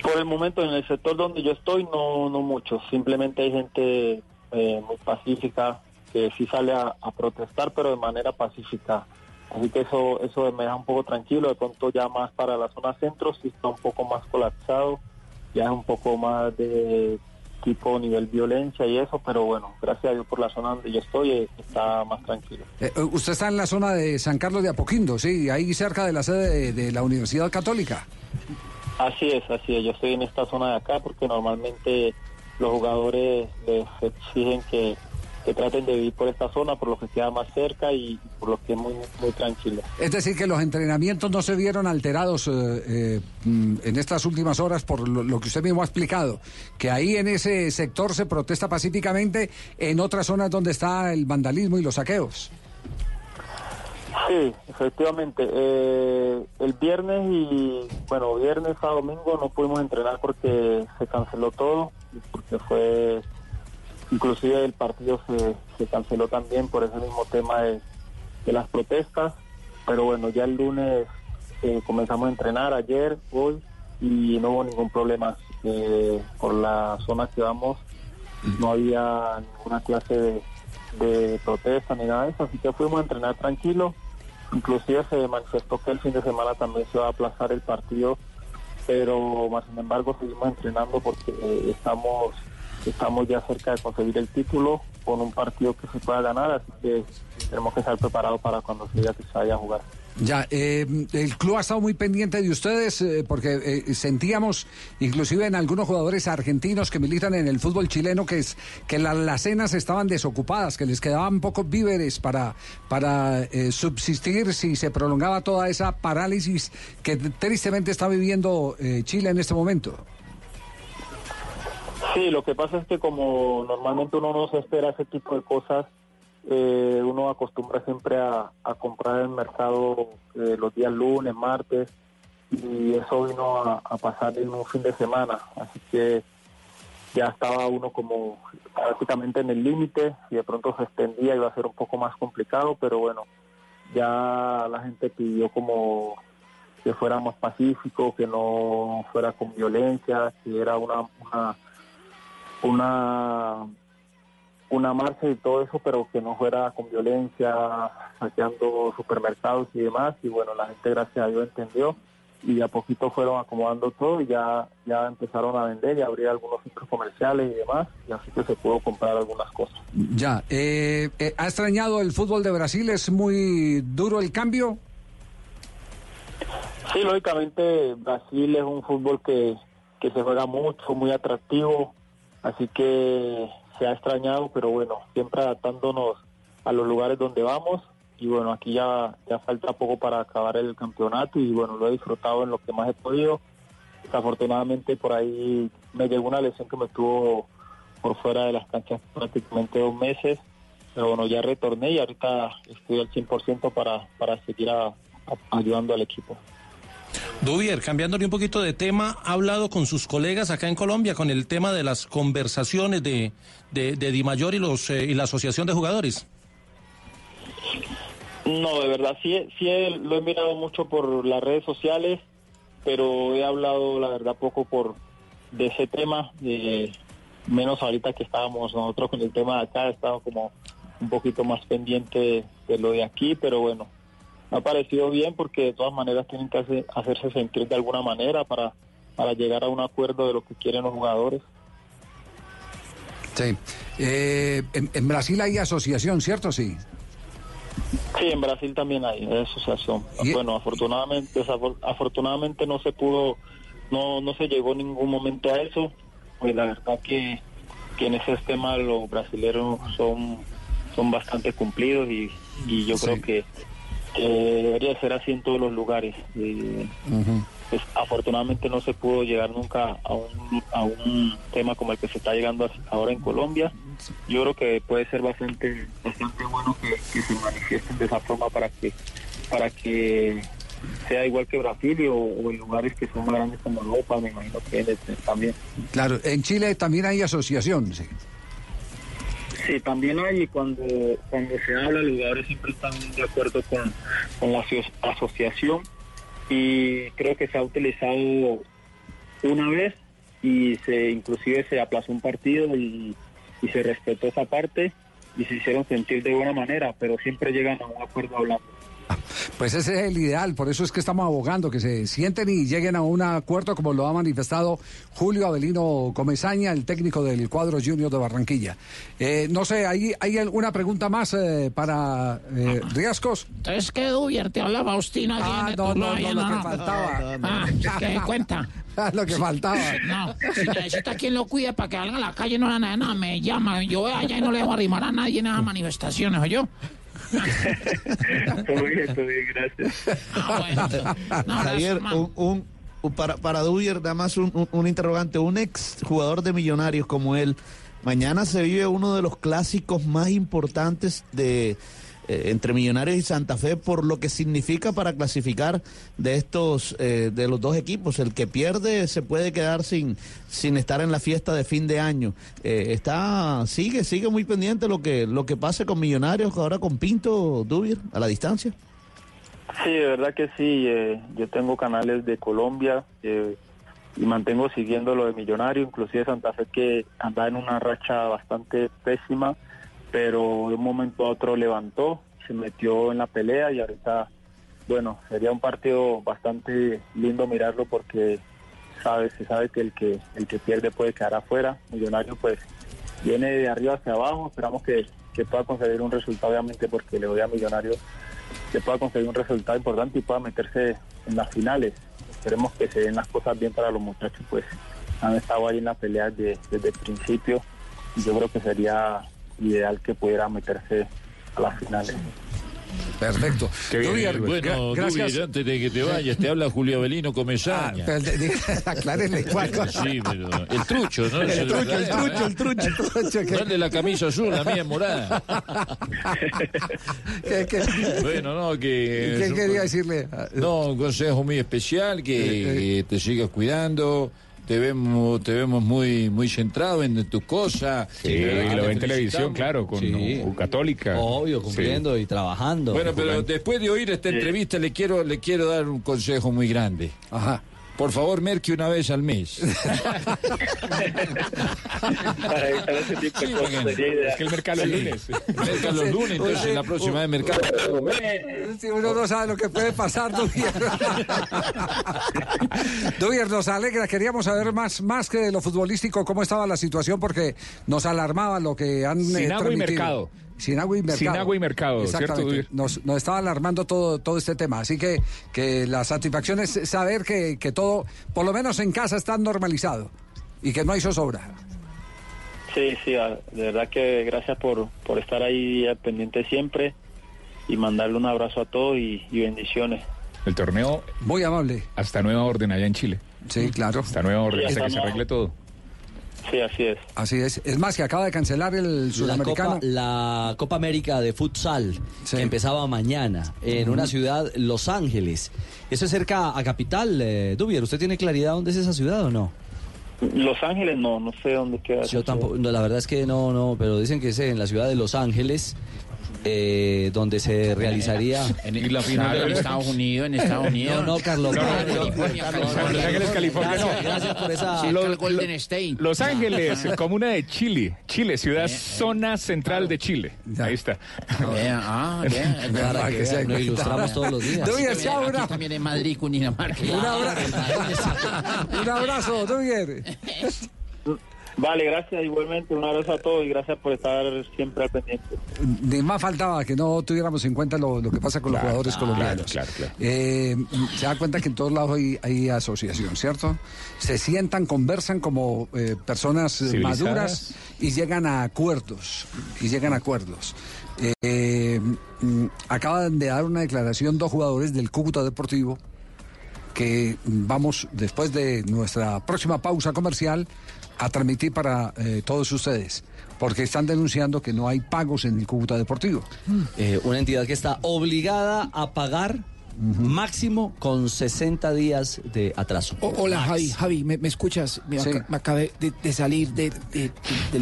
S63: Por el momento en el sector donde yo estoy no no mucho, simplemente hay gente eh, muy pacífica que sí sale a, a protestar pero de manera pacífica. Así que eso eso me deja un poco tranquilo, de pronto ya más para la zona centro sí está un poco más colapsado, ya es un poco más de tipo nivel violencia y eso, pero bueno, gracias a Dios por la zona donde yo estoy eh, está más tranquilo.
S17: Eh, eh, usted está en la zona de San Carlos de Apoquindo, sí, ahí cerca de la sede de, de la Universidad Católica.
S63: Así es, así es. Yo estoy en esta zona de acá porque normalmente los jugadores les exigen que, que traten de vivir por esta zona, por lo que queda más cerca y por lo que es muy, muy tranquilo.
S17: Es decir, que los entrenamientos no se vieron alterados eh, eh, mm, en estas últimas horas por lo, lo que usted mismo ha explicado, que ahí en ese sector se protesta pacíficamente, en otras zonas donde está el vandalismo y los saqueos.
S63: Sí, efectivamente. Eh, el viernes y, bueno, viernes a domingo no pudimos entrenar porque se canceló todo, y porque fue, inclusive el partido se, se canceló también por ese mismo tema de, de las protestas, pero bueno, ya el lunes eh, comenzamos a entrenar ayer, hoy, y no hubo ningún problema. Eh, por la zona que vamos no había ninguna clase de, de protesta ni nada de eso, así que fuimos a entrenar tranquilo. Inclusive se manifestó que el fin de semana también se va a aplazar el partido, pero más sin embargo seguimos entrenando porque eh, estamos estamos ya cerca de conseguir el título con un partido que se pueda ganar, así que tenemos que estar preparados para cuando se que se vaya a jugar.
S17: Ya, eh, el club ha estado muy pendiente de ustedes eh, porque eh, sentíamos, inclusive en algunos jugadores argentinos que militan en el fútbol chileno, que es que la- las cenas estaban desocupadas, que les quedaban pocos víveres para, para eh, subsistir si se prolongaba toda esa parálisis que tristemente está viviendo eh, Chile en este momento.
S63: Sí, lo que pasa es que como normalmente uno no se espera ese tipo de cosas, eh, uno acostumbra siempre a, comprar en el mercado eh, los días lunes, martes, y eso vino a, pasar en un fin de semana, así que ya estaba uno como prácticamente en el límite, y de pronto se extendía iba a ser un poco más complicado, pero bueno, ya la gente pidió como que fuera más pacífico, que no fuera con violencia, que era una, una una una marcha y todo eso, pero que no fuera con violencia, saqueando supermercados y demás. Y bueno, la gente, gracias a Dios, entendió y de a poquito fueron acomodando todo y ya, ya empezaron a vender y abrir algunos centros comerciales y demás. Y así que se pudo comprar algunas cosas.
S17: Ya, eh, eh, ¿ha extrañado el fútbol de Brasil? ¿Es muy duro el cambio?
S63: Sí, lógicamente Brasil es un fútbol que, que se juega mucho, muy atractivo, así que se ha extrañado, pero bueno, siempre adaptándonos a los lugares donde vamos y bueno, aquí ya, ya falta poco para acabar el campeonato y bueno, lo he disfrutado en lo que más he podido. Desafortunadamente por ahí me llegó una lesión que me tuvo por fuera de las canchas prácticamente dos meses, pero bueno, ya retorné y ahorita estoy al 100% para, para seguir ayudando al equipo.
S29: Duvier, cambiándole un poquito de tema, ¿ha hablado con sus colegas acá en Colombia con el tema de las conversaciones de, de, Di Mayor y, los, eh, y la Asociación de Jugadores?
S63: No, de verdad, sí, sí he- lo he mirado mucho por las redes sociales, pero he hablado, la verdad, poco por de ese tema, de, menos ahorita que estábamos nosotros con el tema de acá, estamos como un poquito más pendiente de lo de aquí, pero bueno, ha parecido bien porque de todas maneras tienen que hacer- hacerse sentir de alguna manera para, para llegar a un acuerdo de lo que quieren los jugadores.
S17: Sí. Eh, en, en Brasil hay asociación, ¿cierto? Sí.
S63: Sí, en Brasil también hay asociación. Bueno, afortunadamente, afortunadamente no se pudo, no, no se llegó en ningún momento a eso. Pues la verdad que, que en ese tema los brasileños son, son bastante cumplidos y, y yo creo que, que debería ser así en todos los lugares. Y, pues, afortunadamente no se pudo llegar nunca a un, a un tema como el que se está llegando ahora en Colombia. Yo creo que puede ser bastante bastante bueno que, que se manifiesten de esa forma para que para que sea igual que Brasil o, o en lugares que son más grandes como Europa, me imagino que también.
S17: Claro, en Chile también hay asociación, sí.
S63: Sí, también hay, cuando, cuando se habla, los jugadores siempre están de acuerdo con, con la aso- asociación y creo que se ha utilizado una vez y se inclusive se aplazó un partido y se respetó esa parte y se hicieron sentir de buena manera, pero siempre llegan a un acuerdo hablando.
S17: Pues ese es el ideal, por eso es que estamos abogando, que se sienten y lleguen a un acuerdo como lo ha manifestado Julio Avelino Comesaña, el técnico del cuadro junior de Barranquilla. Eh, no sé, ¿hay, ¿hay alguna pregunta más eh, para eh, Riascos?
S51: Entonces, ¿qué Dubier? Te habla Faustino. allí
S17: Ah,
S51: en
S17: no, no, no, lo que faltaba.
S51: Ah, ¿qué cuenta?
S17: lo que faltaba.
S51: No, si necesita quien lo cuide para que salga a la calle, no nada, nada, me llama. Yo voy allá y no le voy a arrimar a nadie en esas manifestaciones, ¿oyó?
S63: Todo bien, todo bien, gracias.
S28: Javier, un, un- un- para, para Dubier, nada más un, un- un interrogante. Un ex jugador de Millonarios como él, mañana se vive uno de los clásicos más importantes de entre Millonarios y Santa Fe por lo que significa para clasificar de estos eh, de los dos equipos. El que pierde se puede quedar sin sin estar en la fiesta de fin de año. Eh, está sigue sigue muy pendiente lo que lo que pase con Millonarios ahora con Pinto Dubier a la distancia.
S63: Sí, de verdad que sí. eh, yo tengo canales de Colombia eh, y mantengo siguiendo lo de Millonario, inclusive Santa Fe que anda en una racha bastante pésima, pero de un momento a otro levantó, se metió en la pelea y ahorita, bueno, sería un partido bastante lindo mirarlo porque sabe, se sabe que el que el que pierde puede quedar afuera. Millonario pues viene de arriba hacia abajo, esperamos que, que pueda conseguir un resultado, obviamente, porque le doy a Millonarios, que pueda conseguir un resultado importante y pueda meterse en las finales. Esperemos que se den las cosas bien para los muchachos, pues han estado ahí en la pelea de- desde el principio yo creo que sería ideal que pudiera meterse a las finales.
S17: Perfecto. Dubier,
S25: bueno,
S17: gra- gracias.
S25: Dubier, antes de que te vayas, te habla Julio Avelino Comesaña.
S17: Ah, pero de- de- aclárenle cuál.
S25: Sí, pero el trucho, ¿no?
S17: El trucho, el trucho, el trucho. El trucho, que-
S25: ¿Cuál de la camisa azul? La mía es morada.
S17: ¿Qué, qué-
S25: Bueno, no, que...
S17: qué quería decirle?
S25: No, un consejo muy especial, que eh, te sigas cuidando. Te vemos, te vemos muy, muy centrado en tus cosas.
S30: Sí,
S25: Eh,
S30: lo ve en televisión, claro, con
S18: Sí.
S30: U Católica.
S18: Obvio, cumpliendo y trabajando.
S25: Bueno, pero después de oír esta entrevista le quiero, le quiero dar un consejo muy grande.
S17: Ajá.
S25: Por favor, merque una vez al mes.
S63: Para evitar ese tipo de cosas
S25: porque-
S63: sería ideal.
S30: Es que el mercado los lunes.
S25: Merca los lunes, entonces en la próxima vez mercado.
S17: Si uno no sabe lo que puede pasar, Dubier. Dubier, nos alegra. Queríamos saber más, más que de lo futbolístico, cómo estaba la situación, porque nos alarmaba lo que han.
S30: Sin
S17: eh,
S30: agua y mercado.
S17: Sin agua y mercado.
S30: Sin agua y mercado, ¿cierto,
S17: Exactamente. Nos, nos estaba alarmando todo, todo este tema. Así que, que la satisfacción es saber que, que todo, por lo menos en casa, está normalizado y que no hay zozobra.
S63: Sí, sí, de verdad que gracias por, por estar ahí al pendiente siempre y mandarle un abrazo a todos y, y bendiciones.
S30: El torneo.
S17: Muy amable.
S30: Hasta nueva orden allá en Chile.
S17: Sí, claro.
S30: Hasta nueva orden,
S63: Sí,
S30: hasta que se arregle todo.
S63: Sí, así es.
S17: Así es. Es más, que acaba de cancelar el
S18: La
S17: sudamericano.
S18: Copa, la Copa América de Futsal, que empezaba mañana en una ciudad, Los Ángeles. Eso es cerca a Capital, eh, Dubier. ¿Usted tiene claridad dónde es esa ciudad o no?
S63: Los Ángeles no, no sé dónde queda.
S18: Yo tampoco, no, la verdad es que no, no, pero dicen que es en la ciudad de Los Ángeles, eh, donde se realizaría...
S51: En la final en Estados Unidos, en Estados Unidos.
S18: No, no, Carlos.
S51: No,
S18: no.
S30: Los Ángeles, California.
S18: Gracias,
S30: no.
S18: gracias por esa...
S51: Cerca
S30: Lo-
S51: Golden State.
S30: Los Ángeles, comuna de Chile. Chile, ciudad zona central de Chile. Ahí está.
S51: Ah, bien.
S18: Para que
S51: vean.
S18: lo ilustramos todos los días.
S51: Aquí
S17: chao,
S51: también-
S17: una-
S51: también en Madrid, Cundinamarca.
S17: Un, abra- un abrazo, Dubier.
S63: Vale, gracias igualmente, un abrazo a todos y gracias por estar siempre al pendiente.
S17: Ni más faltaba que no tuviéramos en cuenta lo, lo que pasa con los
S63: Claro,
S17: jugadores
S63: claro,
S17: colombianos.
S63: claro, claro.
S17: Eh, se da cuenta que en todos lados hay, hay asociación, ¿cierto? Se sientan, conversan como eh, personas maduras y llegan a acuerdos. Y llegan a acuerdos. Eh, mm, acaban de dar una declaración dos jugadores del Cúcuta Deportivo que vamos, después de nuestra próxima pausa comercial, a transmitir para eh, todos ustedes, porque están denunciando que no hay pagos en el Cúcuta Deportivo.
S18: Eh, una entidad que está obligada a pagar máximo con 60 días de atraso.
S51: O- hola Javi, Javi, ¿me, me escuchas? Me, ac- me acabé de, de salir de, de- de-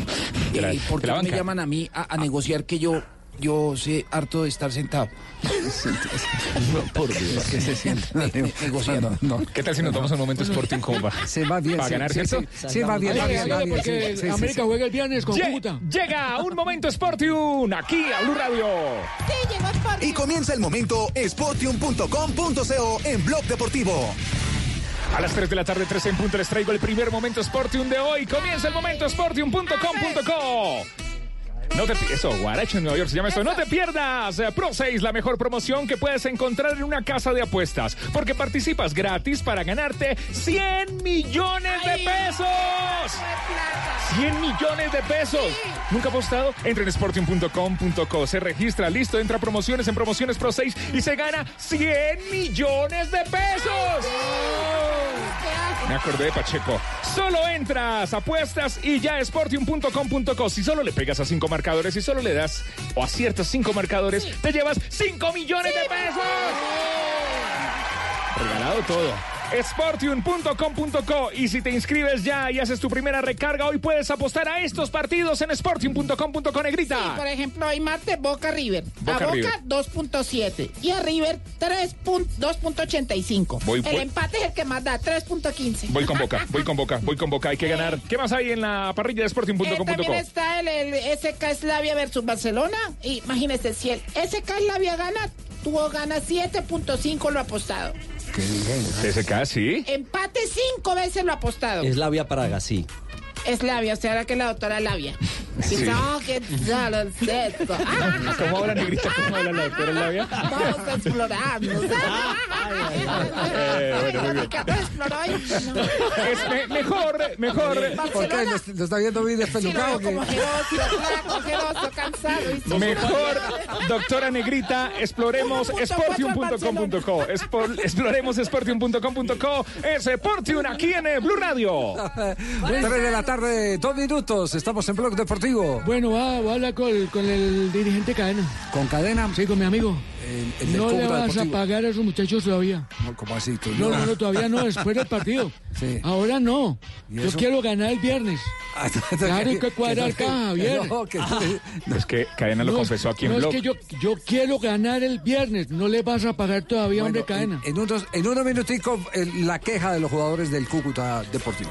S51: eh, ¿Por
S30: de
S51: qué
S30: la
S51: me llaman a mí a, a negociar que yo yo sé harto de estar sentado?
S18: Por Dios.
S17: que se sientan
S51: negociando.
S17: No, no.
S30: ¿Qué tal si nos tomamos un momento Sporting como va?
S17: Se va bien,
S30: Para ganar,
S17: sí,
S30: ¿cierto?
S17: sí, sí, va bien, va bien, va bien, sí, sí, sí, sí.
S51: juega el viernes con Cúcuta.
S30: Llega un momento Sportium aquí a Blue Radio.
S38: Y comienza el momento sportium.com.co en Blog Deportivo.
S30: A las 3 de la tarde, 3 en punto, les traigo el primer momento Sportium de hoy. Comienza el momento Sportium.com.co. No te eso, Guaracho en Nueva York se llama esto. No te pierdas eh, Pro 6, la mejor promoción que puedes encontrar en una casa de apuestas, porque participas gratis para ganarte 100 millones de pesos. 100 millones de pesos. ¿Nunca apostado? Entra en sportium.com.co, se registra, listo, entra a promociones en promociones Pro 6 y se gana 100 millones de pesos. Me acordé de Pacheco. Solo entras, apuestas y ya sportium.com.co. Si solo le pegas a cinco marcadores y solo le das o aciertas cinco marcadores, te llevas 5 millones de pesos. Regalado todo. Sportium.com.co y si te inscribes ya y haces tu primera recarga, hoy puedes apostar a estos partidos en sportium.com.co negrita.
S51: Por ejemplo, hoy martes Boca River.
S30: Boca
S51: a Boca
S30: River.
S51: 2.7 y a River 3 pun- 2.85.
S30: Voy-
S51: el
S30: voy-
S51: empate es el que más da, 3.15.
S30: Voy con Boca, voy con Boca, voy con Boca. Hay que ganar. ¿Qué más hay en la parrilla de
S51: Eh,
S30: sportium.com.co?
S51: también está el, el SK Slavia versus Barcelona. Imagínese, si el SK Slavia gana, tuvo gana 7.5 lo apostado.
S30: SK, sí.
S51: Empate 5 veces lo apostado.
S18: Es la vía para Gasí.
S51: Es Labia, o sea, ahora que la doctora Labia.
S30: Sí.
S51: No, que ya lo sé.
S30: ¿Cómo habla negrita? ¿Cómo habla la doctora Labia?
S51: Vamos a explorar. ¿no?
S30: Eh, bueno, muy bien. Es me- mejor, mejor.
S17: ¿Por qué? ¿Lo, lo está viendo
S51: lo
S17: despelucado?
S51: como jeroso, cansado. y.
S30: Mejor, doctora Negrita, exploremos sportium.com.co. Exploremos sportium.com.co. Es Sportium aquí en eh, Blue Radio.
S17: Tres de la tarde, dos minutos. Estamos en Blog Deportivo.
S64: Bueno, va, voy a hablar con, con el dirigente Cadena.
S17: ¿Con Cadena?
S64: Sí, con mi amigo.
S17: el
S64: no le vas
S17: Deportivo.
S64: a pagar a esos muchachos todavía.
S17: ¿Cómo así? tú?
S64: No, no, no, todavía no, después del partido.
S17: Sí.
S64: Ahora no.
S17: ¿Y
S64: Yo quiero ganar el viernes. Claro, hay que cuadrar
S17: que-
S64: caja, Javier.
S17: no, que-
S30: Es que Cadena lo
S64: No,
S30: confesó aquí en
S64: no,
S30: Blog.
S64: es que yo, yo quiero ganar el viernes. No le vas a pagar todavía,
S17: Bueno,
S64: hombre, Cadena.
S17: En, en unos, en unos minuticos, la queja de los jugadores del Cúcuta Deportivo.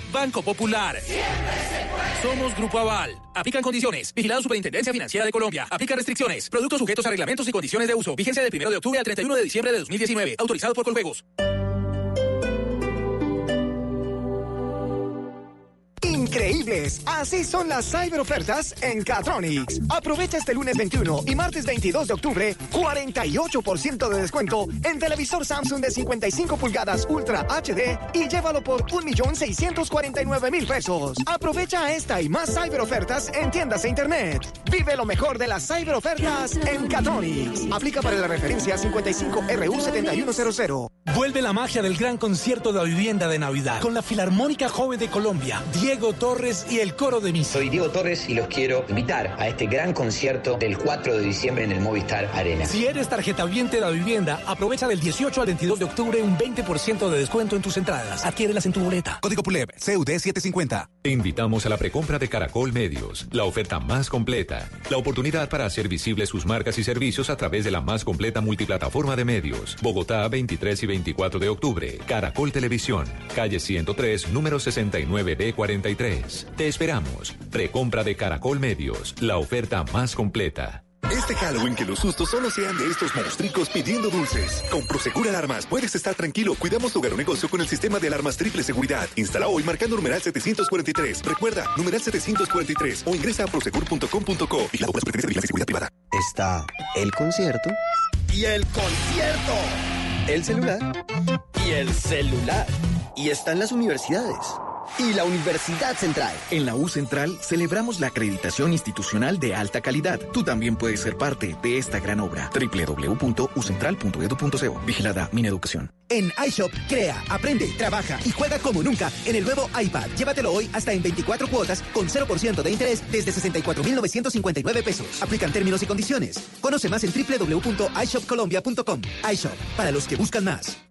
S65: Banco Popular. Somos Grupo Aval. Aplican condiciones. Vigilado Superintendencia Financiera de Colombia. Aplica restricciones. Productos sujetos a reglamentos y condiciones de uso. Vigencia del 1 de octubre al 31 de diciembre de 2019. Autorizado por Coljuegos.
S39: Increíbles, así son las cyberofertas en Catronics. Aprovecha este lunes 21 y martes 22 de octubre 48% de descuento en televisor Samsung de 55 pulgadas Ultra HD y llévalo por 1.649.000 pesos. Aprovecha esta y más cyberofertas en tiendas e internet. Vive lo mejor de las cyberofertas en Catronics. Aplica para la referencia 55 RU 7100.
S66: Vuelve la magia del gran concierto de la vivienda de Navidad con la Filarmónica Joven de Colombia, Diego Torres y el coro de misa.
S10: Soy Diego Torres y los quiero invitar a este gran concierto del 4 de diciembre en el Movistar Arena.
S66: Si eres tarjeta oyente de la vivienda, aprovecha del 18 al 22 de octubre un 20% de descuento en tus entradas. Adquiérelas en tu boleta.
S16: Código PULEB, CUD 750. Te invitamos a la precompra de Caracol Medios, la oferta más completa. La oportunidad para hacer visibles sus marcas y servicios a través de la más completa multiplataforma de medios. Bogotá, 23 y 24 de octubre. Caracol Televisión, calle 103, número 69B43. Te esperamos. Precompra de Caracol Medios, la oferta más completa.
S67: Este Halloween que los sustos solo sean de estos monstruos pidiendo dulces. Con Prosegur Alarmas puedes estar tranquilo. Cuidamos tu hogar o negocio con el sistema de alarmas triple seguridad. Instala hoy marcando numeral 743. Recuerda, numeral 743 o ingresa a prosegur.com.co. Por la Superintendencia de Vigilancia y Seguridad Privada.
S68: Está el concierto. Y el concierto. El celular. Y el celular. Y están las universidades. Y la Universidad Central.
S69: En la U Central celebramos la acreditación institucional de alta calidad. Tú también puedes ser parte de esta gran obra. www.ucentral.edu.co. Vigilada Mineducación.
S38: En iShop, crea, aprende, trabaja y juega como nunca en el nuevo iPad. Llévatelo hoy hasta en 24 cuotas con 0% de interés desde 64,959 pesos. Aplican términos y condiciones. Conoce más en www.ishopcolombia.com. iShop, para los que buscan más.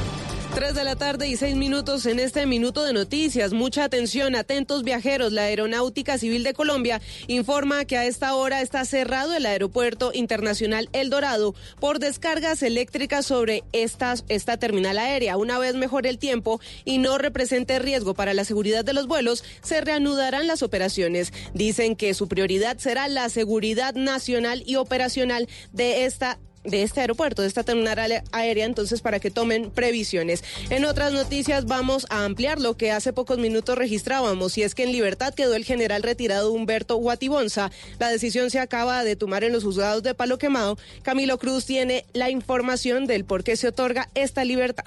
S56: 3 de la tarde y 6 minutos en este minuto de noticias. Mucha atención, atentos viajeros. La Aeronáutica Civil de Colombia informa que a esta hora está cerrado el Aeropuerto Internacional El Dorado por descargas eléctricas sobre esta, esta terminal aérea. Una vez mejor el tiempo y no represente riesgo para la seguridad de los vuelos, se reanudarán las operaciones. Dicen que su prioridad será la seguridad nacional y operacional de esta de este aeropuerto, de esta terminal aérea, entonces para que tomen previsiones. En otras noticias vamos a ampliar lo que hace pocos minutos registrábamos, y es que en libertad quedó el general retirado Humberto Guatibonza. La decisión se acaba de tomar en los juzgados de Palo Quemado. Camilo Cruz tiene la información del por qué se otorga esta libertad.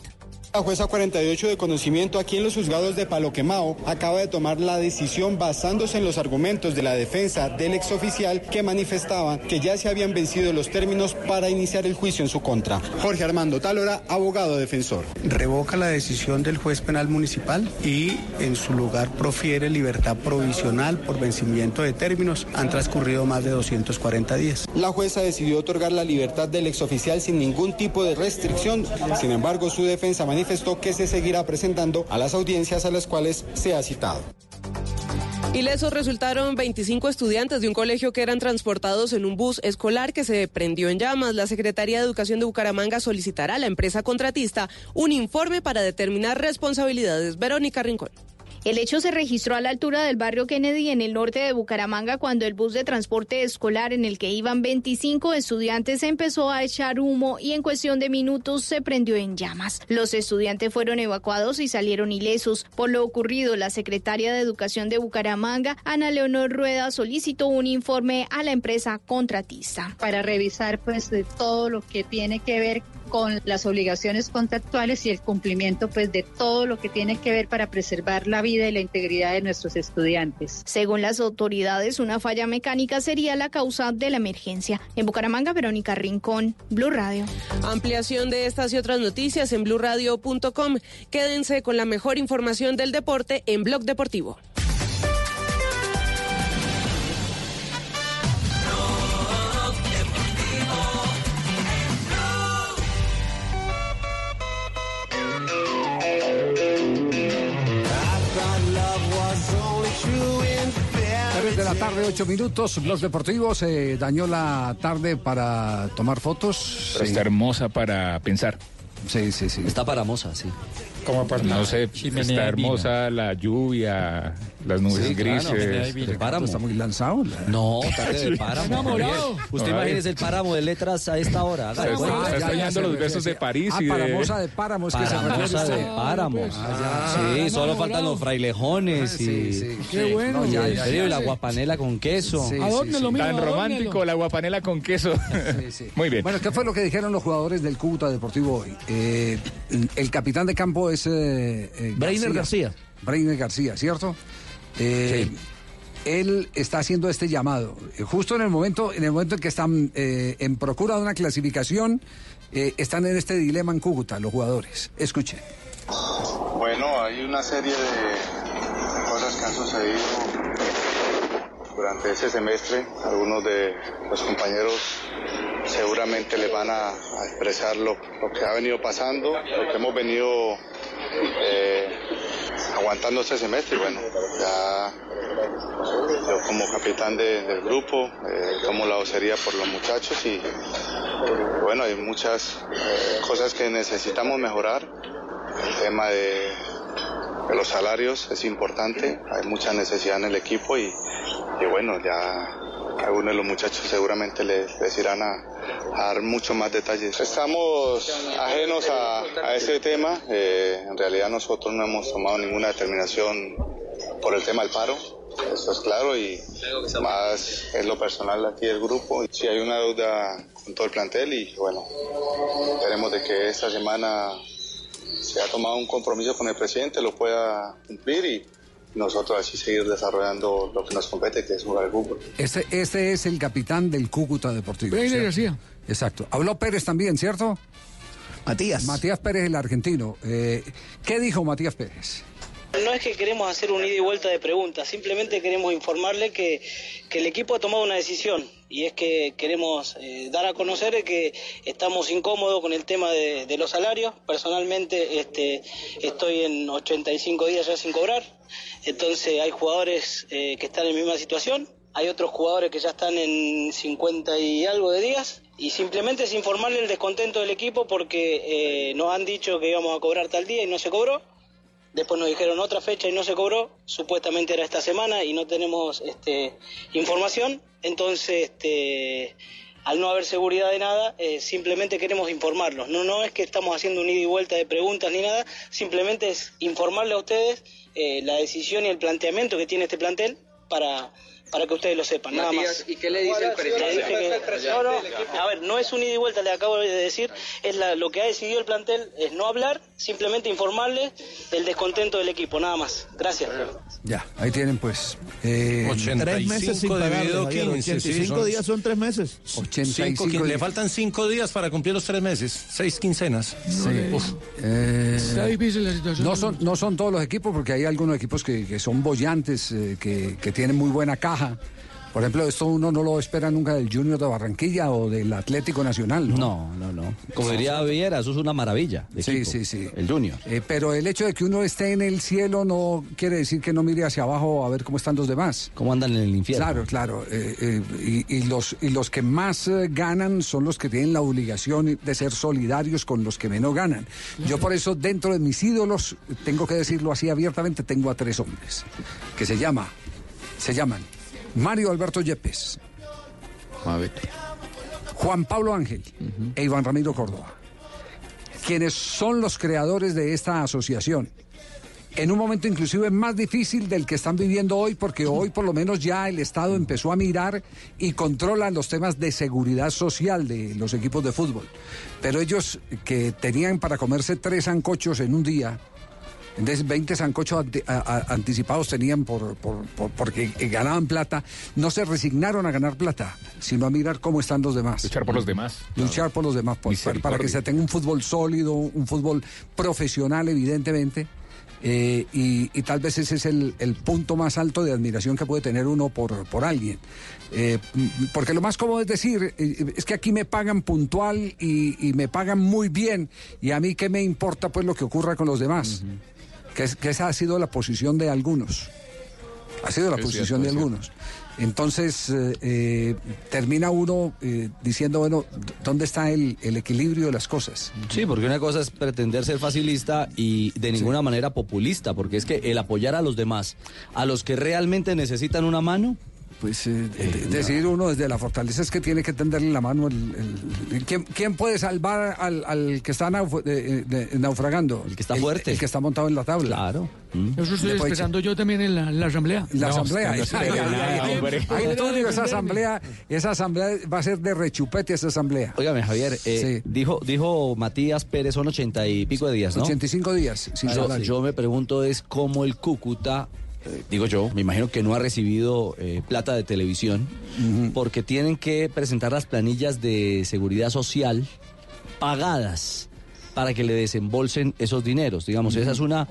S70: La jueza 48 de conocimiento aquí en los juzgados de Palo Quemao acaba de tomar la decisión basándose en los argumentos de la defensa del exoficial que manifestaban que ya se habían vencido los términos para iniciar el juicio en su contra. Jorge Armando Talora, abogado defensor.
S71: revoca la decisión del juez penal municipal y en su lugar profiere libertad provisional por vencimiento de términos. Han transcurrido más de 240 días.
S70: La jueza decidió otorgar la libertad del exoficial sin ningún tipo de restricción. Sin embargo, su defensa manifestó que se seguirá presentando a las audiencias a las cuales se ha citado.
S56: Ilesos resultaron 25 estudiantes de un colegio que eran transportados en un bus escolar que se prendió en llamas. La Secretaría de Educación de Bucaramanga solicitará a la empresa contratista un informe para determinar responsabilidades. Verónica Rincón.
S72: El hecho se registró a la altura del barrio Kennedy en el norte de Bucaramanga cuando el bus de transporte escolar en el que iban 25 estudiantes empezó a echar humo y en cuestión de minutos se prendió en llamas. Los estudiantes fueron evacuados y salieron ilesos. Por lo ocurrido, la secretaria de Educación de Bucaramanga, Ana Leonor Rueda, solicitó un informe a la empresa contratista.
S73: para revisar pues de todo lo que tiene que ver con las obligaciones contractuales y el cumplimiento pues de todo lo que tiene que ver para preservar la vida y la integridad de nuestros estudiantes.
S72: Según las autoridades, una falla mecánica sería la causa de la emergencia. En Bucaramanga, Verónica Rincón, Blue Radio.
S56: Ampliación de estas y otras noticias en blurradio.com. Quédense con la mejor información del deporte en Blog Deportivo.
S17: Tres de la tarde, ocho minutos. Los deportivos eh, dañó la tarde para tomar fotos.
S30: Pero está hermosa para pensar.
S17: Sí, sí, sí.
S18: Está para moza, sí.
S30: Como para no sé,
S18: Chimenea
S30: está hermosa la lluvia, las nubes
S18: Sí,
S30: grises.
S18: El páramo.
S17: Está muy lanzado.
S18: No, tarde del páramo.
S17: Enamorado.
S18: Usted imagínese el páramo de letras a esta hora. de
S30: Está- extrañando los besos de París
S17: Ah,
S30: y de...
S17: Paramosa de Páramo, es que se
S18: Paramosa de páramo.
S17: Ah, ya.
S18: sí, solo faltan los frailejones y.
S17: Qué bueno.
S18: No, ya, serio, la guapanela con queso.
S17: Sí, Adórnelo, sí, sí.
S30: Tan romántico la guapanela con queso. Muy bien.
S17: Bueno, ¿qué fue lo que dijeron los jugadores del Cúcuta Deportivo hoy? Eh, el capitán de campo es... Eh, eh,
S18: Breiner García.
S17: Breiner García, ¿cierto? Eh, Él está haciendo este llamado. Eh, Justo en el momento en, el momento en que están eh, en procura de una clasificación, eh, están en este dilema en Cúcuta, los jugadores. Escuchen.
S64: Bueno, hay una serie de cosas que han sucedido durante ese semestre. Algunos de los compañeros seguramente les van a, a expresar lo, lo que ha venido pasando, lo que hemos venido eh, aguantando este semestre. Y bueno, ya yo como capitán de- del grupo eh, tomo la vocería por los muchachos y bueno, hay muchas eh, cosas que necesitamos mejorar. El tema de, los salarios es importante, hay mucha necesidad en el equipo y bueno, ya algunos de los muchachos seguramente les, les irán a, dar mucho más detalles. Estamos ajenos a, a este tema, eh, en realidad nosotros no hemos tomado ninguna determinación por el tema del paro. Eso es claro y más es lo personal aquí del grupo. Si hay una deuda con todo el plantel y bueno, esperemos de que esta semana se ha tomado un compromiso con el presidente, lo pueda cumplir y nosotros así seguir desarrollando lo que nos compete, que es jugar el fútbol.
S17: Este, este es el capitán del Cúcuta Deportivo.
S74: Breiner
S17: ¿cierto? Exacto. Habló Pérez también, ¿cierto?
S75: Matías.
S17: Matías Pérez, el argentino. Eh, ¿Qué dijo Matías Pérez?
S76: No es que queremos hacer un ida y vuelta de preguntas, simplemente queremos informarle que, que el equipo ha tomado una decisión y es que queremos eh, dar a conocer que estamos incómodos con el tema de, los salarios. Personalmente este, estoy en 85 días ya sin cobrar, entonces hay jugadores eh, que están en misma situación, hay otros jugadores que ya están en 50 y algo de días. Y simplemente es informarle el descontento del equipo porque eh, nos han dicho que íbamos a cobrar tal día y no se cobró. Después nos dijeron otra fecha y no se cobró, supuestamente era esta semana y no tenemos este, información. Entonces, este, al no haber seguridad de nada, eh, simplemente queremos informarlos. No, no es que estamos haciendo un ida y vuelta de preguntas ni nada, simplemente es informarle a ustedes eh, la decisión y el planteamiento que tiene este plantel para, para que ustedes lo sepan, nada más.
S77: ¿y qué le dice el presidente?
S76: Le dije que- no, no, a ver, no es un ida y vuelta, le acabo de decir, es la- lo que ha decidido el plantel es no hablar, simplemente informarle del descontento del equipo, nada más. Gracias.
S17: Ya, ahí tienen pues. Eh,
S75: Tres meses sin pagarle, Javier, 85 días son tres meses.
S17: 85
S29: Cinco, le faltan cinco días para cumplir los tres meses, seis quincenas. Uf.
S17: Eh,
S74: Está difícil la situación.
S17: No son, no son todos los equipos, porque hay algunos equipos que, que son bollantes, eh, que, que tienen muy buena caja. Por ejemplo, esto uno no lo espera nunca del Junior de Barranquilla o del Atlético Nacional. No,
S18: no, no. Como diría Viera, eso es una maravilla. de
S17: Sí,
S18: equipo,
S17: sí, sí.
S18: El Junior.
S17: Eh, pero el hecho de que uno esté en el cielo no quiere decir que no mire hacia abajo a ver cómo están los demás.
S18: ¿Cómo andan en el infierno?
S17: Claro, claro. eh, eh, y, y los, y los que más eh, ganan son los que tienen la obligación de ser solidarios con los que menos ganan. Yo por eso dentro de mis ídolos, tengo que decirlo así abiertamente, tengo a tres hombres que se llama, se llaman Mario Alberto Yepes, Juan Pablo Ángel e Iván Ramiro Córdoba, quienes son los creadores de esta asociación. En un momento inclusive más difícil del que están viviendo hoy, porque hoy por lo menos ya el Estado empezó a mirar y controla los temas de seguridad social de los equipos de fútbol. Pero ellos que tenían para comerse tres ancochos en un día, entonces 20 sancochos ante- a- a- anticipados tenían por, por- por- porque ganaban plata, no se resignaron a ganar plata, sino a mirar cómo están los demás.
S30: Luchar por los demás.
S17: Luchar por los demás, por- para, para que se tenga un fútbol sólido, un fútbol profesional, evidentemente. eh, y, y tal vez ese es el, el punto más alto de admiración que puede tener uno por, por alguien. Eh, porque lo más cómodo es decir, eh, es que aquí me pagan puntual y, y me pagan muy bien, y a mí qué me importa pues lo que ocurra con los demás. Que, es- que esa ha sido la posición de algunos. Ha sido la
S30: Es
S17: posición
S30: cierto,
S17: de algunos. Entonces, eh, eh, termina uno eh, diciendo, bueno, ¿dónde está el, el equilibrio de las cosas?
S18: Sí, porque una cosa es pretender ser facilista y de ninguna manera populista, porque es que el apoyar a los demás, a los que realmente necesitan una mano,
S17: Pues eh, de- decir uno desde la fortaleza es que tiene que tenderle la mano. El, el- el- ¿quién, quién puede salvar al, al que está nauf- de- de- naufragando? El que
S18: está fuerte.
S17: El que está montado en la tabla.
S18: Claro.
S74: Eso estoy esperando yo también en la, en la asamblea.
S17: La asamblea.
S30: no.
S17: Ahí esa asamblea, esa asamblea va a ser de rechupete esa asamblea.
S18: Óigame, Javier, eh, dijo, dijo Matías Pérez, son ochenta y pico de días, ¿no?
S17: 85 días sin
S18: yo me pregunto es cómo el Cúcuta, eh, digo yo, me imagino que no ha recibido eh, plata de televisión, porque tienen que presentar las planillas de seguridad social pagadas para que le desembolsen esos dineros. Digamos, esa es una,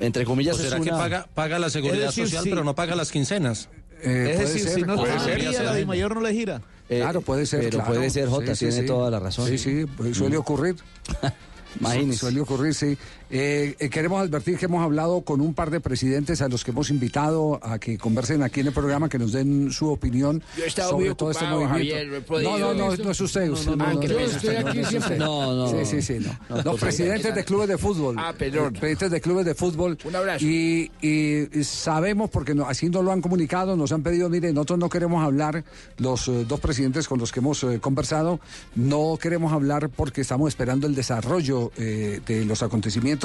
S18: entre comillas,
S29: ¿O será
S18: es
S29: que paga, paga la seguridad
S18: decir,
S29: social,
S18: sí.
S29: pero no paga las quincenas?
S17: Eh,
S75: es decir,
S17: ser,
S75: si no
S17: puede ser.
S75: día, la de mayor no le gira.
S18: Eh,
S17: claro, puede ser.
S18: Pero
S17: claro.
S18: puede ser,
S17: Sí, sí,
S18: tiene
S17: sí.
S18: toda la razón.
S17: Sí, sí, pues suele
S18: Mm.
S17: ocurrir.
S18: Imagínese.
S17: Suele ocurrir, sí. Eh, eh, queremos advertir que hemos hablado con un par de presidentes a los que hemos invitado a que conversen aquí en el programa, que nos den su opinión sobre todo este movimiento.
S74: Javier, no
S17: no, no, no, es usted. usted no,
S74: no,
S17: no,
S74: yo
S17: no
S74: estoy aquí
S17: no
S74: siempre.
S18: No, no.
S17: Sí, sí, sí, no.
S18: No,
S17: No,
S18: no,
S17: presidentes de clubes de fútbol.
S74: Ah, perdón.
S17: Presidentes de clubes de fútbol.
S74: Un abrazo.
S17: Y, sabemos, porque así nos lo han comunicado, nos han pedido, mire, nosotros no queremos hablar, los eh, dos presidentes con los que hemos eh, conversado, no queremos hablar porque estamos esperando el desarrollo eh, de los acontecimientos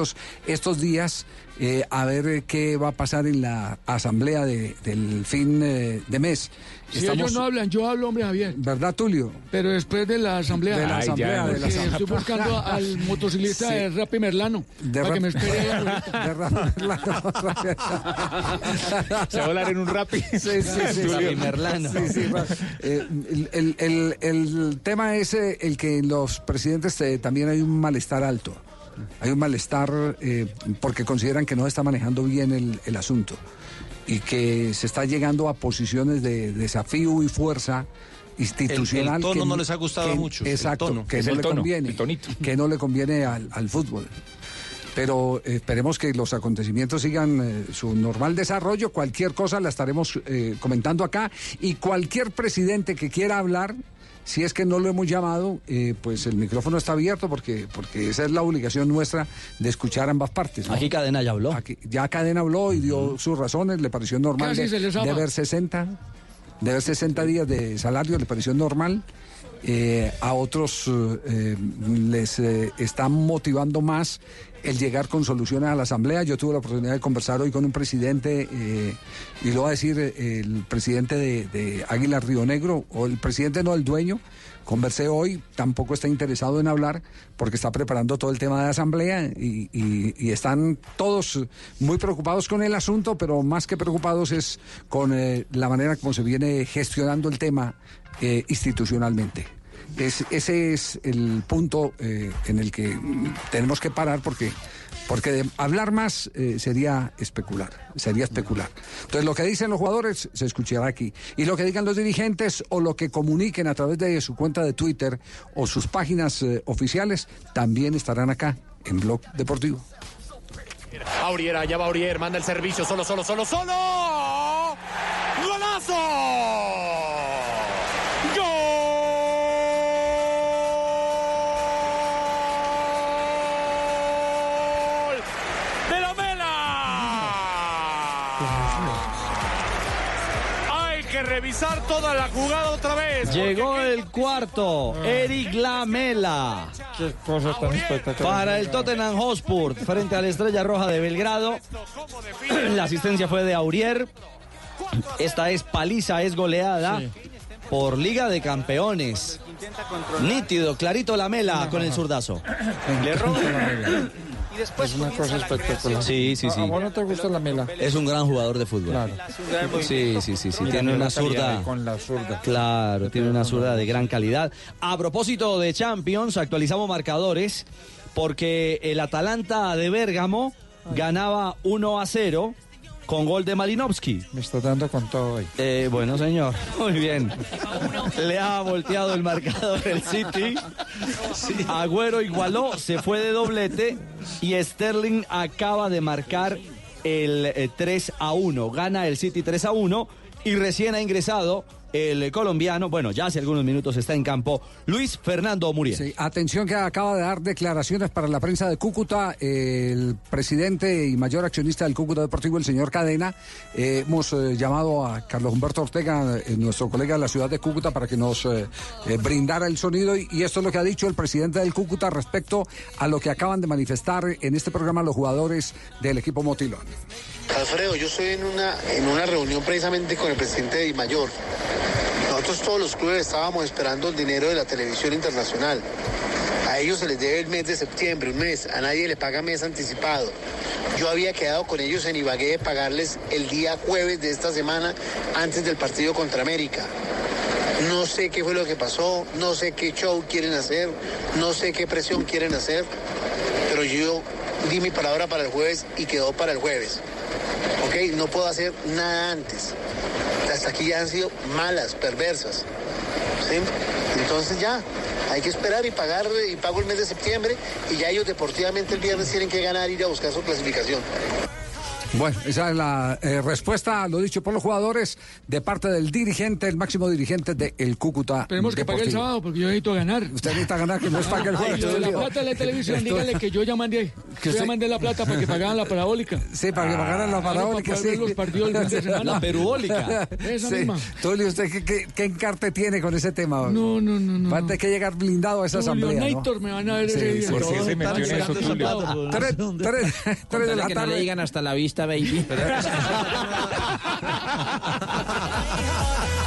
S17: estos días, eh, a ver eh, qué va a pasar en la asamblea de- del fin eh, de mes.
S74: Si ellos no hablan, yo hablo, hombre, Javier.
S17: ¿Verdad, Tulio?
S74: Pero después de la asamblea.
S17: De la
S30: Ay,
S17: asamblea,
S30: ya,
S17: de la asamblea.
S74: estoy buscando al motociclista
S17: Sí.
S74: de Rappi Merlano.
S17: De
S74: para que me espere.
S17: De Rafa Merlano.
S30: Se va a hablar en un rapi.
S17: Sí, sí, sí. Sí.
S18: Merlano.
S17: Sí, sí, Ra- eh, el, el- el- el tema es el que en los presidentes eh, también hay un malestar alto. Hay un malestar eh, porque consideran que no está manejando bien el, el asunto y que se está llegando a posiciones de desafío y fuerza institucional.
S29: El- el tono
S17: que
S29: no les ha gustado
S17: que-
S29: mucho,
S17: Exacto,
S29: tono.
S17: que
S30: Es
S17: no
S30: el
S17: le
S30: tono,
S17: conviene.
S30: el tonito.
S17: Que no le conviene al, al fútbol. Pero esperemos que los acontecimientos sigan eh, su normal desarrollo. Cualquier cosa la estaremos eh, comentando acá. Y cualquier presidente que quiera hablar, si es que no lo hemos llamado, eh, pues el micrófono está abierto porque, porque esa es la obligación nuestra de escuchar ambas partes. ¿no?
S18: Aquí Cadena ya habló.
S17: Aquí- ya Cadena habló y dio sus razones, le pareció normal de,
S74: se les
S17: de ver 60, de ver 60 días de salario, le pareció normal. Eh, a otros eh, les eh, está motivando más el llegar con soluciones a la Asamblea. Yo tuve la oportunidad de conversar hoy con un presidente, eh, y lo va a decir eh, el presidente de, de Águila Río Negro, o el presidente no, el dueño. Conversé hoy, tampoco está interesado en hablar porque está preparando todo el tema de asamblea y, y- y están todos muy preocupados con el asunto, pero más que preocupados es con eh, la manera como se viene gestionando el tema eh, institucionalmente. Es- ese es el punto eh, en el que tenemos que parar porque, porque hablar más eh, sería especular, sería especular. Entonces lo que dicen los jugadores se escuchará aquí. Y lo que digan los dirigentes o lo que comuniquen a través de su cuenta de Twitter o sus páginas eh, oficiales también estarán acá en Blog Deportivo.
S78: Aurier, allá va Aurier, manda el servicio, solo, solo, solo, solo. ¡Golazo! Revisar toda la jugada otra vez.
S18: Llegó el cuarto, Eric Lamela.
S64: Qué cosa tan espectacular.
S18: Para el Tottenham Hotspur, frente a la Estrella Roja de Belgrado. La asistencia fue de Aurier. Esta es paliza, es goleada por Liga de Campeones. Nítido, clarito Lamela con el zurdazo. Le roba.
S64: Y después es una cosa espectacular.
S18: Sí, sí, sí.
S64: ¿A vos no te gusta la mela?
S18: Es un gran jugador de fútbol.
S64: Claro.
S18: Sí, sí, sí, sí.
S64: Mira,
S18: Tiene una zurda.
S64: Con la zurda.
S18: Claro, tiene una zurda de gran calidad. A propósito de Champions, actualizamos marcadores porque el Atalanta de Bérgamo ganaba 1 a 0 con gol de Malinowski.
S64: Me está dando con todo hoy.
S18: Eh, bueno, señor, muy bien. Le ha volteado el marcador el City. Agüero igualó, se fue de doblete y Sterling acaba de marcar el eh, 3 a 1. Gana el City 3 a 1 y recién ha ingresado el colombiano, bueno, ya hace algunos minutos está en campo, Luis Fernando Muriel.
S17: Sí, atención que acaba de dar declaraciones para la prensa de Cúcuta el presidente y mayor accionista del Cúcuta Deportivo, el señor Cadena. Eh, hemos eh, llamado a Carlos Humberto Ortega, eh, nuestro colega de la ciudad de Cúcuta, para que nos brindara el sonido y esto es lo que ha dicho el presidente del Cúcuta respecto a lo que acaban de manifestar en este programa los jugadores del equipo Motilón.
S79: Alfredo, yo estoy en una, en una reunión precisamente con el presidente de Mayor. Nosotros todos los clubes estábamos esperando el dinero de la televisión internacional. A ellos se les debe el mes de septiembre, un mes. A nadie le paga mes anticipado. Yo había quedado con ellos en Ibagué de pagarles el día jueves de esta semana antes del partido contra América. No sé qué fue lo que pasó, no sé qué show quieren hacer, no sé qué presión quieren hacer, pero yo di mi palabra para el jueves y quedó para el jueves. ¿Ok? No puedo hacer nada antes. Hasta aquí ya han sido malas, perversas. ¿Sí? Entonces ya, hay que esperar y pagar y pago el mes de septiembre y ya ellos deportivamente el viernes tienen que ganar y ir a buscar su clasificación.
S17: Bueno, esa es la eh, respuesta, lo dicho por los jugadores, de parte del dirigente, el máximo dirigente del Cúcuta.
S64: Tenemos que pagar el
S17: Deportivo.
S64: sábado porque yo necesito ganar.
S17: Usted necesita ganar, que no es para que el
S64: Ay,
S17: jueves.
S64: de la
S17: Tulio.
S64: plata de la televisión, dígale que yo ya mandé.
S17: Que
S64: yo ya
S17: usted-
S64: mandé la plata para que pagaran la parabólica.
S17: Sí, para que pagaran la parabólica,
S64: para poder
S17: sí.
S64: los partidos fin de semana.
S18: La perubólica.
S64: Esa
S17: Sí.
S64: misma.
S17: Tulio, ¿usted qué, qué, qué encarte tiene con ese tema?
S64: No, no, no, no.
S17: Va a tener que llegar blindado a esa
S64: Julio
S17: asamblea, ¿no?
S64: Nator me van a ver
S17: Sí,
S64: ese día.
S17: sí, sí,
S64: están
S17: metió en eso, Tulio. Tres, de la
S26: que no le
S17: tarde.
S26: digan hasta la vista, baby.
S80: Blue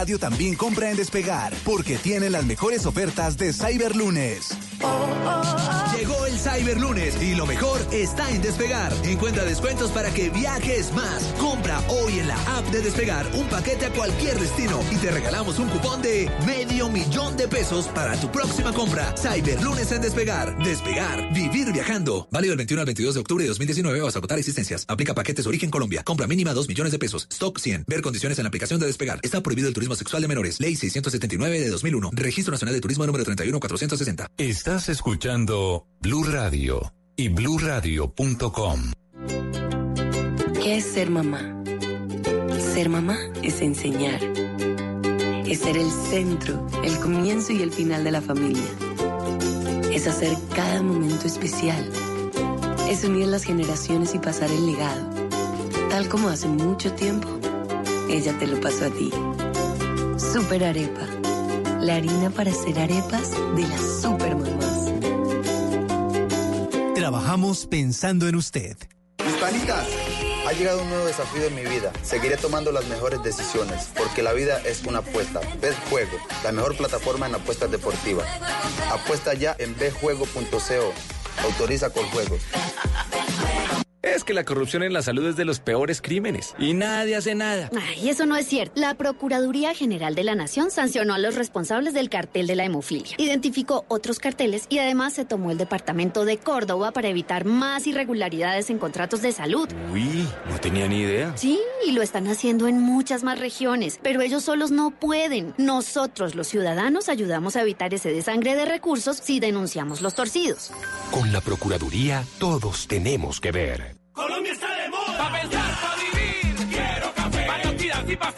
S80: También compra en Despegar porque tiene las mejores ofertas de Cyberlunes.
S38: Llegó el Cyberlunes y lo mejor está en Despegar. Encuentra descuentos para que viajes más. Compra hoy en la app de Despegar un paquete a cualquier destino y te regalamos un cupón de medio millón de pesos para tu próxima compra. Cyberlunes en Despegar. Despegar. Vivir viajando.
S81: Válido del 21 al 22 de octubre de 2019 o hasta agotar existencias. Aplica paquetes Origen Colombia. Compra mínima 2 millones de pesos. Stock 100. Ver condiciones en la aplicación de Despegar. Está prohibido el turismo sexual de menores. Ley 679 de 2001. Registro Nacional de Turismo número 31460.
S16: Estás escuchando Blue Radio y bluradio.com.
S82: ¿Qué es ser mamá? Ser mamá es enseñar. Es ser el centro, el comienzo y el final de la familia. Es hacer cada momento especial. Es unir las generaciones y pasar el legado. Tal como hace mucho tiempo, ella te lo pasó a ti. Super Arepa.
S83: la harina para hacer arepas de las supermamás.
S84: Trabajamos pensando en usted.
S79: Hispanitas, ha llegado un nuevo desafío en mi vida. Seguiré tomando las mejores decisiones, porque la vida es una apuesta. Betjuego, la mejor plataforma en apuestas deportivas. Apuesta ya en betjuego.co. Autoriza con juegos.
S30: Es que la corrupción en la salud es de los peores crímenes y nadie hace nada.
S85: Ay, eso no es cierto. La Procuraduría General de la Nación sancionó a los responsables del cartel de la hemofilia, identificó otros carteles y además se tomó el departamento de Córdoba para evitar más irregularidades en contratos de salud.
S30: Uy, no tenía ni idea.
S85: Sí, y lo están haciendo en muchas más regiones, pero ellos solos no pueden. Nosotros, los ciudadanos, ayudamos a evitar ese desangre de recursos si denunciamos los torcidos.
S70: Con la Procuraduría, todos tenemos que ver.
S86: Colombia está de moda. Pa' pensar, pa' vivir. Quiero café. Varios días y pa'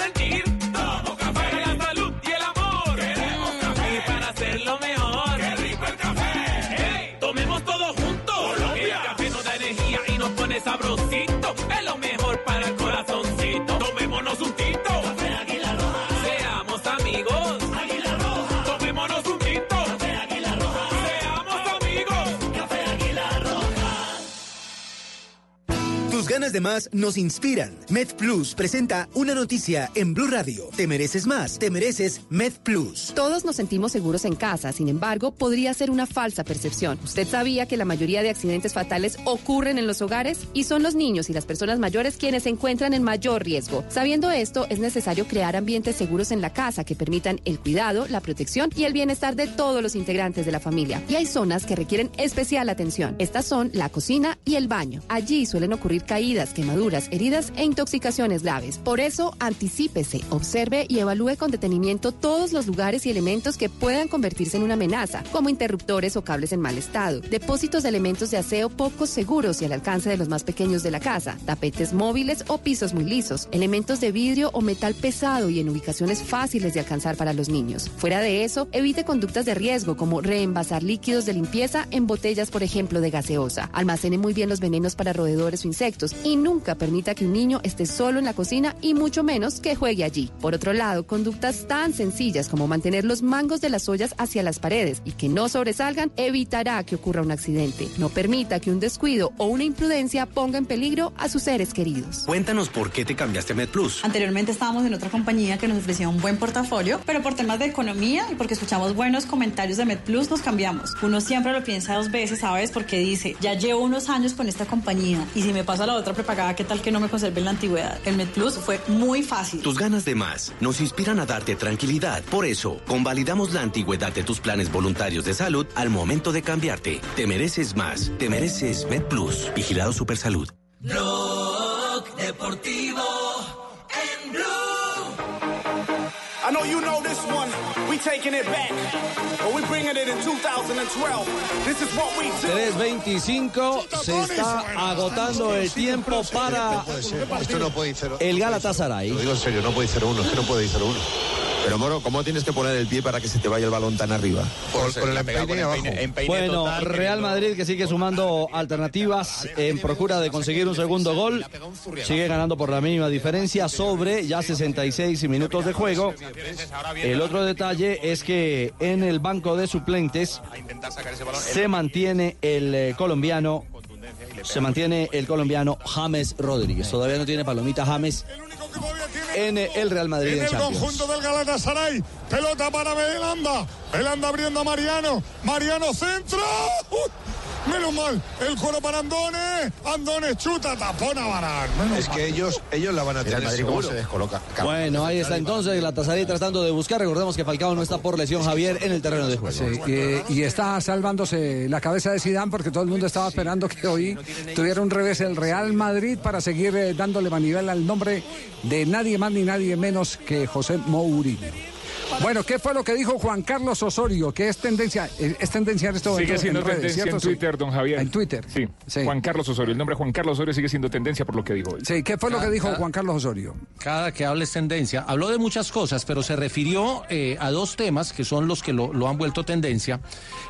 S38: ganas de más nos inspiran. MedPlus presenta una noticia en Blue Radio. Te mereces más, te mereces MedPlus.
S42: Todos nos sentimos seguros en casa, sin embargo, podría ser una falsa percepción. ¿Usted sabía que la mayoría de accidentes fatales ocurren en los hogares? Y son los niños y las personas mayores quienes se encuentran en mayor riesgo. Sabiendo esto, es necesario crear ambientes seguros en la casa que permitan el cuidado, la protección y el bienestar de todos los integrantes de la familia. Y hay zonas que requieren especial atención. Estas son la cocina y el baño. Allí suelen ocurrir caídas, quemaduras, heridas e intoxicaciones graves. Por eso, anticípese, observe y evalúe con detenimiento todos los lugares y elementos que puedan convertirse en una amenaza, como interruptores o cables en mal estado, depósitos de elementos de aseo poco seguros y al alcance de los más pequeños de la casa, tapetes móviles o pisos muy lisos, elementos de vidrio o metal pesado y en ubicaciones fáciles de alcanzar para los niños. Fuera de eso, evite conductas de riesgo como reenvasar líquidos de limpieza en botellas, por ejemplo, de gaseosa. Almacene muy bien los venenos para roedores o insectos y nunca permita que un niño esté solo en la cocina y mucho menos que juegue allí. Por otro lado, conductas tan sencillas como mantener los mangos de las ollas hacia las paredes y que no sobresalgan evitará que ocurra un accidente. No permita que un descuido o una imprudencia ponga en peligro a sus seres queridos.
S70: Cuéntanos por qué te cambiaste a MedPlus.
S82: Anteriormente estábamos en otra compañía que nos ofrecía un buen portafolio, pero por temas de economía y porque escuchamos buenos comentarios de MedPlus nos cambiamos. Uno siempre lo piensa dos veces, ¿sabes? Porque dice, ya llevo unos años con esta compañía y si me paso a la otra prepagada, ¿qué tal que no me conserve en la antigüedad? El MedPlus fue muy fácil.
S70: Tus ganas de más nos inspiran a darte tranquilidad. Por eso, convalidamos la antigüedad de tus planes voluntarios de salud al momento de cambiarte. Te mereces más. Te mereces MedPlus. Vigilado Supersalud.
S86: Blog Deportivo en Blue.
S87: I know you know this one. We taking it back. But we bringing it in 2012. This is what we do.
S18: 3.25 se está agotando el tiempo para
S88: Esto no puede ir 0
S18: el Galatasaray.
S88: Lo digo en serio, no puede ir 0-1, es que no puede ir 0-1.
S89: Pero Moro, ¿cómo tienes que poner el pie para que se te vaya el balón tan arriba?
S88: Con, con el empeine abajo.
S18: Bueno, Real Madrid que sigue sumando alternativas en procura de conseguir un segundo gol. Sigue ganando por la mínima diferencia sobre ya 66 minutos de juego. El otro detalle es que en el banco de suplentes se mantiene el eh, colombiano se mantiene el colombiano James Rodríguez. Todavía no tiene palomita James en el Real Madrid
S24: En
S18: en
S24: el
S18: Champions.
S24: conjunto del Galatasaray. Pelota para Belanda. Belanda abriendo a Mariano. Mariano centro. Menos mal, el coro para Andone. Andone chuta, tapona. Menos
S88: Es
S24: mal.
S88: que ellos, ellos la van a tener
S89: el Madrid cómo se descoloca.
S18: Bueno, ahí está entonces la Tazarí tratando de buscar. Recordemos que Falcao no está por lesión, Javier, en el terreno de juego.
S17: Sí, eh, y está salvándose la cabeza de Zidane porque todo el mundo estaba esperando que hoy tuviera un revés el Real Madrid para seguir eh, dándole manivela al nombre de nadie más ni nadie menos que José Mourinho. Bueno, ¿qué fue lo que dijo Juan Carlos Osorio? Que es tendencia, eh, es tendencia en esto
S30: Sigue siendo
S17: redes,
S30: tendencia
S17: ¿cierto?
S30: en Twitter, don Javier.
S17: En Twitter.
S30: Sí. Juan Carlos Osorio. El nombre Juan Carlos Osorio sigue siendo tendencia por lo que dijo hoy.
S17: Sí, ¿qué fue lo que dijo Juan Carlos Osorio?
S29: Cada que hable es tendencia. Habló de muchas cosas, pero se refirió eh, a dos temas que son los que lo, lo han vuelto tendencia.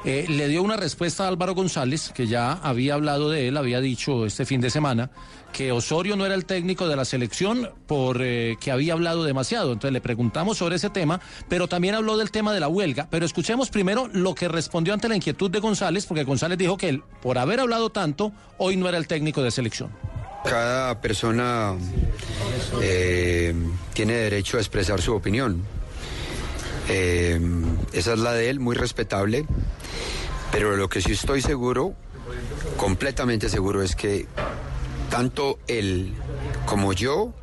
S29: Eh, le dio una respuesta a Álvaro González, que ya había hablado de él, había dicho este fin de semana que Osorio no era el técnico de la selección por eh, que había hablado demasiado. Entonces le preguntamos sobre ese tema, pero también habló del tema de la huelga. Pero escuchemos primero lo que respondió ante la inquietud de González, porque González dijo que él, por haber hablado tanto, hoy no era el técnico de selección.
S90: Cada persona eh, tiene derecho a expresar su opinión. Eh, esa es la de él, muy respetable. Pero lo que sí estoy seguro, completamente seguro, es que tanto él como yo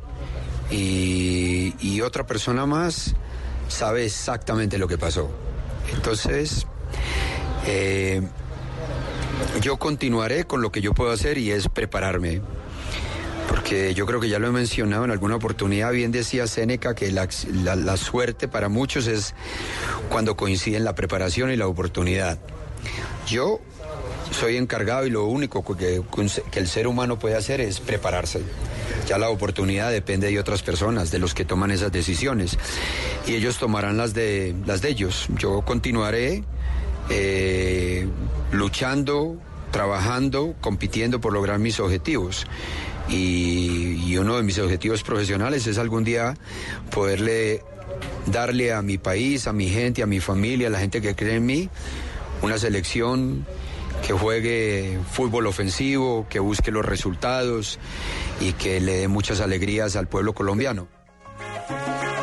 S90: y, otra persona más sabe exactamente lo que pasó. Entonces, eh, yo continuaré con lo que yo puedo hacer y es prepararme. Porque yo creo que ya lo he mencionado en alguna oportunidad, bien decía Séneca que la- la suerte para muchos es cuando coinciden la preparación y la oportunidad. Yo soy encargado y lo único que, el ser humano puede hacer es prepararse. Ya la oportunidad depende de otras personas, de los que toman esas decisiones. Y ellos tomarán las de, las de ellos. Yo continuaré eh, luchando, trabajando, compitiendo por lograr mis objetivos. Y, y uno de mis objetivos profesionales es algún día poderle darle a mi país, a mi gente, a mi familia, a la gente que cree en mí, una selección que juegue fútbol ofensivo, que busque los resultados y que le dé muchas alegrías al pueblo colombiano.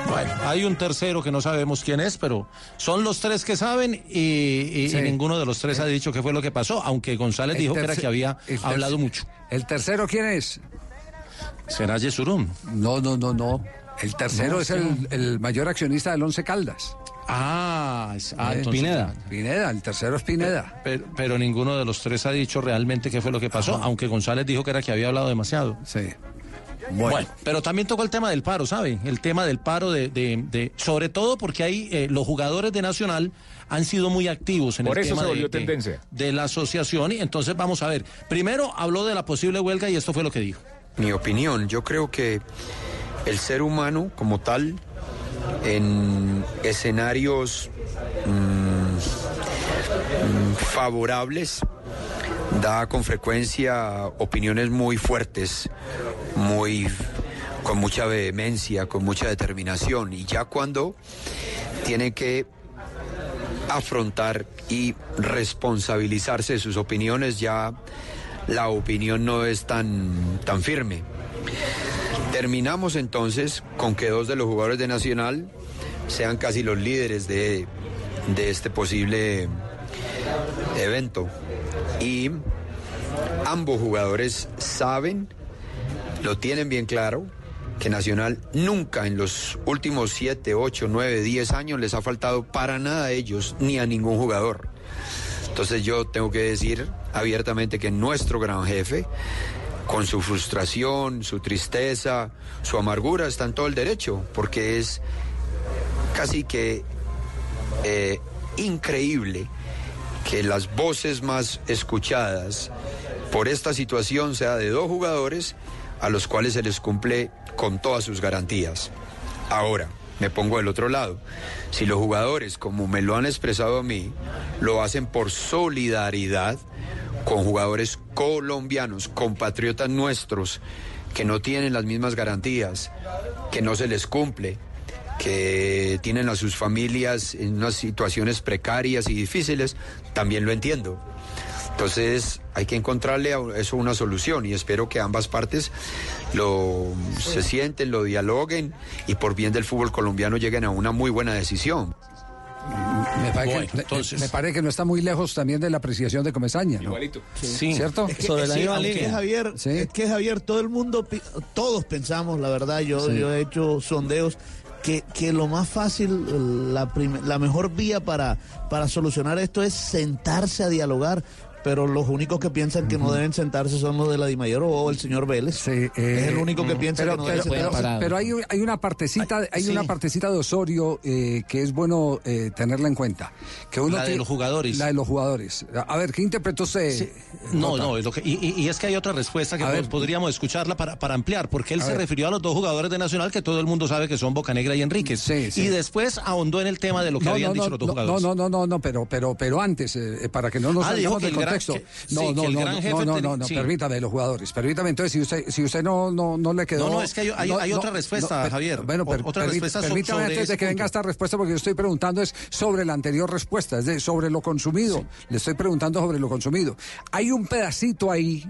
S29: Bueno, hay un tercero que no sabemos quién es, pero son los tres que saben y, y- y
S17: Sí.
S29: ninguno de los tres ha dicho qué fue lo que pasó, aunque González
S17: El
S29: dijo que era que había hablado mucho.
S17: ¿El tercero quién es?
S29: ¿Será Yesurum?
S17: No, no, no, no. El tercero
S29: No,
S17: es
S29: sí.
S17: el, el mayor accionista del Once Caldas.
S29: Ah, es- ah,
S17: Eh,
S29: entonces-
S17: Pineda. Pineda, el tercero es Pineda.
S29: Pero, pero ninguno de los tres ha dicho realmente qué fue lo que pasó, aunque González dijo que era que había hablado demasiado.
S17: Sí.
S29: Bueno. pero también tocó el tema del paro, ¿sabe? El tema del paro de, de- de- sobre todo porque hay eh, los jugadores de Nacional han sido muy activos en
S30: Por
S29: el
S30: eso
S29: tema
S30: se
S29: de-
S30: tendencia.
S29: de la asociación y entonces vamos a ver. Primero habló de la posible huelga y esto fue lo que dijo.
S90: Mi opinión, yo creo que el ser humano como tal, en escenarios mm, mm, favorables, da con frecuencia opiniones muy fuertes, muy con mucha vehemencia, con mucha determinación. Y ya cuando tiene que afrontar y responsabilizarse de sus opiniones, ya la opinión no es tan, tan firme. Terminamos entonces con que dos de los jugadores de Nacional sean casi los líderes de, de este posible evento. Y ambos jugadores saben, lo tienen bien claro, que Nacional nunca en los últimos 7, 8, 9, 10 años les ha faltado para nada a ellos ni a ningún jugador. Entonces yo tengo que decir abiertamente que nuestro gran jefe, con su frustración, su tristeza, su amargura, está en todo el derecho, porque es casi que eh, increíble que las voces más escuchadas por esta situación sea de dos jugadores a los cuales se les cumple con todas sus garantías. Ahora, me pongo del otro lado. Si los jugadores, como me lo han expresado a mí, lo hacen por solidaridad con jugadores colombianos, compatriotas nuestros, que no tienen las mismas garantías, que no se les cumple, que tienen a sus familias en unas situaciones precarias y difíciles, también lo entiendo. Entonces hay que encontrarle a eso una solución y espero que ambas partes lo se sienten, lo dialoguen y por bien del fútbol colombiano lleguen a una muy buena decisión.
S17: Me parece,
S29: Bueno,
S17: que,
S29: entonces-
S17: me parece que no está muy lejos también de la apreciación de Comesaña. ¿no?
S30: Igualito.
S29: Sí.
S17: ¿Cierto?
S91: Es que,
S18: Sobre la
S91: sí,
S18: misma línea.
S91: es Javier,
S17: Sí.
S91: es que Javier, todo el mundo, todos pensamos, la verdad, yo,
S17: Sí.
S91: yo he hecho sondeos, que, que lo más fácil, la, prim- la mejor vía para, para solucionar esto es sentarse a dialogar. Pero los únicos que piensan que no deben sentarse son los de la Dimayor o el señor Vélez.
S17: Sí, eh,
S91: es el único que piensa
S17: pero,
S91: que no
S17: pero,
S91: debe
S17: pero-
S91: sentarse.
S17: pero hay, hay una partecita, hay
S91: sí.
S17: una partecita de Osorio eh, que es bueno eh, tenerla en cuenta. Que uno
S29: La de los jugadores.
S17: La de los jugadores. A ver, ¿qué interpretó usted?
S29: No, no, es lo que, y, es que hay otra respuesta que
S17: ver.
S29: podríamos escucharla para, para ampliar, porque él
S17: A
S29: se
S17: ver.
S29: refirió a los dos jugadores de Nacional que todo el mundo sabe que son Bocanegra y Enríquez.
S17: Sí, sí.
S29: Y después ahondó en el tema de lo que
S17: No,
S29: habían
S17: no,
S29: dicho
S17: no,
S29: los dos
S17: no,
S29: jugadores.
S17: no, no, no, no, pero, pero, pero antes, eh, para que no nos
S29: ah, dijo que el gran
S17: contexto.
S29: que-
S17: no,
S29: sí,
S17: no,
S29: que el
S17: no,
S29: gran
S17: no,
S29: jefe
S17: no, no, no, no,
S29: sí.
S17: permítame, los jugadores. Permítame, entonces, si usted, si usted no, no, no le quedó.
S29: No, no, es que hay- hay- hay otra respuesta, Javier.
S17: Bueno, per-
S29: otra
S17: permí-
S29: respuesta
S17: permítame
S29: sobre
S17: antes de que venga esta respuesta, porque yo estoy preguntando es sobre la anterior respuesta, es de, sobre lo consumido. Le estoy preguntando sobre lo consumido. Hay un pedacito ahí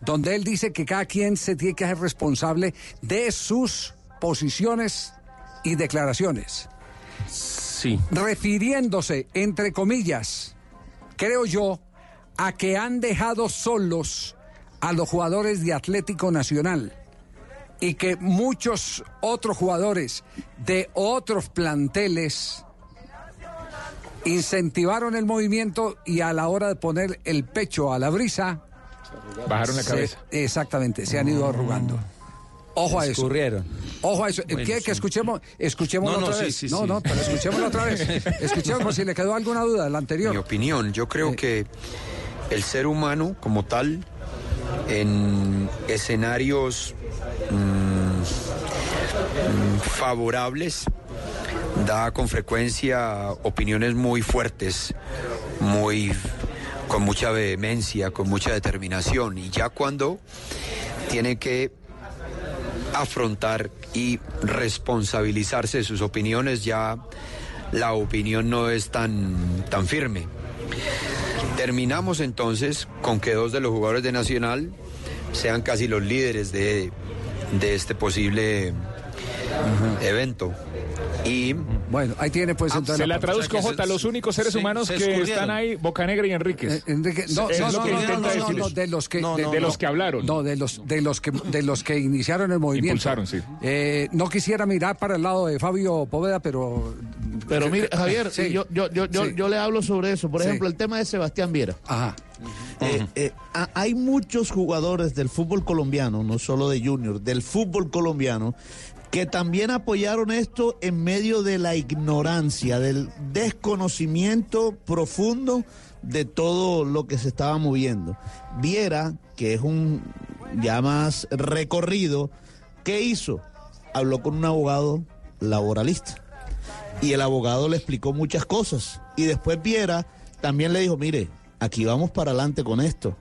S17: donde él dice que cada quien se tiene que hacer responsable de sus posiciones y declaraciones.
S29: Sí.
S17: Refiriéndose, entre comillas, creo yo, a que han dejado solos a los jugadores de Atlético Nacional y que muchos otros jugadores de otros planteles incentivaron el movimiento y a la hora de poner el pecho a la brisa
S30: Bajaron la
S17: se-
S30: cabeza.
S17: exactamente, se han ido arrugando. Ojo a eso.
S92: Escurrieron.
S17: Ojo a eso.
S29: Bueno,
S17: ¿Quiere que escuchemos,
S29: No, no,
S17: otra
S29: sí,
S17: vez?
S29: sí,
S17: no,
S29: sí.
S17: no, pero escuchémoslo otra vez. Escuchemos por si le quedó alguna duda del
S90: Mi
S17: anterior.
S90: opinión, yo creo que el ser humano como tal, en escenarios mm, mm, favorables, da con frecuencia opiniones muy fuertes, muy con mucha vehemencia, con mucha determinación. Y ya cuando tiene que afrontar y responsabilizarse de sus opiniones, ya la opinión no es tan, tan firme. Terminamos entonces con que dos de los jugadores de Nacional sean casi los líderes de, de este posible evento. Y
S17: bueno, ahí tiene pues entonces
S30: Se la traduzco, Jota,
S29: se-
S30: los únicos seres
S29: se-
S30: humanos
S29: se
S30: que están ahí, Bocanegra y Enríquez.
S17: Eh, Enrique, no, no, no,
S30: que
S17: no,
S30: intenta
S17: no, no,
S30: decir.
S17: no, de los que
S29: No,
S17: de,
S29: no,
S30: de
S29: no.
S30: los que hablaron.
S17: no, de los de los que de los que iniciaron el movimiento.
S30: Impulsaron, sí.
S17: Eh, no quisiera mirar para el lado de Fabio Poveda, pero
S93: Pero mire, Javier,
S17: Sí.
S93: yo, yo, yo, yo,
S17: Sí.
S93: yo le hablo sobre eso. Por
S17: Sí.
S93: ejemplo, el tema de Sebastián Viera.
S17: ajá.
S28: Eh, eh, ha- hay muchos jugadores del fútbol colombiano, no solo de Junior, del fútbol colombiano, que también apoyaron esto en medio de la ignorancia, del desconocimiento profundo de todo lo que se estaba moviendo. Viera, que es un ya más recorrido, ¿qué hizo? Habló con un abogado laboralista y el abogado le explicó muchas cosas. Y después Viera también le dijo, mire, aquí vamos para adelante con esto.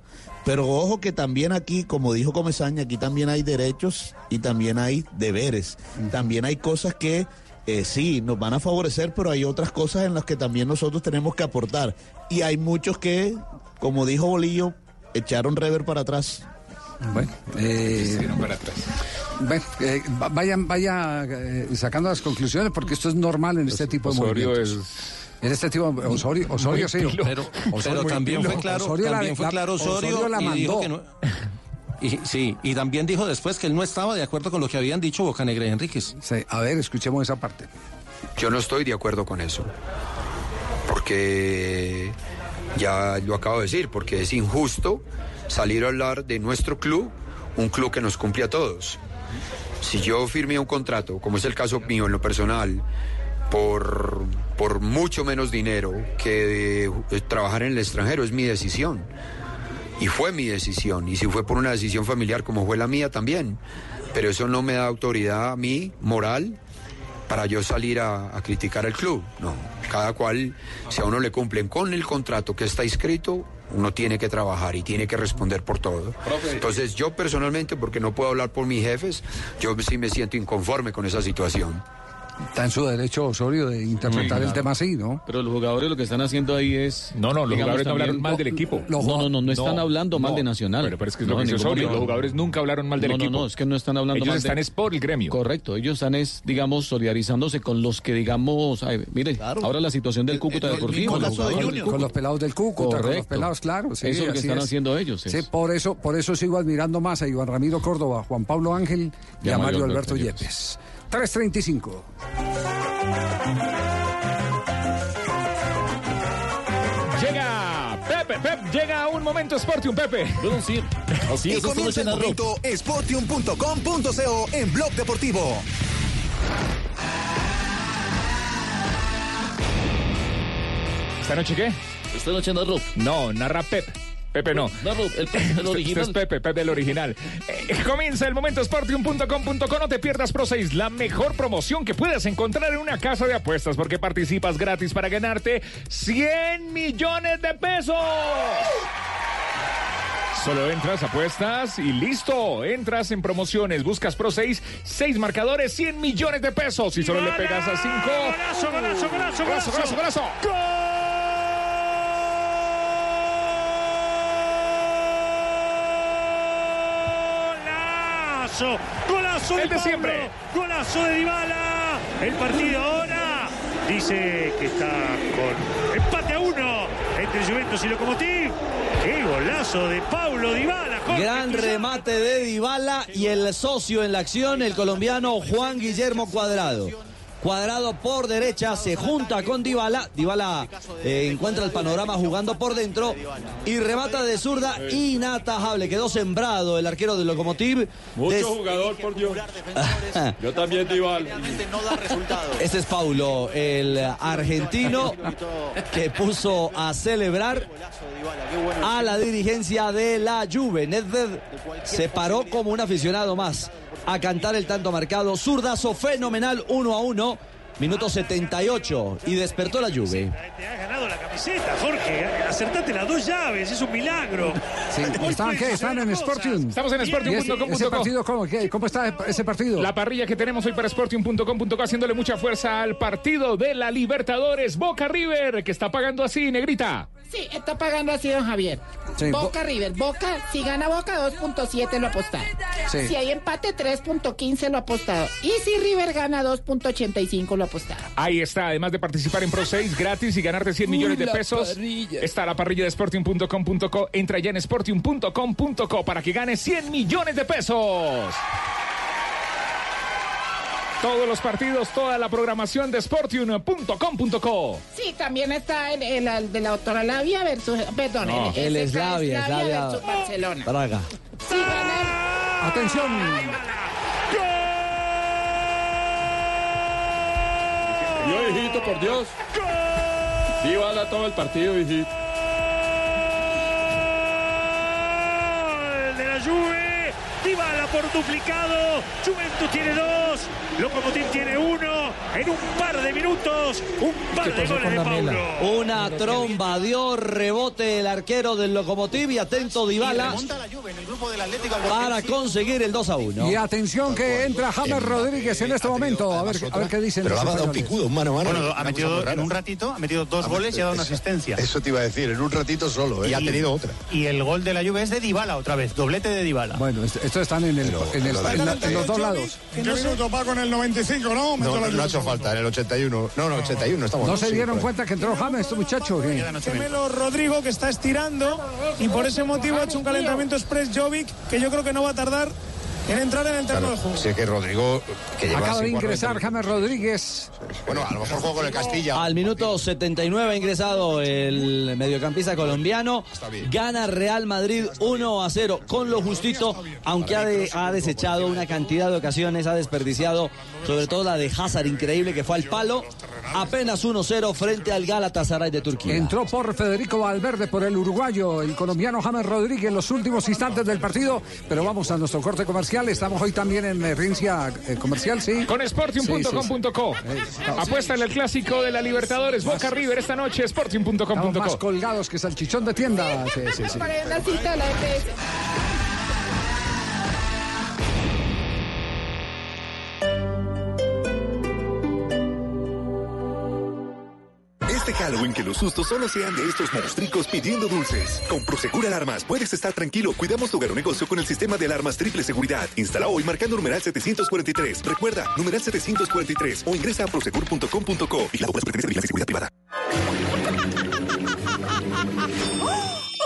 S28: Pero ojo que también aquí, como dijo Comesaña, aquí también hay derechos y también hay deberes. También hay cosas que eh, sí nos van a favorecer, pero hay otras cosas en las que también nosotros tenemos que aportar. Y hay muchos que, como dijo Bolillo, echaron rever para atrás.
S17: Bueno, eh,
S30: para atrás.
S17: Eh, va- vayan, vaya eh, sacando las conclusiones porque esto es normal en este tipo de
S30: Osorio
S17: movimientos. En este tipo Osorio, Osorio sí.
S29: Pero,
S17: Osorio
S29: pero también
S17: pilo.
S29: fue claro,
S17: Osorio la-
S29: también fue
S17: la-
S29: claro Osorio,
S17: Osorio la
S29: y dijo que no- y, sí, y también dijo después que él no estaba de acuerdo con lo que habían dicho Bocanegra y Enríquez.
S17: Sí, a ver, escuchemos esa parte.
S90: Yo no estoy de acuerdo con eso. Porque ya lo acabo de decir, porque es injusto salir a hablar de nuestro club, un club que nos cumple a todos. Si yo firmé un contrato, como es el caso mío en lo personal, por, por mucho menos dinero que eh, trabajar en el extranjero, es mi decisión. Y fue mi decisión. Y si fue por una decisión familiar como fue la mía también. Pero eso no me da autoridad a mí, moral, para yo salir a, a criticar al club. No, cada cual, si a uno le cumplen con el contrato que está inscrito, uno tiene que trabajar y tiene que responder por todo. Entonces yo personalmente, porque no puedo hablar por mis jefes, yo sí me siento inconforme con esa situación.
S17: Está en su derecho Osorio de interpretar el tema así, ¿no?
S50: Pero los jugadores lo que están haciendo ahí es.
S30: No, no, los
S50: digamos,
S30: jugadores no hablaron mal del equipo.
S50: No, no, no, no están hablando mal
S30: no.
S50: de Nacional.
S30: Pero, pero es que es
S50: No,
S30: lo que dice Osorio, los jugadores nunca hablaron mal del
S50: no,
S30: equipo.
S50: No, no, es que no están hablando
S30: Ellos
S50: mal.
S30: están
S50: de-
S30: es por el gremio.
S50: Correcto, ellos están es, digamos, solidarizándose con los que, digamos, ay, mire, ahora la situación del Cúcuta Deportivo.
S17: Con
S50: del
S17: con
S50: Cúcuta.
S17: los pelados del Cúcuta, con los
S50: Correcto.
S17: pelados, claro. Sí,
S50: Eso es lo que están
S17: es.
S50: haciendo ellos.
S17: Sí,
S50: es-
S17: por eso, por eso sigo admirando más a Iván Ramiro Córdoba, a Juan Pablo Ángel y, a Mario Alberto Yepes. 335.
S30: Llega Pepe, Pepe, llega un momento Sportium, Pepe.
S50: Bueno, sí, así
S38: Y comienza el momento sportium.com.co en Blog Deportivo.
S30: ¿Esta noche qué?
S50: Esta noche narro.
S30: No, narra Pep. Pepe no.
S50: Narro, el, el
S30: Este
S50: original.
S30: es Pepe, Pepe el original. Eh, comienza el momento sportium.com.co. No te pierdas Pro 6, la mejor promoción que puedes encontrar en una casa de apuestas porque participas gratis para ganarte 100 millones de pesos. Solo entras, apuestas y listo. Entras en promociones, buscas Pro 6, 6 marcadores, 100 millones de pesos. Y solo le pegas a 5.
S94: Golazo, golazo, golazo,
S30: golazo, golazo, golazo.
S94: Golazo, golazo
S30: El de
S94: Pablo,
S30: siempre.
S94: Golazo de Dybala. El partido ahora dice que está con empate a uno entre Juventus y Lokomotiv. Qué golazo de Paulo Dybala. Jorge,
S18: Gran remate de Dybala y el socio en la acción, el colombiano Juan Guillermo Cuadrado. Cuadrado por derecha se junta con Dybala. Dybala eh, encuentra el panorama jugando por dentro y remata de zurda inatajable. Quedó sembrado el arquero del Lokomotiv.
S25: Mucho
S18: Des-
S25: jugador, por Dios. Yo también, Dival.
S18: Este es Paulo, el argentino que puso a celebrar a la dirigencia de la Juve. Nedved se paró como un aficionado más a cantar el tanto marcado. Zurdazo fenomenal 1 a 1, minuto 78 y despertó la Juve.
S94: Te has ganado la camiseta, Jorge. Acertate las dos llaves, es un milagro.
S17: Sí, ¿Están qué? ¿Están en. Sportium?
S30: Estamos en
S17: ¿Y ese,
S30: sportium.com.co.
S17: ¿Cómo está ese partido?
S30: La parrilla que tenemos hoy para Sportium.com.co haciéndole mucha fuerza al partido de la Libertadores Boca River, que está pagando así, negrita.
S51: Sí, está pagando así, don Javier.
S30: Sí,
S51: Boca River. Boca, si gana Boca, 2.7 lo apostado.
S30: Sí.
S51: Si hay empate, 3.15 lo apostado. Y si River gana, 2.85 lo apostado.
S30: Ahí está, además de participar en Pro 6 gratis y ganarte 100 millones de pesos.
S51: parrilla.
S30: Está la parrilla de Sportium.com.co. Entra ya en Sportium.com.co para que ganes 100 millones de pesos. Todos los partidos, toda la programación de Sportium.com.co.
S51: Sí, también está el, el- el de la doctora Labia versus. Perdón,
S18: No,
S51: el,
S18: el Slavia, Slavia.
S51: versus Barcelona.
S18: Braga.
S51: Si gana.
S17: Atención.
S25: Yo, hijito, por Dios. Divala todo el partido, hijito.
S94: Gol de la Juve. Dybala por duplicado. Juventus tiene dos. Lokomotiv tiene uno. En un par de minutos, un par de goles de Paulo.
S18: Una tromba dio rebote el arquero del Lokomotiv y atento Dybala para conseguir el 2 a 1.
S17: Y atención que entra James Rodríguez en este momento. A ver, a ver qué dicen.
S88: Pero
S17: los
S88: ha dado picudo, mano a mano.
S95: Bueno, ha metido en un ratito, ha metido dos goles y ha dado una asistencia.
S88: Eso te iba a decir, en un ratito solo, ¿eh? y ha tenido otra.
S95: Y el gol de la Juve es de Dybala otra vez, doblete de Dybala.
S17: Bueno, est- están en, el, en, el- en la- en los dos lados.
S24: ¿Qué minuto, Paco, en el 95, no?
S88: No,
S24: la
S88: no, no ha hecho falta, en el 81. No, no, 81 estamos.
S17: ¿No se dieron cuenta que entró James, este muchacho?
S96: Gemelo Rodrigo que está estirando y por ese motivo ha hecho un calentamiento express Jovic que yo creo que no va a tardar en entrar en el terreno de juego.
S88: Sí, que Rodrigo, que lleva
S17: Acaba de ingresar James Rodríguez.
S88: Bueno, a lo mejor juego con el Castilla.
S18: Al minuto 79 ha ingresado el mediocampista colombiano. Gana Real Madrid 1 a 0 con lo justito, aunque ha, de- ha desechado una cantidad de ocasiones, ha desperdiciado sobre todo la de Hazard, increíble que fue al palo. Apenas 1-0 frente al Galatasaray de Turquía.
S17: Entró por Federico Valverde, por el uruguayo, el colombiano James Rodríguez en los últimos instantes del partido. Pero vamos a nuestro corte comercial. Estamos hoy también en herencia eh, comercial, sí.
S30: Con Sportium.com.co. Apuesta en el clásico de la Libertadores Boca River esta noche.
S17: Estamos más colgados que salchichón de tienda. Sí, sí, sí.
S51: Para una cita la EPS.
S67: Halloween que los sustos solo sean de estos monstruos pidiendo dulces. Con Prosegur Alarmas puedes estar tranquilo. Cuidamos tu hogar o negocio con el sistema de alarmas triple seguridad. Instala hoy marcando numeral 743. Recuerda, numeral 743 o ingresa a prosegur.com.co. Por la Superintendencia de Vigilancia y Seguridad Privada.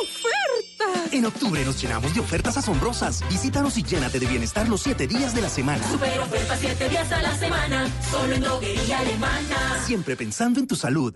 S97: ¡Ofertas! En octubre nos llenamos de ofertas asombrosas. Visítanos y llénate de bienestar los siete días de la semana.
S82: Super oferta 7 días a la semana, solo en droguería alemana.
S97: Siempre pensando en tu salud.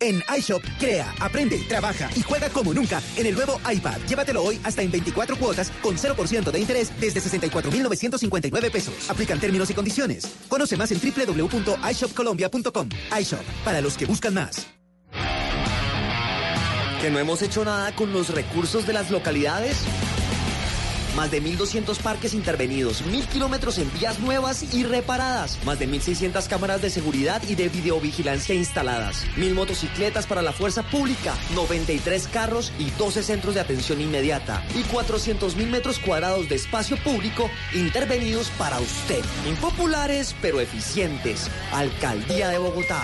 S38: En iShop, crea, aprende, trabaja y juega como nunca en el nuevo iPad. Llévatelo hoy hasta en 24 cuotas con 0% de interés desde 64,959 pesos. Aplican términos y condiciones. Conoce más en www.ishopcolombia.com. iShop, para los que buscan más.
S68: ¿Que no hemos hecho nada con los recursos de las localidades? Más de 1.200 parques intervenidos, 1.000 kilómetros en vías nuevas y reparadas, más de 1.600 cámaras de seguridad y de videovigilancia instaladas, 1.000 motocicletas para la fuerza pública, 93 carros y 12 centros de atención inmediata y 400.000 metros cuadrados de espacio público intervenidos para usted. Impopulares pero eficientes. Alcaldía de Bogotá.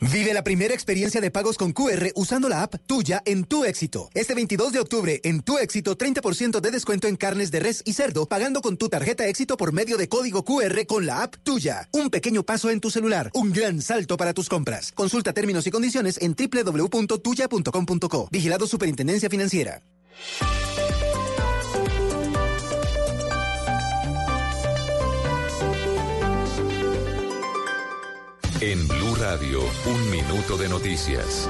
S38: Vive la primera experiencia de pagos con QR usando la app tuya en Tu Éxito. Este 22 de octubre, en Tu Éxito, 30% de descuento en carnes de res y cerdo, pagando con tu tarjeta Éxito por medio de código QR con la app tuya. Un pequeño paso en tu celular, un gran salto para tus compras. Consulta términos y condiciones en www.tuya.com.co. Vigilado Superintendencia Financiera.
S16: En Blue Radio, un minuto de noticias.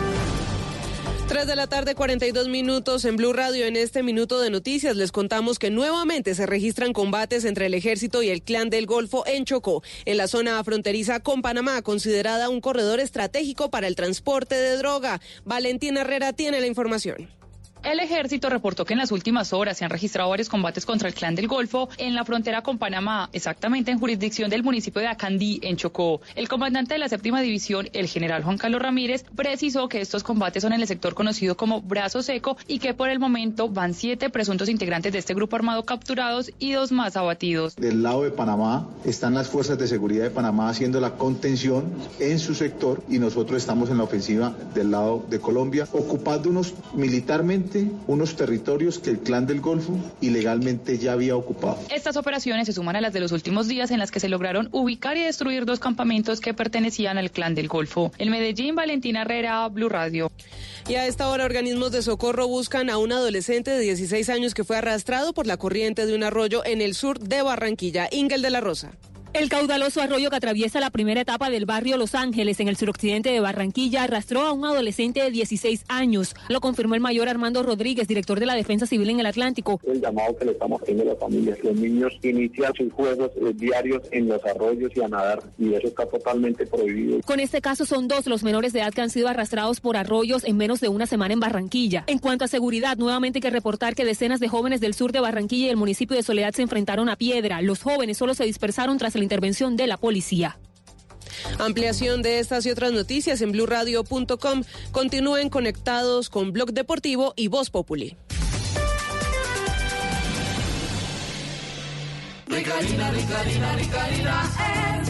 S56: 3 de la tarde, 42 minutos en Blue Radio. En este minuto de noticias les contamos que nuevamente se registran combates entre el ejército y el clan del Golfo en Chocó, en la zona fronteriza con Panamá, considerada un corredor estratégico para el transporte de droga. Valentina Herrera tiene la información.
S98: El ejército reportó que en las últimas horas se han registrado varios combates contra el clan del Golfo en la frontera con Panamá, exactamente en jurisdicción del municipio de Acandí, en Chocó. El comandante de la séptima división, el general Juan Carlos Ramírez, precisó que estos combates son en el sector conocido como Brazo Seco y que por el momento van siete presuntos integrantes de este grupo armado capturados y dos más abatidos.
S99: Del lado de Panamá están las fuerzas de seguridad de Panamá haciendo la contención en su sector y nosotros estamos en la ofensiva del lado de Colombia, ocupándonos militarmente unos territorios que el clan del Golfo ilegalmente ya había ocupado.
S98: Estas operaciones se suman a las de los últimos días en las que se lograron ubicar y destruir dos campamentos que pertenecían al clan del Golfo. En Medellín, Valentina Herrera, Blue Radio.
S56: Y a esta hora organismos de socorro buscan a un adolescente de 16 años que fue arrastrado por la corriente de un arroyo en el sur de Barranquilla. Ingel de la Rosa.
S94: El caudaloso arroyo que atraviesa la primera etapa del barrio Los Ángeles en el suroccidente de Barranquilla arrastró a un adolescente de 16 años. Lo confirmó el mayor Armando Rodríguez, director de la Defensa Civil en el Atlántico.
S100: El llamado que le estamos haciendo a las familias, los niños inician sus juegos eh, diarios en los arroyos y a nadar y eso está totalmente prohibido.
S94: Con este caso son dos los menores de edad que han sido arrastrados por arroyos en menos de una semana en Barranquilla. En cuanto a seguridad, nuevamente hay que reportar que decenas de jóvenes del sur de Barranquilla y el municipio de Soledad se enfrentaron a piedra. Los jóvenes solo se dispersaron tras el la intervención de la policía.
S56: Ampliación de estas y otras noticias en blurradio.com. Continúen conectados con Blog Deportivo y Voz Populi.
S101: Rica harina, rica harina, rica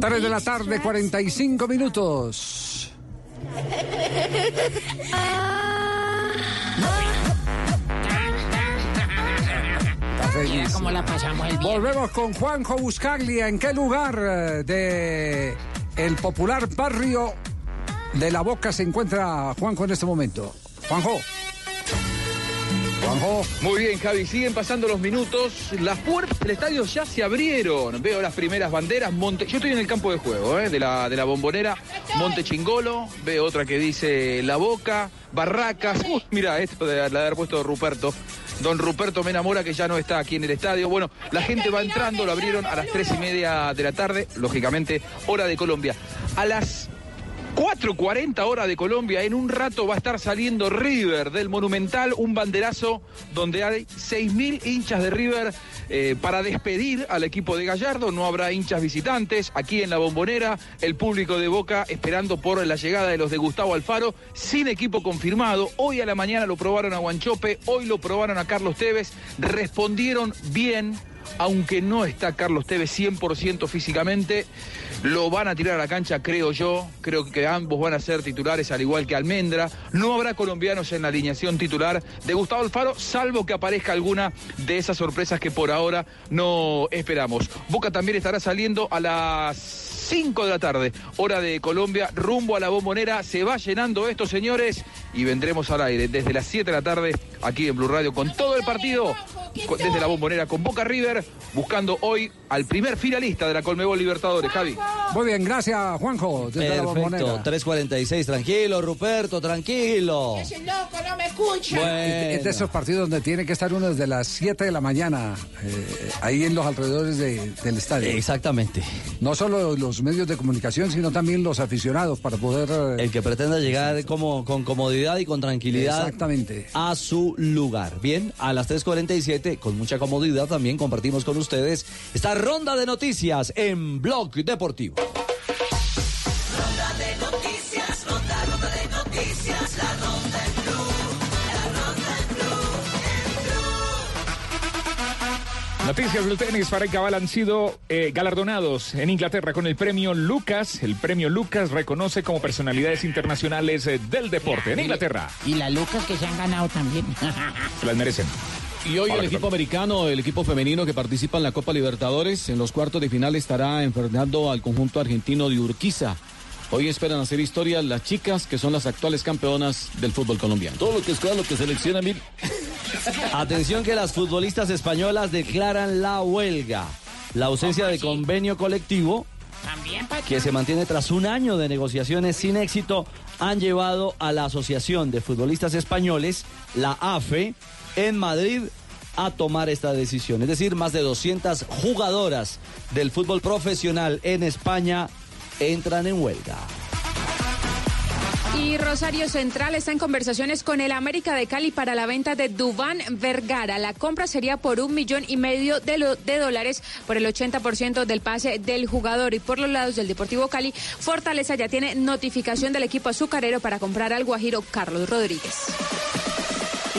S17: 3 de la tarde, 45 minutos. Feliz.
S51: Cómo la pasamos el.
S17: Volvemos con Juanjo Buscaglia. ¿En qué lugar eh, de el popular barrio de La Boca se encuentra Juanjo en este momento? Juanjo.
S52: Muy bien, Javi, siguen pasando los minutos. Las puertas del estadio ya se abrieron. Veo las primeras banderas. Yo estoy en el campo de juego, ¿eh? de, la, de la bombonera. Monte Chingolo. Veo otra que dice La Boca. Barracas. Uy, mira, esto de, la de haber puesto Ruperto. Don Ruperto me enamora que ya no está aquí en el estadio. Bueno, la gente va entrando, lo abrieron a las tres y media de la tarde, lógicamente, hora de Colombia. A las 4.40 hora de Colombia, en un rato va a estar saliendo River del Monumental, un banderazo donde hay 6.000 hinchas de River eh, para despedir al equipo de Gallardo. No habrá hinchas visitantes. Aquí en la bombonera, el público de Boca esperando por la llegada de los de Gustavo Alfaro, sin equipo confirmado. Hoy a la mañana lo probaron a Guanchope, hoy lo probaron a Carlos Tevez. Respondieron bien aunque no está Carlos Tevez 100% físicamente, lo van a tirar a la cancha, creo yo. Creo que ambos van a ser titulares, al igual que Almendra. No habrá colombianos en la alineación titular de Gustavo Alfaro, salvo que aparezca alguna de esas sorpresas que por ahora no esperamos. Boca también estará saliendo a las 5 de la tarde, hora de Colombia, rumbo a la bombonera. Se va llenando esto, señores, y vendremos al aire desde las 7 de la tarde aquí en Blue Radio con todo el partido desde la bombonera con Boca River, buscando hoy al primer finalista de la Colmebol Libertadores, Javi.
S17: Muy bien, gracias, Juanjo. Desde
S18: Perfecto,
S17: bombonera.
S18: 3.46, tranquilo, Ruperto, tranquilo.
S51: Ese loco no me escucha.
S17: Es de esos partidos donde tiene que estar uno desde las 7 de la mañana, eh, ahí en los alrededores de- del estadio.
S18: Exactamente.
S17: No solo los medios de comunicación, sino también los aficionados para poder... eh,
S18: El que pretenda llegar como, con comodidad y con tranquilidad
S17: Exactamente.
S18: a su lugar. Bien, a las 3.47, con mucha comodidad, también compartimos con ustedes esta ronda de noticias en Blog Deportivo.
S102: Ronda de noticias, ronda, ronda de noticias, la ronda
S30: Noticias del tenis para el cabal han sido eh, galardonados en Inglaterra con el premio Lucas. El premio Lucas reconoce como personalidades internacionales eh, del deporte en Inglaterra.
S51: Y las lucas que se han ganado también.
S30: Se las merecen.
S50: Y hoy
S30: Ahora
S50: el equipo americano, el equipo femenino que participa en la Copa Libertadores, en los cuartos de final estará enfrentando al conjunto argentino de Urquiza. Hoy esperan hacer historia las chicas que son las actuales campeonas del fútbol colombiano. Todo lo que es lo que selecciona mil.
S18: Atención que las futbolistas españolas declaran la huelga. La ausencia de convenio colectivo que se mantiene tras un año de negociaciones sin éxito han llevado a la Asociación de Futbolistas Españoles, la AFE, en Madrid a tomar esta decisión. Es decir, más de 200 jugadoras del fútbol profesional en España entran en huelga.
S94: Y Rosario Central está en conversaciones con el América de Cali para la venta de Dubán Vergara. La compra sería por un millón y medio de, de dólares por el 80% del pase del jugador. Y por los lados del Deportivo Cali, Fortaleza ya tiene notificación del equipo azucarero para comprar al Guajiro Carlos Rodríguez.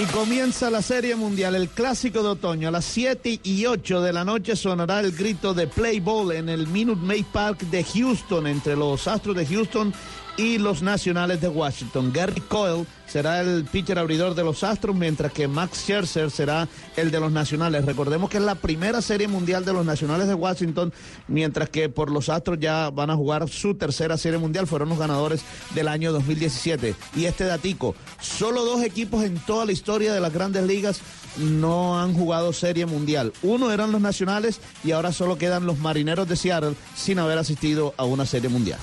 S28: Y comienza la Serie Mundial, el clásico de otoño. A las 7 y 8 de la noche sonará el grito de Play Ball en el Minute Maid Park de Houston, entre los Astros de Houston y los Nacionales de Washington. Gary Coyle será el pitcher abridor de los Astros, mientras que Max Scherzer será el de los Nacionales. Recordemos que es la primera Serie Mundial de los Nacionales de Washington, mientras que por los Astros ya van a jugar su tercera Serie Mundial. Fueron los ganadores del año 2017. Y este datico, solo dos equipos en toda la historia de las grandes ligas no han jugado Serie Mundial. Uno eran los Nacionales y ahora solo quedan los Marineros de Seattle sin haber asistido a una Serie Mundial.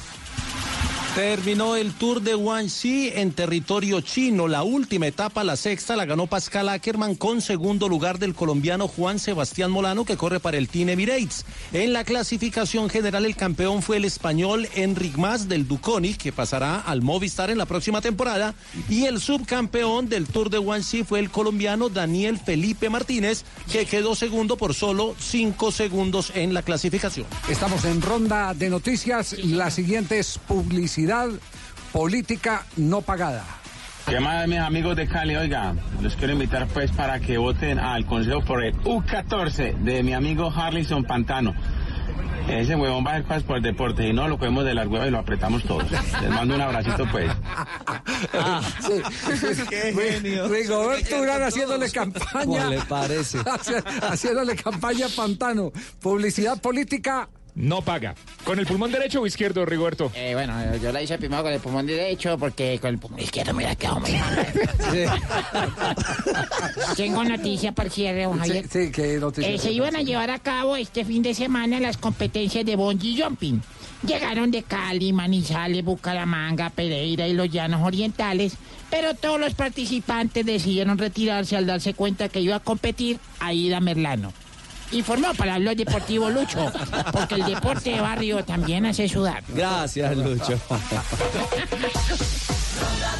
S29: Terminó el Tour de Guangxi en territorio chino. La última etapa, la sexta, la ganó Pascal Ackermann con segundo lugar del colombiano Juan Sebastián Molano, que corre para el Team Emirates. En la clasificación general, el campeón fue el español Enric Mas del Duconi, que pasará al Movistar en la próxima temporada. Y el subcampeón del Tour de Guangxi fue el colombiano Daniel Felipe Martínez, que quedó segundo por solo cinco segundos en la clasificación.
S17: Estamos en ronda de noticias. La siguiente es publicidad política no pagada.
S103: Llamada de mis amigos de Cali, oiga, los quiero invitar pues para que voten al Consejo por el U14 de mi amigo Harlison Pantano. Ese huevón va a hacer cosas por el deporte y no lo cogemos de las huevas y lo apretamos todos. Les mando un abracito pues.
S17: Qué genio. Rigoberto Urán haciéndole campaña.
S18: ¿Cómo le parece?
S17: Haci- haciéndole campaña a Pantano. Publicidad política.
S30: No paga. ¿Con el pulmón derecho o izquierdo, Rigoberto?
S51: Eh, bueno, yo la hice primero con el pulmón derecho porque con el pulmón izquierdo me la quedo muy Tengo noticia para el cierre, don Javier.
S17: Sí, sí, ¿qué noticia?
S51: Eh, se iban a llevar a cabo este fin de semana las competencias de bungee jumping. Llegaron de Cali, Manizales, Bucaramanga, Pereira y los Llanos Orientales, pero todos los participantes decidieron retirarse al darse cuenta que iba a competir Aida Merlano. Informó para el blog deportivo Lucho, porque el deporte de barrio también hace sudar.
S18: Gracias, Lucho.
S102: Ronda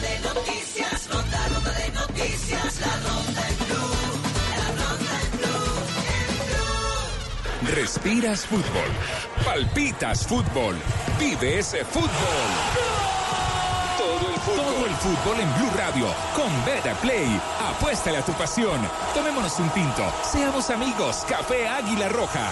S102: de noticias, ronda, ronda de noticias, la ronda en Blue, la ronda en Blue, en Blue.
S104: Respiras fútbol. Palpitas fútbol. Vive ese fútbol. Todo el
S30: fútbol en Blue Radio con Beta Play. Apuéstale a tu pasión. Tomémonos un tinto. Seamos amigos. Café Águila Roja.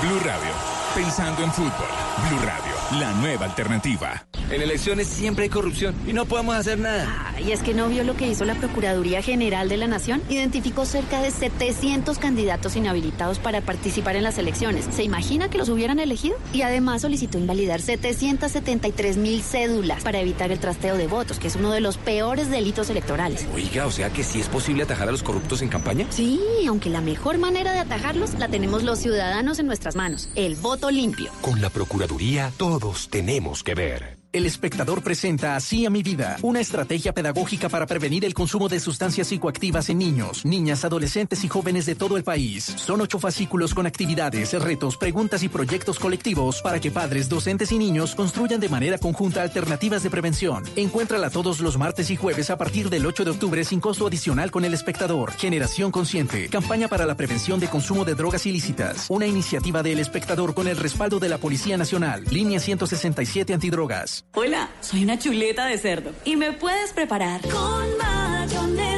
S30: Blue Radio. Pensando en fútbol. Blue Radio. La nueva alternativa.
S68: En elecciones siempre hay corrupción y no podemos hacer nada.
S85: Y es que no vio lo que hizo la Procuraduría General de la Nación. Identificó cerca de 700 candidatos inhabilitados para participar en las elecciones. ¿Se imagina que los hubieran elegido? Y además solicitó invalidar 773 mil cédulas para evitar el trasteo de votos, que es uno de los peores delitos electorales.
S68: Oiga, o sea que sí es posible atajar a los corruptos en campaña.
S85: Sí, aunque la mejor manera de atajarlos la tenemos los ciudadanos en nuestras manos. El voto limpio.
S105: Con la Procuraduría todos tenemos que ver.
S106: El espectador presenta Así a mi vida, una estrategia pedagógica para prevenir el consumo de sustancias psicoactivas en niños, niñas, adolescentes y jóvenes de todo el país. Son ocho fascículos con actividades, retos, preguntas y proyectos colectivos para que padres, docentes y niños construyan de manera conjunta alternativas de prevención. Encuéntrala todos los martes y jueves a partir del 8 de octubre sin costo adicional con el espectador. Generación Consciente, campaña para la prevención de consumo de drogas ilícitas. Una iniciativa del espectador con el respaldo de la Policía Nacional. Línea 167 Antidrogas.
S107: Hola, soy una chuleta de cerdo y me puedes preparar
S82: Con mayonesa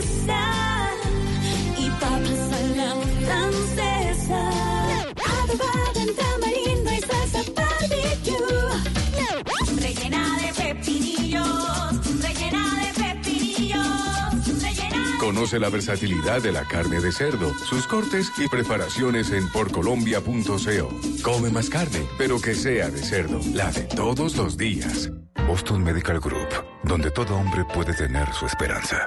S105: Conoce la versatilidad de la carne de cerdo, sus cortes y preparaciones en porcolombia.co. Come más carne, pero que sea de cerdo, la de todos los días. Boston Medical Group, donde todo hombre puede tener su esperanza.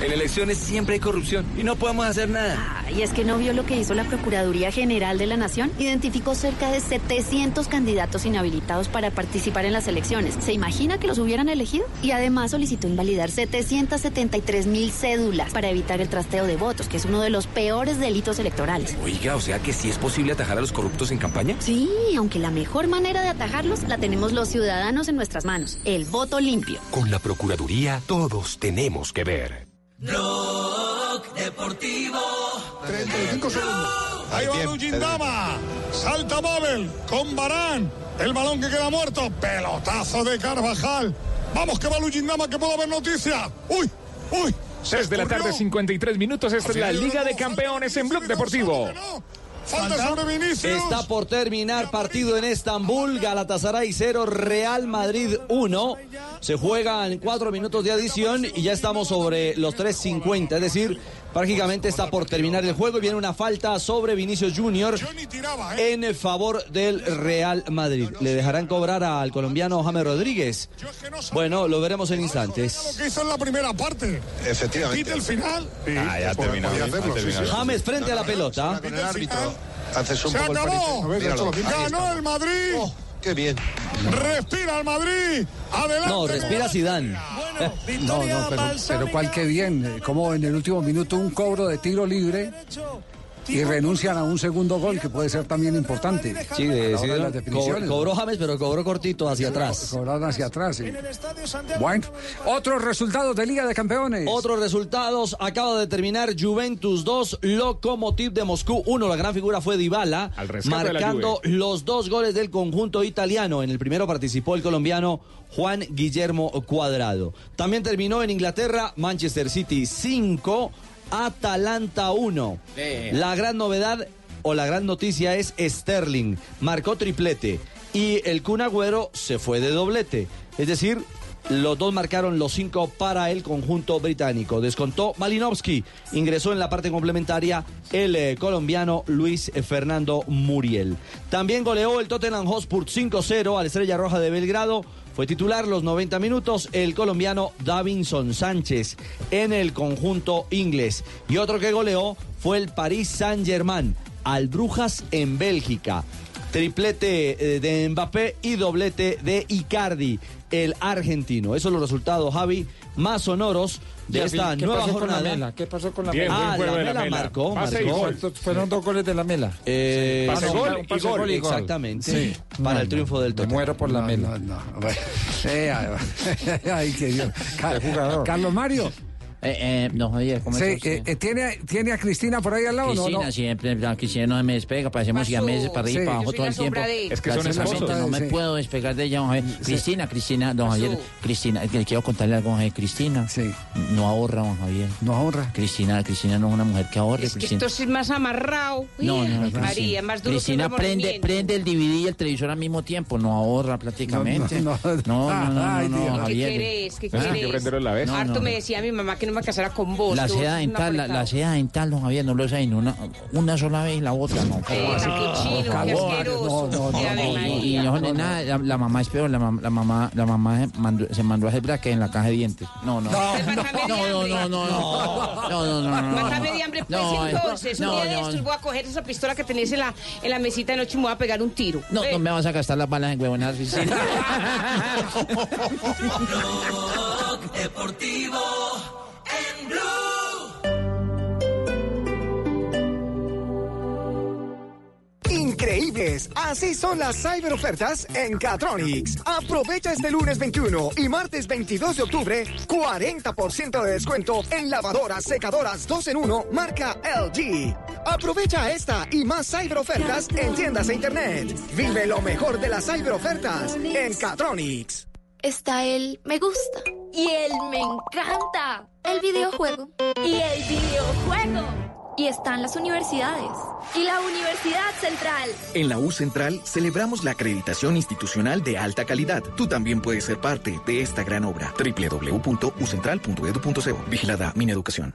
S68: En elecciones siempre hay corrupción y no podemos hacer nada.
S85: Y es que no vio lo que hizo la Procuraduría General de la Nación. Identificó cerca de 700 candidatos inhabilitados para participar en las elecciones. ¿Se imagina que los hubieran elegido? Y además solicitó invalidar 773 mil cédulas para evitar el trasteo de votos, que es uno de los peores delitos electorales.
S68: Oiga, o sea que sí es posible atajar a los corruptos en campaña.
S85: Sí, aunque la mejor manera de atajarlos la tenemos los ciudadanos en nuestras manos. El voto limpio.
S105: Con la Procuraduría todos tenemos que ver.
S82: Blog Deportivo.
S24: 35 segundos. Ahí va Lujindama. Salta Babel con Barán. El balón que queda muerto. Pelotazo de Carvajal. Vamos que va Lujindama que puedo haber noticias. Uy, uy.
S108: 6 de la tarde, 53 minutos. Esta es la Liga de Campeones en Blog Deportivo.
S24: Falta sobre Vinicius.
S18: Está por terminar partido en Estambul, Galatasaray 0, Real Madrid 1. Se juegan cuatro minutos de adición y ya estamos sobre los 3.50, es decir, prácticamente está por terminar el juego y viene una falta sobre Vinicius Junior en favor del Real Madrid. ¿Le dejarán cobrar al colombiano James Rodríguez? Bueno, lo veremos en instantes.
S24: Lo que hizo en la primera parte.
S88: Efectivamente.
S24: El final.
S88: Ah.
S18: James frente a la pelota.
S88: Haces un
S24: Se acabó. Ganó el Madrid.
S88: Qué bien.
S24: Respira el Madrid. Adelante.
S18: No, respira Zidane.
S17: No, no, pero, pero cual que bien. eh, Como en el último minuto un cobro de tiro libre y renuncian a un segundo gol que puede ser también importante.
S18: Sí,
S17: A la
S18: de,
S17: hora de
S18: Zidane.
S17: las definiciones.
S18: Co- cobró James, pero cobró cortito hacia atrás.
S17: Cobraron hacia atrás. sí. Bueno, otros resultados de Liga de Campeones.
S18: Otros resultados, acaba de terminar Juventus 2, Lokomotiv de Moscú 1. La gran figura fue Dybala, marcando los dos goles del conjunto italiano. En el primero participó el colombiano Juan Guillermo Cuadrado. También terminó en Inglaterra, Manchester City 5, Atalanta 1.
S109: Eh.
S18: La gran novedad o la gran noticia es Sterling, marcó triplete y el Kun Agüero se fue de doblete. Es decir, los dos marcaron los cinco para el conjunto británico. Descontó Malinowski. Ingresó en la parte complementaria el eh, colombiano Luis Fernando Muriel. También goleó el Tottenham Hotspur 5-0 al Estrella Roja de Belgrado. Fue titular los 90 minutos el colombiano Davinson Sánchez en el conjunto inglés. Y otro que goleó fue el Paris Saint-Germain al Brujas en Bélgica. triplete eh, de Mbappé y doblete de Icardi, el argentino. Esos son los resultados, Javi, más sonoros de esta
S110: ¿Qué
S18: nueva
S110: pasó con la
S18: jornada.
S110: Mela? ¿Qué pasó con la
S18: Bien,
S110: Mela?
S18: Ah, la de la Mela Mela. marcó,
S110: Pase y
S18: marcó.
S110: gol. Fueron dos goles de la Mela.
S18: Eh,
S110: Pase, gol, y
S18: pase,
S110: gol,
S18: gol,
S110: y gol.
S18: exactamente,
S110: Sí.
S18: para el triunfo del
S110: Me
S18: Tottenham.
S110: muero por la Mela.
S17: Eh, ay, ay, qué Dios. Ca- Carlos Mario.
S109: Eh, eh, no, Javier, ¿cómo
S17: Sí, eh, eh, ¿tiene, ¿Tiene a Cristina por ahí al lado o no?
S109: Cristina
S17: no?
S109: siempre, la Cristina no se me despega, parecemos
S17: Pasó.
S109: siameses para arriba y
S17: Sí.
S109: para abajo todo el tiempo.
S17: Es que son esposos.
S109: No me
S17: Sí.
S109: puedo despegar de ella, don Javier. Cristina, Cristina, don Javier, Cristina, le quiero contarle algo, don Javier. Cristina no ahorra, don Javier.
S17: No ahorra.
S109: Cristina, Cristina no es una mujer que ahorre.
S94: Es que
S109: Cristina.
S94: esto es más amarrado.
S109: No, no, no,
S94: María, más duro
S109: Cristina
S94: que
S109: prende, prende el DVD y el televisor al mismo tiempo, no ahorra prácticamente.
S17: No,
S109: No, no, no, no, no,
S17: Dios.
S94: ¿Qué
S109: Javier.
S94: querés? ¿Qué
S109: Ah,
S94: querés?
S109: No,
S94: Harto
S109: no,
S94: me
S109: no.
S94: decía mi mamá que no me casara con vos.
S109: La seda dental, la, seda dental, don Javier, no lo ni una, una sola vez y la otra, no.
S94: Eh,
S109: y no, no, nada, la, la mamá es peor, la, mam- la mamá, la mamá se mandó, se mandó a hacer braque en la caja de dientes. No, no. No, no, no, no, no, no, no, no, no, no.
S94: Mátame de hambre, pues
S109: No,
S94: entonces. Un
S109: no,
S94: día de
S109: no.
S94: estos voy a coger esa pistola que tenés en la, en la mesita de noche y me voy a pegar un tiro.
S109: No, no me vas a gastar las balas en huevonas.
S82: Deportivo en Blue.
S39: Increíbles, así son las cyber ofertas en Catronics. Aprovecha este lunes 21 y martes 22 de octubre 40% de descuento en lavadoras, secadoras 2 en 1 marca LG. Aprovecha esta y más cyber ofertas en tiendas e internet. Vive lo mejor de las cyber ofertas en Catronics.
S85: Está el me gusta. Y el me encanta. El videojuego. Y el videojuego. Y están las universidades. Y la Universidad Central.
S111: En la U Central celebramos la acreditación institucional de alta calidad. Tú también puedes ser parte de esta gran obra. www.ucentral.edu.co. Vigilada Mineducación.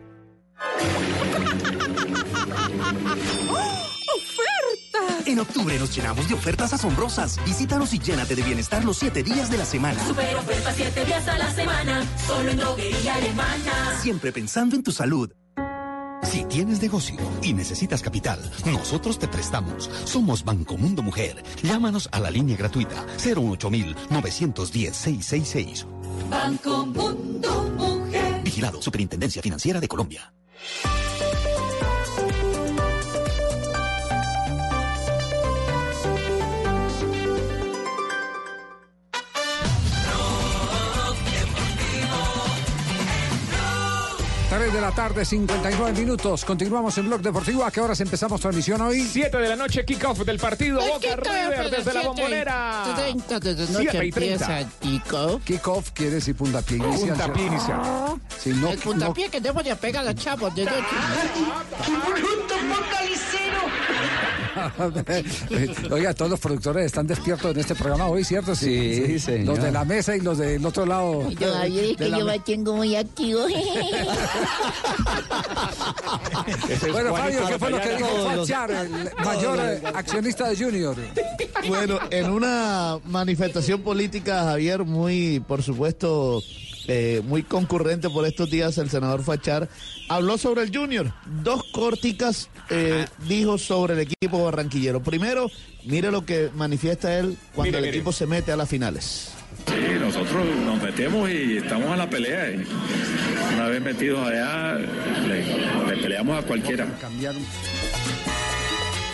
S112: En octubre nos llenamos de ofertas asombrosas. Visítanos y llénate de bienestar los siete días de la semana.
S82: Super oferta 7 días a la semana, solo en droguería alemana.
S112: Siempre pensando en tu salud.
S113: Si tienes negocio y necesitas capital, nosotros te prestamos. Somos Banco Mundo Mujer. Llámanos a la línea gratuita 08910-666.
S82: Banco Mundo Mujer.
S113: Vigilado Superintendencia Financiera de Colombia.
S17: Tres de la tarde, 59 minutos. Continuamos en Blog Deportivo. ¿A qué horas empezamos transmisión hoy?
S30: 7 de la noche, kickoff del partido Boca River desde la bombonera.
S17: 30 de la
S30: Siete
S17: noche
S30: y treinta.
S17: empieza kickoff. Kickoff quiere decir puntapié inicial.
S30: Puntapié inicial.
S17: Sí, no,
S51: el puntapié que debo de pegar a los chavos de noche.
S17: no- Oiga, todos los productores están despiertos en este programa hoy, ¿cierto?
S18: Sí, señor.
S17: Los de la mesa y los del otro lado.
S51: Yo, Javier, es que yo
S17: me-
S51: tengo muy activo.
S17: Bueno, Fabio, ¿qué fue lo que dijo Fachar, el mayor accionista de Junior?
S28: Bueno, en una manifestación política, Javier, muy, por supuesto, eh, muy concurrente por estos días, el senador Fachar habló sobre el Junior. Dos corticas eh, dijo sobre el equipo barranquillero. Primero, mire lo que manifiesta él cuando
S114: Mire,
S28: el
S114: mire.
S28: equipo se mete a las finales.
S114: Sí, nosotros nos metemos y estamos a la pelea. una vez metidos allá, le, le peleamos a cualquiera.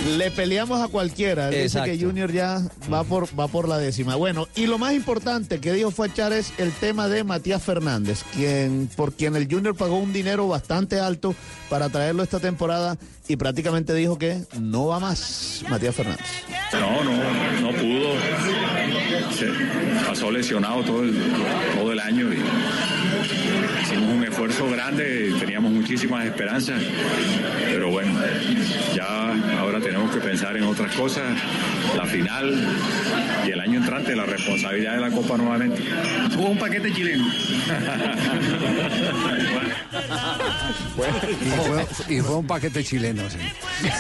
S28: Le peleamos a cualquiera. Él dice
S18: Exacto.
S28: que Junior ya va por, va por la décima. Bueno, y lo más importante que dijo Fachar es el tema de Matías Fernández, quien, por quien el Junior pagó un dinero bastante alto para traerlo esta temporada y prácticamente dijo que no va más Matías Fernández.
S114: No, no, no pudo. Se pasó lesionado todo el, todo el año y hicimos un esfuerzo grande, teníamos muchísimas esperanzas, pero bueno, ya ahora tenemos que pensar en otras cosas, la final y el año entrante, la responsabilidad de la Copa nuevamente. Hubo un paquete chileno.
S17: Y fue, y fue un paquete chileno, sí.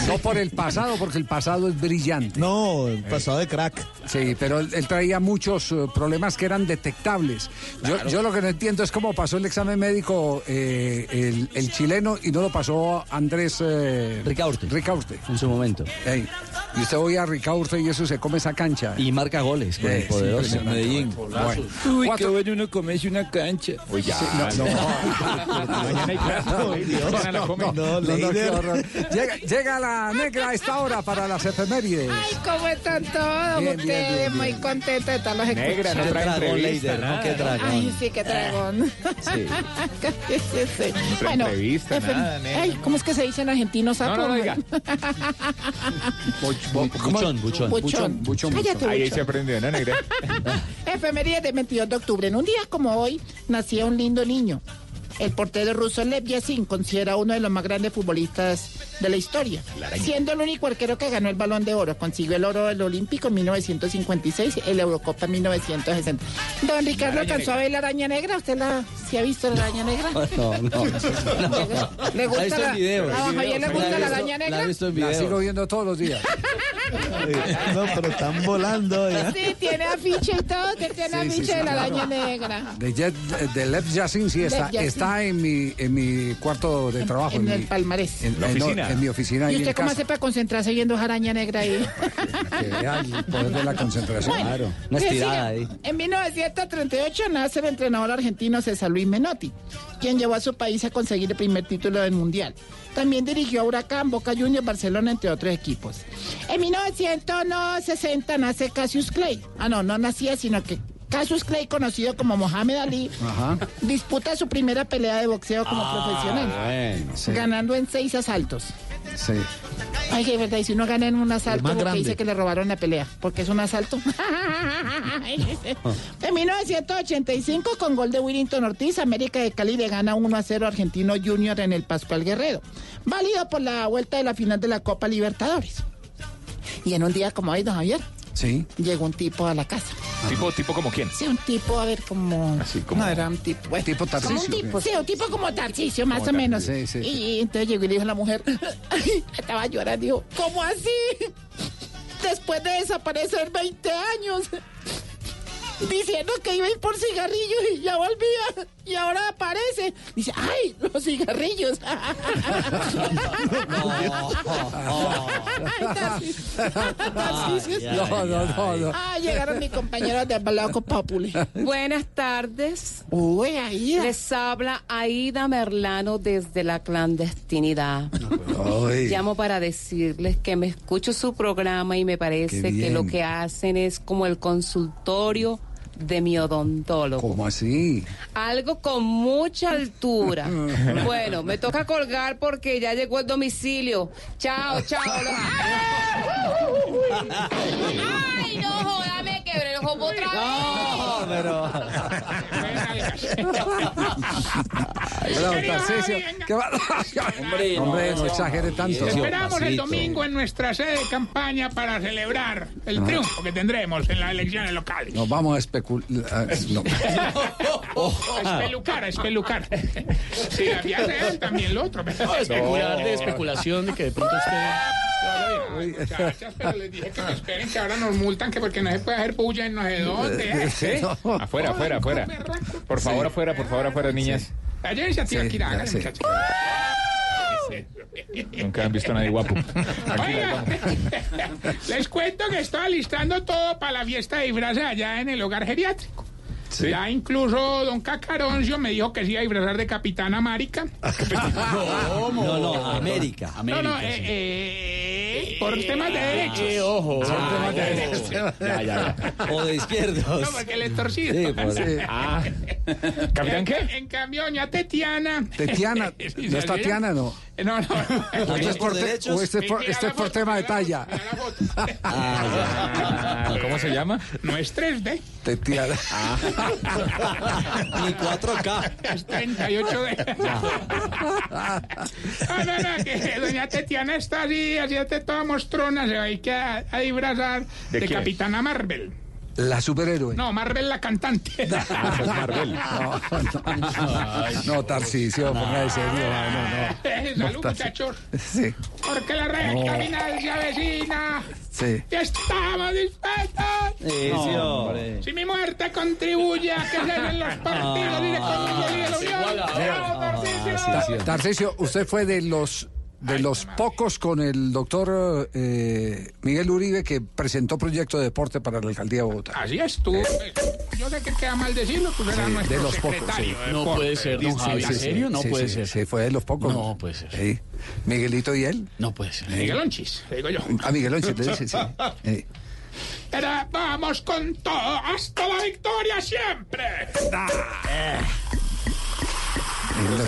S17: No por el pasado, porque el pasado es brillante.
S28: No, el pasado de crack.
S17: Sí, pero él, él traía muchos eh, problemas que eran detectables. Yo, yo lo que no entiendo es cómo pasó el examen médico eh, el, el chileno y no lo pasó Andrés eh,
S18: Ricaurte.
S17: Ricaurte.
S18: En su momento.
S17: Ey, Y usted oye a Ricaurte y eso se come esa cancha.
S18: Y marca goles con
S17: Eh,
S18: el
S17: sí,
S18: poderoso. Medellín.
S17: Bueno.
S109: Uy,
S17: Cuatro-
S109: qué bueno uno comerse una cancha.
S30: Uy, ya.
S17: Sí, no, no. Llega, llega la negra a esta hora para las efemérides.
S51: Ay, ¿cómo están todos
S17: Bien, bien,
S51: ustedes?
S17: bien,
S51: Muy
S17: bien.
S51: contenta de estarlos
S30: Negra, no
S51: escuchando.
S30: trae
S18: dragón,
S30: entrevista,
S18: Leider, ¿no?
S30: nada.
S18: Qué dragón.
S51: Ay, sí, qué dragón.
S18: Sí.
S30: Trae entrevista, nada.
S51: Ay, ¿cómo es que se dice en argentino, sapo?
S30: No, no, diga.
S18: Buchón, buchón.
S51: Buchón.
S17: buchón,
S51: Cállate,
S30: Ahí se aprendió, ¿no, negra?
S51: Efeméride de 22 de octubre. En un día como hoy nacía un lindo niño. El portero ruso Lev Yashin considera uno de los más grandes futbolistas de la historia. Siendo el único arquero que ganó el Balón de Oro. Consiguió el oro del Olímpico en 1956, el Eurocopa en 1960. Don Ricardo
S30: araña
S51: alcanzó a ver la araña negra. ¿Usted la, sí ha visto la araña negra?
S18: No, no.
S51: ¿Le gusta
S18: La visto
S51: la-
S18: en video.
S51: a Javier le
S18: La
S51: gusta la
S18: visto-
S51: araña
S18: La he
S51: negra?
S18: visto en
S17: La sigo
S18: video.
S17: viendo todos los días.
S28: No, pero están volando ya.
S51: Sí, tiene afiche y todo, que tiene
S17: Sí,
S51: afiche
S17: sí,
S51: de la
S17: claro.
S51: araña negra.
S17: De, Jet, de Lev Yassin sí está,
S51: Yassin.
S17: Está en, mi, en mi cuarto de trabajo.
S51: En el palmarés.
S17: en,
S30: La
S17: en- no,
S30: oficina.
S17: en mi oficina.
S51: ¿Y
S17: ahí
S51: usted cómo hace para concentrarse viendo esa araña negra ahí?
S17: Que vea el poder de la concentración.
S18: Claro. Una estirada ahí.
S51: En 1938 nace el entrenador argentino César Luis Menotti, quien llevó a su país a conseguir el primer título del Mundial. También dirigió a Huracán, Boca Juniors, Barcelona, entre otros equipos. En 1960 nace Cassius Clay. Ah, no, no nacía, sino que Cassius Clay, conocido como Mohamed Ali,
S17: Ajá.
S51: disputa su primera pelea de boxeo como profesional,
S18: Bueno.
S17: Sí,
S51: ganando en seis asaltos.
S17: sí.
S51: Ay, que verdad, y si uno gana en un asalto, porque dice que le robaron la pelea, porque es un asalto. en 1985, con gol de Willington Ortiz, América de Cali le gana 1 a 0 a Argentino Junior en el Pascual Guerrero, válido por la vuelta de la final de la Copa Libertadores. Y en un día como hoy, don Javier,
S17: Sí.
S51: llegó un tipo a la casa.
S30: ¿Tipo, tipo como quién?
S51: Sí, un tipo, a ver, como...
S30: Así como-
S51: No, era un tipo... bueno,
S17: Tipo
S51: como un
S17: Tarcisio,
S51: tipo, sí, un tipo como Tarcisio, más
S30: Como
S51: o menos.
S17: Sí, sí,
S51: y, entonces llegó y le dijo a la mujer, ay, estaba llorando, dijo, ¿cómo así? Después de desaparecer 20 años, diciendo que iba a ir por cigarrillos y ya volvía, y ahora aparece. Dice, ay, los cigarrillos.
S17: No, no, no, no.
S51: Ah, llegaron mis compañeros de Balaco Populi.
S94: Buenas tardes.
S51: Uy, Aida.
S94: Les habla Aida Merlano desde la clandestinidad.
S17: Ay.
S94: Llamo para decirles que me escucho su programa y me parece que lo que hacen es como el consultorio de mi odontólogo.
S17: ¿Cómo así?
S94: Algo con mucha altura. Bueno, me toca colgar porque ya llegó el domicilio. Chao, chao. Ay, no joda, me quebré el jopo otra vez.
S18: No, pero.
S17: Hola, Tarcisio. ¿Qué va?
S115: Hombre,
S17: Hombre,
S115: no,
S17: no exagere tanto.
S116: Esperamos el domingo en nuestra sede de campaña para celebrar el triunfo que tendremos en las elecciones locales.
S17: Nos vamos a especular. No.
S116: A espelucar, a espelucar. Sí, había él también lo otro. pero-
S115: especular de especulación de que de pronto esperen.
S116: Ay, muchachas, pero les dije que me esperen que ahora nos multan que porque no se puede hacer bulla en no sé dónde.
S30: ¿Sí?
S116: ¿eh?
S30: Afuera, afuera, afuera. Por favor, afuera, por favor, afuera, niñas.
S116: Muchachos.
S30: Nunca han visto a nadie guapo.
S116: Oiga, les cuento que estoy alistando todo para la fiesta de disfraces allá en el hogar geriátrico.
S30: Sí.
S116: Ya incluso don Cacaroncio me dijo que se iba a disfrazar de Capitán América.
S18: No, no, América.
S116: No, no, eh, eh, por temas de derechos.
S115: Eh, ojo.
S18: Ah,
S115: temas de derechos. Ya, ya, ya.
S18: O de izquierdos.
S116: No, porque le he torcido.
S18: Sí, por- Sí.
S30: Ah. ¿Capitán qué?
S116: En cambio, doña Tetiana.
S17: Tetiana,
S116: Sí,
S17: ¿no es. Tatiana no?
S116: No, no.
S17: ¿O este es por, te- o este por- este es por
S116: foto,
S17: tema de talla?
S30: Ah, ¿Cómo se llama?
S116: No es 3D,
S17: Tetiana.
S18: Ni 4K.
S116: es 38D. No, no, no, que doña Tetiana está así, así está toda mostrona, se va a ir que a, a disfrazar
S30: ¿De
S116: de? Capitana Marvel.
S17: La superhéroe.
S116: No, Marvel la cantante.
S30: Ah, pues Marvel.
S17: No, no, no, Tarcisio, ponga de serio. ah, No, no.
S116: Salud, muchachos.
S17: Sí,
S116: Porque la recta
S17: No.
S116: final se avecina.
S17: sí.
S116: ¡Ya estamos dispuestos!
S18: Sí, sí, hombre.
S116: Si mi muerte contribuye a que se den los partidos y conmigo y de la Unión. ¡Bravo, Tarcisio!
S17: Ta- Tarcisio, usted fue de los de los pocos con el doctor eh, Miguel Uribe que presentó proyecto de deporte para la alcaldía de Bogotá.
S116: Así es, tú. Yo sé que queda mal decirlo, tú eras
S17: Sí,
S116: nuestro
S17: de los pocos, sí.
S116: de
S115: No
S116: deporte.
S115: puede ser, don Javi.
S17: sí,
S115: ¿En serio? No
S17: sí,
S115: puede
S17: sí,
S115: ser.
S17: Sí, fue de los pocos.
S115: No puede ser.
S17: Sí. Miguelito y él.
S115: No puede ser.
S116: Miguel Onchis, digo yo.
S17: A Miguel Once, le dice, sí. Sí.
S116: Pero vamos con todo, hasta la victoria siempre.
S17: Que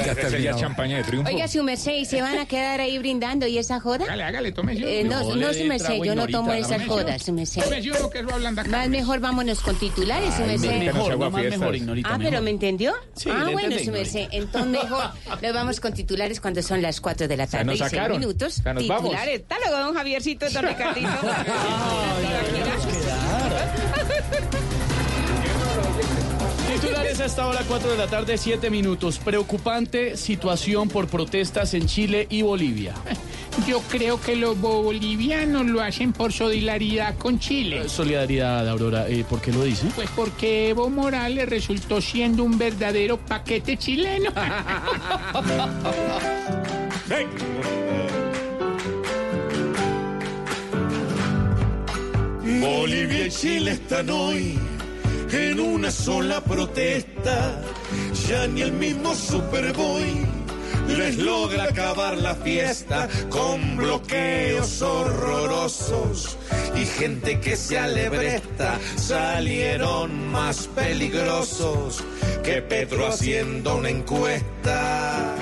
S30: Esa sería champaña de triunfo.
S94: Oiga, su merced, ¿y se van a quedar ahí brindando y esa joda?
S116: Hágale, hágale, tómese
S94: Eh, no,
S115: No,
S94: no, su merced, yo no tomo
S115: ¿no?
S94: esas jodas, su merced. Más mejor vámonos con titulares, su merced.
S30: me-
S115: Mejor, no más mejor, ignorita.
S94: Ah, pero
S115: mejor.
S94: ¿me entendió?
S115: Sí,
S94: ah, bueno,
S115: entendí,
S94: su merced. Entonces mejor nos vamos con titulares cuando son las 4 de la tarde
S30: nos
S94: y 6
S30: sacaron.
S94: minutos. Titulares. Hasta luego, don Javiercito, don Ricardito.
S115: Titulares a esta hora, 4 de la tarde, 7 minutos. Preocupante situación por protestas en Chile y Bolivia.
S116: Yo creo que los bolivianos lo hacen por solidaridad con Chile.
S115: Solidaridad, Aurora. eh, ¿Por qué lo dice?
S116: Pues porque Evo Morales resultó siendo un verdadero paquete chileno.
S117: Bolivia y Chile están hoy en una sola protesta. Ya ni el mismo Superboy les logra acabar la fiesta con bloqueos horrorosos y gente que se alebresta. Salieron más peligrosos que Pedro haciendo una encuesta.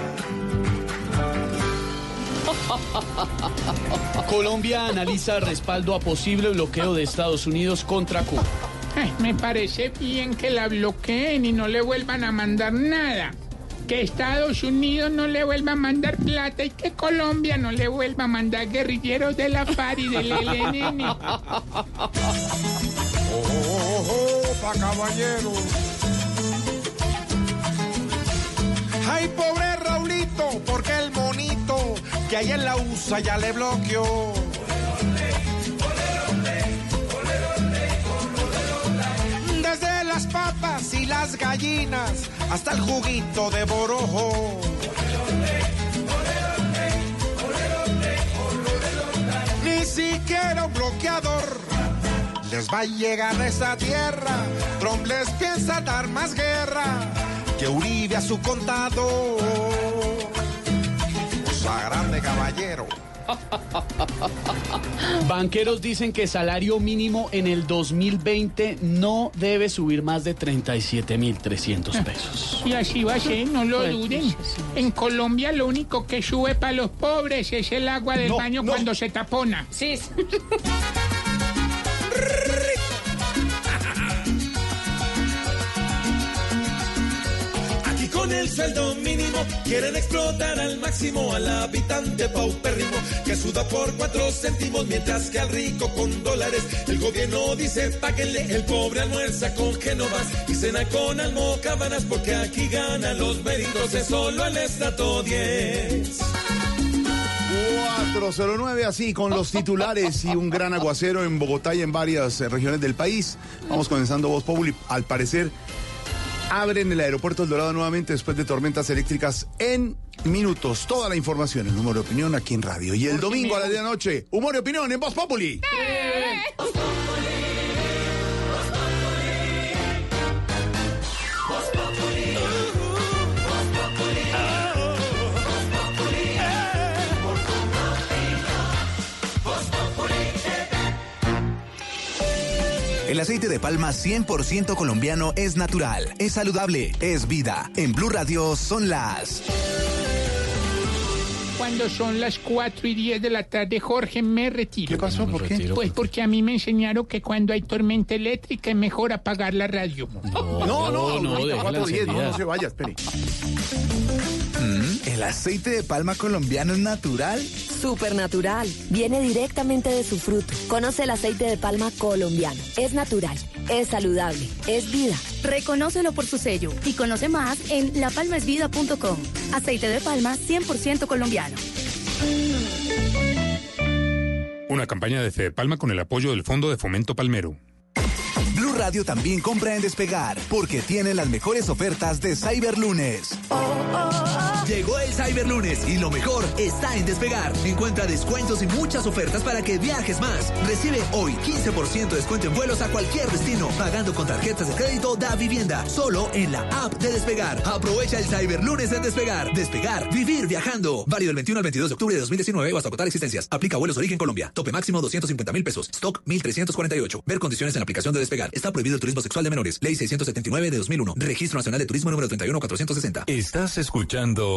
S115: Colombia analiza respaldo a posible bloqueo de Estados Unidos contra Cuba.
S116: Me parece bien que la bloqueen y no le vuelvan a mandar nada. Que Estados Unidos no le vuelva a mandar plata y que Colombia no le vuelva a mandar guerrilleros de la FARC y del ELN.
S118: pa' caballero. Ay, pobre Raulito, porque el monito que hay en la USA ya le bloqueó. Las papas y las gallinas hasta el juguito de borojo. Ni siquiera un bloqueador les va a llegar a esa tierra. Trump piensa dar más guerra que Uribe a su contado. Cosa grande, caballero.
S115: Banqueros dicen que salario mínimo en el 2020 no debe subir más de 37.300 pesos.
S116: Y así va a ser, no lo duden. En Colombia lo único que sube para los pobres es el agua del
S115: No,
S116: baño
S115: no.
S116: cuando se tapona.
S94: Sí.
S117: El sueldo mínimo quieren explotar al máximo al habitante paupérrimo que suda por cuatro céntimos mientras que al rico con dólares el gobierno dice páguenle el pobre almuerza con genovas y cena con almocabanas porque aquí ganan los méritos es solo el estrato 10.
S119: 409 así con los titulares y un gran aguacero en Bogotá y en varias eh, regiones del país. Vamos comenzando Voz Populi. Al parecer abren el aeropuerto El Dorado nuevamente después de tormentas eléctricas en minutos. Toda la información, el número de opinión aquí en radio. Y el domingo a la de la noche, humor y opinión en Voz Populi.
S120: El aceite de palma 100% colombiano es natural, es saludable, es vida. En Blue Radio son las...
S116: Cuando son las 4 y 10 de la tarde, Jorge, me retiro. ¿Qué
S28: pasó? ¿Por qué?
S116: Pues porque a mí me enseñaron que cuando hay tormenta eléctrica es mejor apagar la radio.
S28: No, no, no,
S115: no,
S28: ahorita
S115: déjala
S28: 4:10, no,
S115: encendida.
S28: no se vaya, espere.
S120: Mm, ¿El aceite de palma colombiano es natural?
S121: Supernatural. Viene directamente de su fruto. Conoce el aceite de palma colombiano. Es natural, es saludable, es vida.
S122: Reconócelo por su sello y conoce más en lapalmasvida.com. Aceite de palma 100% colombiano.
S123: Una campaña de Fede Palma con el apoyo del Fondo de Fomento Palmero.
S120: Blue Radio también compra en Despegar, porque tiene las mejores ofertas de Cyberlunes.
S38: Llegó el Cyberlunes y lo mejor está en Despegar. Encuentra descuentos y muchas ofertas para que viajes más. Recibe hoy 15% de descuento en vuelos a cualquier destino, pagando con tarjetas de crédito da vivienda, solo en la app de Despegar. Aprovecha el Cyberlunes en Despegar. Despegar, vivir viajando. Válido del 21 al 22 de octubre de 2019 o hasta agotar existencias. Aplica vuelos origen Colombia. Tope máximo 250 mil pesos. Stock 1348. Ver condiciones en la aplicación de Despegar. Está prohibido el turismo sexual de menores. Ley 679 de 2001. Registro Nacional de Turismo número 31460.
S16: Estás escuchando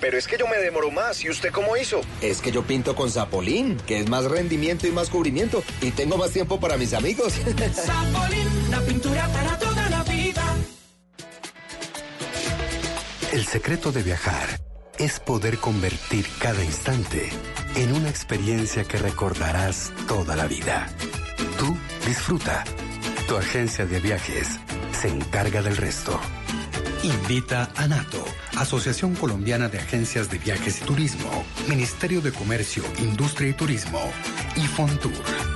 S124: Pero es que yo me demoro más. ¿Y usted cómo hizo?
S39: Es que yo pinto con Zapolín, que es más rendimiento y más cubrimiento. Y tengo más tiempo para mis amigos.
S125: Zapolín, la pintura para toda la vida.
S16: El secreto de viajar es poder convertir cada instante en una experiencia que recordarás toda la vida. Tú disfruta. Tu agencia de viajes se encarga del resto. Invita a NATO, Asociación Colombiana de Agencias de Viajes y Turismo, Ministerio de Comercio, Industria y Turismo y Fontour.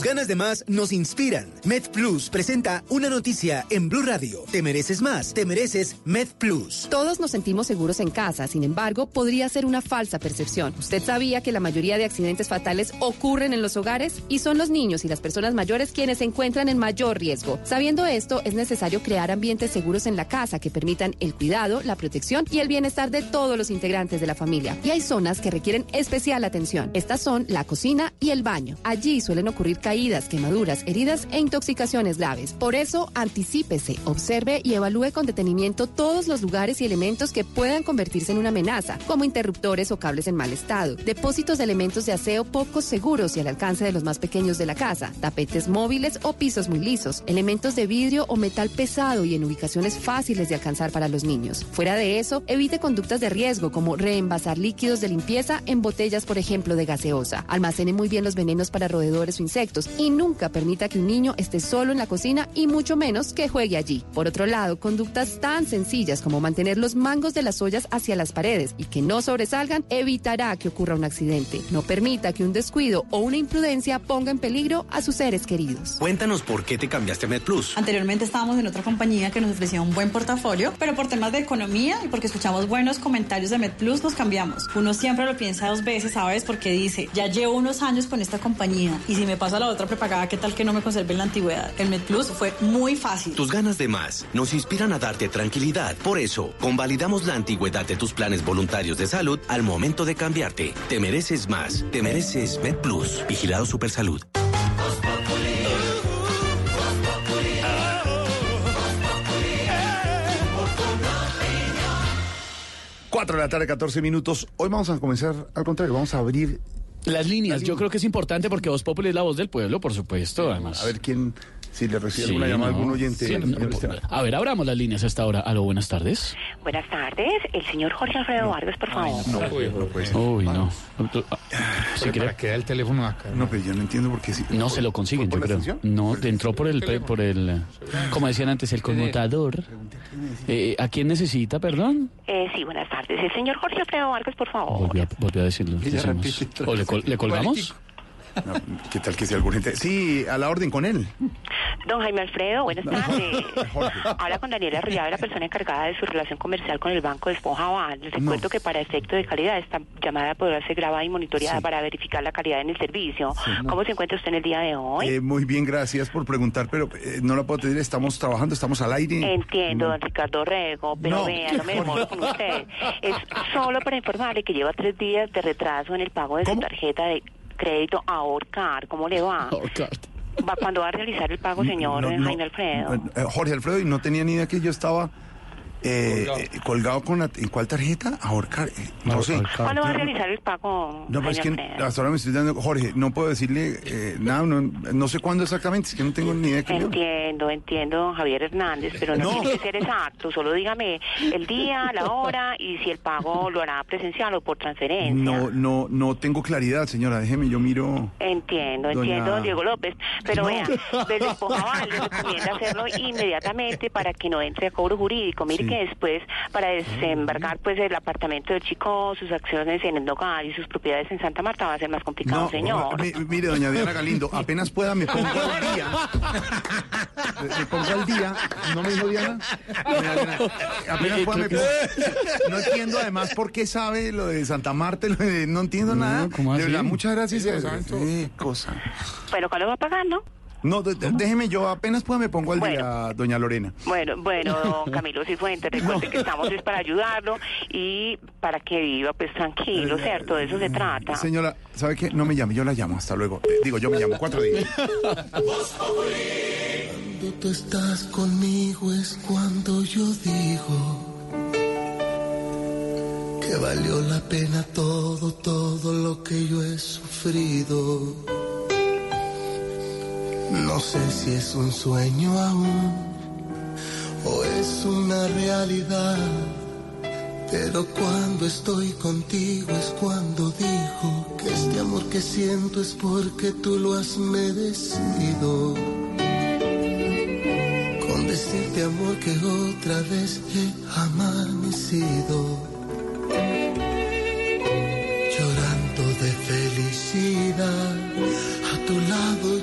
S38: Tus ganas de más nos inspiran. MedPlus presenta una noticia en Blue Radio. Te mereces más, te mereces MedPlus.
S42: Todos nos sentimos seguros en casa, sin embargo, podría ser una falsa percepción. ¿Usted sabía que la mayoría de accidentes fatales ocurren en los hogares? Y son los niños y las personas mayores quienes se encuentran en mayor riesgo. Sabiendo esto, es necesario crear ambientes seguros en la casa que permitan el cuidado, la protección y el bienestar de todos los integrantes de la familia. Y hay zonas que requieren especial atención. Estas son la cocina y el baño. Allí suelen ocurrir caídas, quemaduras, heridas e intoxicaciones graves. Por eso, anticípese, observe y evalúe con detenimiento todos los lugares y elementos que puedan convertirse en una amenaza, como interruptores o cables en mal estado, depósitos de elementos de aseo poco seguros y al alcance de los más pequeños de la casa, tapetes móviles o pisos muy lisos, elementos de vidrio o metal pesado y en ubicaciones fáciles de alcanzar para los niños. Fuera de eso, evite conductas de riesgo como reenvasar líquidos de limpieza en botellas, por ejemplo, de gaseosa. Almacene muy bien los venenos para roedores o insectos y nunca permita que un niño esté solo en la cocina y mucho menos que juegue allí. Por otro lado, conductas tan sencillas como mantener los mangos de las ollas hacia las paredes y que no sobresalgan evitará que ocurra un accidente. No permita que un descuido o una imprudencia ponga en peligro a sus seres queridos.
S38: Cuéntanos por qué te cambiaste a MedPlus.
S82: Anteriormente estábamos en otra compañía que nos ofrecía un buen portafolio, pero por temas de economía y porque escuchamos buenos comentarios de MedPlus nos cambiamos. Uno siempre lo piensa dos veces, ¿sabes? Porque dice, ya llevo unos años con esta compañía y si me paso a la otra prepagada, ¿qué tal que no me conserve en la antigüedad? El MedPlus fue muy fácil.
S38: Tus ganas de más nos inspiran a darte tranquilidad. Por eso, convalidamos la antigüedad de tus planes voluntarios de salud al momento de cambiarte. Te mereces más. Te mereces MedPlus. Vigilado Supersalud.
S28: Cuatro de la tarde, 14 minutos. Hoy vamos a comenzar, al contrario, vamos a abrir
S115: Las líneas, yo creo que es importante porque Voz Populi es la voz del pueblo, por supuesto, además.
S28: A ver quién, si le recibe
S115: Sí,
S28: alguna llamada a
S115: no.
S28: algún oyente.
S115: Sí, no, a ver, abramos las líneas a esta hora. Aló, buenas tardes.
S126: Buenas tardes, el señor Jorge Alfredo Vargas, por favor.
S28: No, no puede ser.
S115: Uy, no. Si quiere,
S116: queda el teléfono acá.
S28: No, pero yo no entiendo por qué sí.
S115: no se lo consiguen, yo
S28: ¿Por
S115: creo. No, entró por el, pe- por el, como decían antes, el conmutador. Eh, ¿A quién necesita, perdón?
S126: Eh, sí, buenas tardes, el señor Jorge Alfredo Vargas, por favor.
S115: Volvió a, volvió a decirlo. ¿O le, col- le colgamos?
S28: No, ¿Qué tal que sea algún gente? Sí, a la orden con él.
S126: Don Jaime Alfredo, buenas tardes. Habla con Daniela Arriaga, la persona encargada de su relación comercial con el Banco de Esponja. Les recuerdo que para efecto de calidad esta llamada podrá ser grabada y monitoreada
S28: Sí.
S126: para verificar la calidad en el servicio. ¿Cómo se encuentra usted en el día de hoy?
S28: Eh, muy bien, gracias por preguntar, pero eh, no la puedo tener. Estamos trabajando, estamos al aire.
S126: Entiendo, don Ricardo Rego, pero
S28: No.
S126: vea, no me demoro con usted. Es solo para informarle que lleva tres días de retraso en el pago de su tarjeta de crédito Ahorcar. ¿Cómo le va? ¿Va cuándo va a realizar el pago, señor
S28: No, no,
S126: Jaime Alfredo?
S28: Eh, Jorge Alfredo, y no tenía ni idea que yo estaba eh, eh, colgado con la... ¿En cuál tarjeta? Ahorcar. eh, no sé.
S126: ¿Cuándo va a realizar el pago,
S28: No, pero es
S126: Jaime
S28: que hasta ahora me estoy dando... Jorge, no puedo decirle eh, nada, no, no sé cuándo exactamente, es que no tengo ni idea que
S126: Entiendo, entiendo, don Javier Hernández, pero no,
S28: No.
S126: tiene que ser exacto. Solo dígame el día, la hora y si el pago lo hará presencial o por transferencia.
S28: No, no, no tengo claridad, señora, déjeme, yo miro...
S126: Entiendo,
S28: Doña-
S126: entiendo, don Diego López. Pero
S28: No.
S126: vea, desde Esponjaval le recomienda hacerlo inmediatamente para que no entre a cobro jurídico. Mire que después, para desembargar pues el apartamento del chico, sus acciones en el hogar y sus propiedades en Santa Marta va a ser más complicado,
S28: No,
S126: señor.
S28: mi- mire, doña Diana Galindo, apenas pueda me pongo al día. Me, pongo al día. ¿No me dijo Diana? Doña Diana, apenas pueda me pongo. No entiendo además por qué sabe lo de Santa Marta, lo de- no entiendo nada.
S115: ¿cómo
S28: de verdad, muchas gracias.
S115: Sí, lo
S28: cosa.
S126: Bueno, ¿cuándo va a pagar, no?
S28: No, déjeme yo, apenas pueda me pongo al día, doña Lorena.
S126: Bueno, bueno, don Camilo Cifuentes, recuerde que estamos es para ayudarlo y para que viva pues tranquilo, ¿cierto? De eso se trata.
S28: Señora, ¿sabe qué? No me llame, yo la llamo, hasta luego. Eh, digo, yo me llamo, cuatro días.
S117: Cuando tú estás conmigo es cuando yo digo que valió la pena todo, todo lo que yo he sufrido. No sé si es un sueño aún o es una realidad, pero cuando estoy contigo es cuando digo que este amor que siento es porque tú lo has merecido. Con decirte amor que otra vez he amanecido. Llorando de felicidad.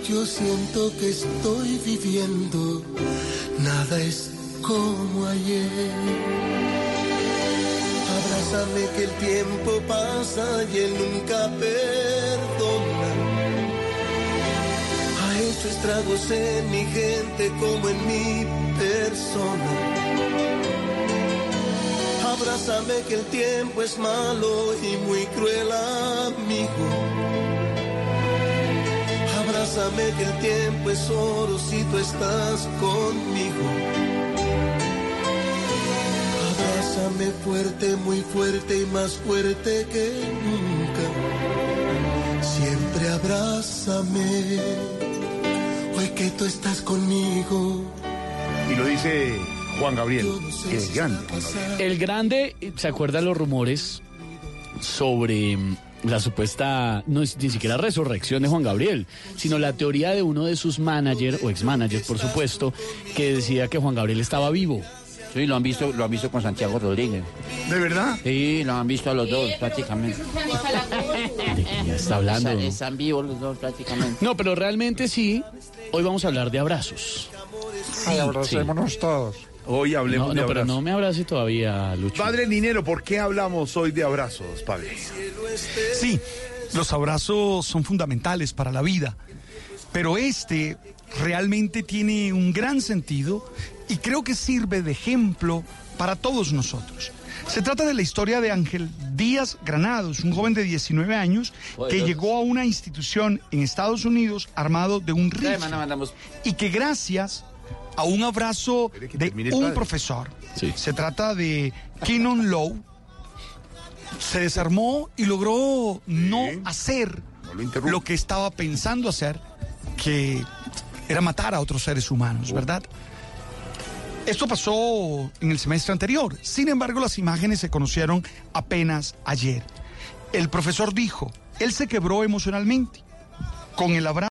S117: Yo siento que estoy viviendo. Nada es como ayer. Abrázame que el tiempo pasa y él nunca perdona. Ha hecho estragos en mi gente como en mi persona. Abrázame que el tiempo es malo y muy cruel amigo. Abrázame que el tiempo es oro si tú estás conmigo. Abrázame fuerte, muy fuerte y más fuerte que nunca. Siempre abrázame. Hoy que tú estás conmigo.
S28: Y lo dice Juan Gabriel, el grande.
S115: El grande, ¿se acuerdan los rumores sobre la supuesta, no es ni siquiera resurrección de Juan Gabriel, sino la teoría de uno de sus managers, o ex-managers por supuesto, que decía que Juan Gabriel estaba vivo.
S109: Sí, lo han visto, lo han visto con Santiago Rodríguez.
S28: ¿De verdad?
S109: Sí, lo han visto a los dos prácticamente.
S115: Ya está hablando.
S109: Están, están vivos los dos prácticamente.
S115: No, pero realmente sí. Hoy vamos a hablar de abrazos.
S28: Ay, abracémonos todos. Hoy hablemos
S115: No,
S28: de
S115: no, pero
S28: abrazos.
S115: no me abrace todavía, Lucho.
S28: Padre Linero, ¿por qué hablamos hoy de abrazos, padre?
S127: Sí, los abrazos son fundamentales para la vida, pero este realmente tiene un gran sentido y creo que sirve de ejemplo para todos nosotros. Se trata de la historia de Ángel Díaz Granados, un joven de 19 años que llegó a una institución en Estados Unidos armado de un rifle y que gracias a un abrazo de un profesor, se trata de Kenon Lowe, se desarmó y logró no hacer lo que estaba pensando hacer, que era matar a otros seres humanos, ¿verdad? Esto pasó en el semestre anterior. Sin embargo, las imágenes se conocieron apenas ayer. El profesor dijo, él se quebró emocionalmente con el abrazo.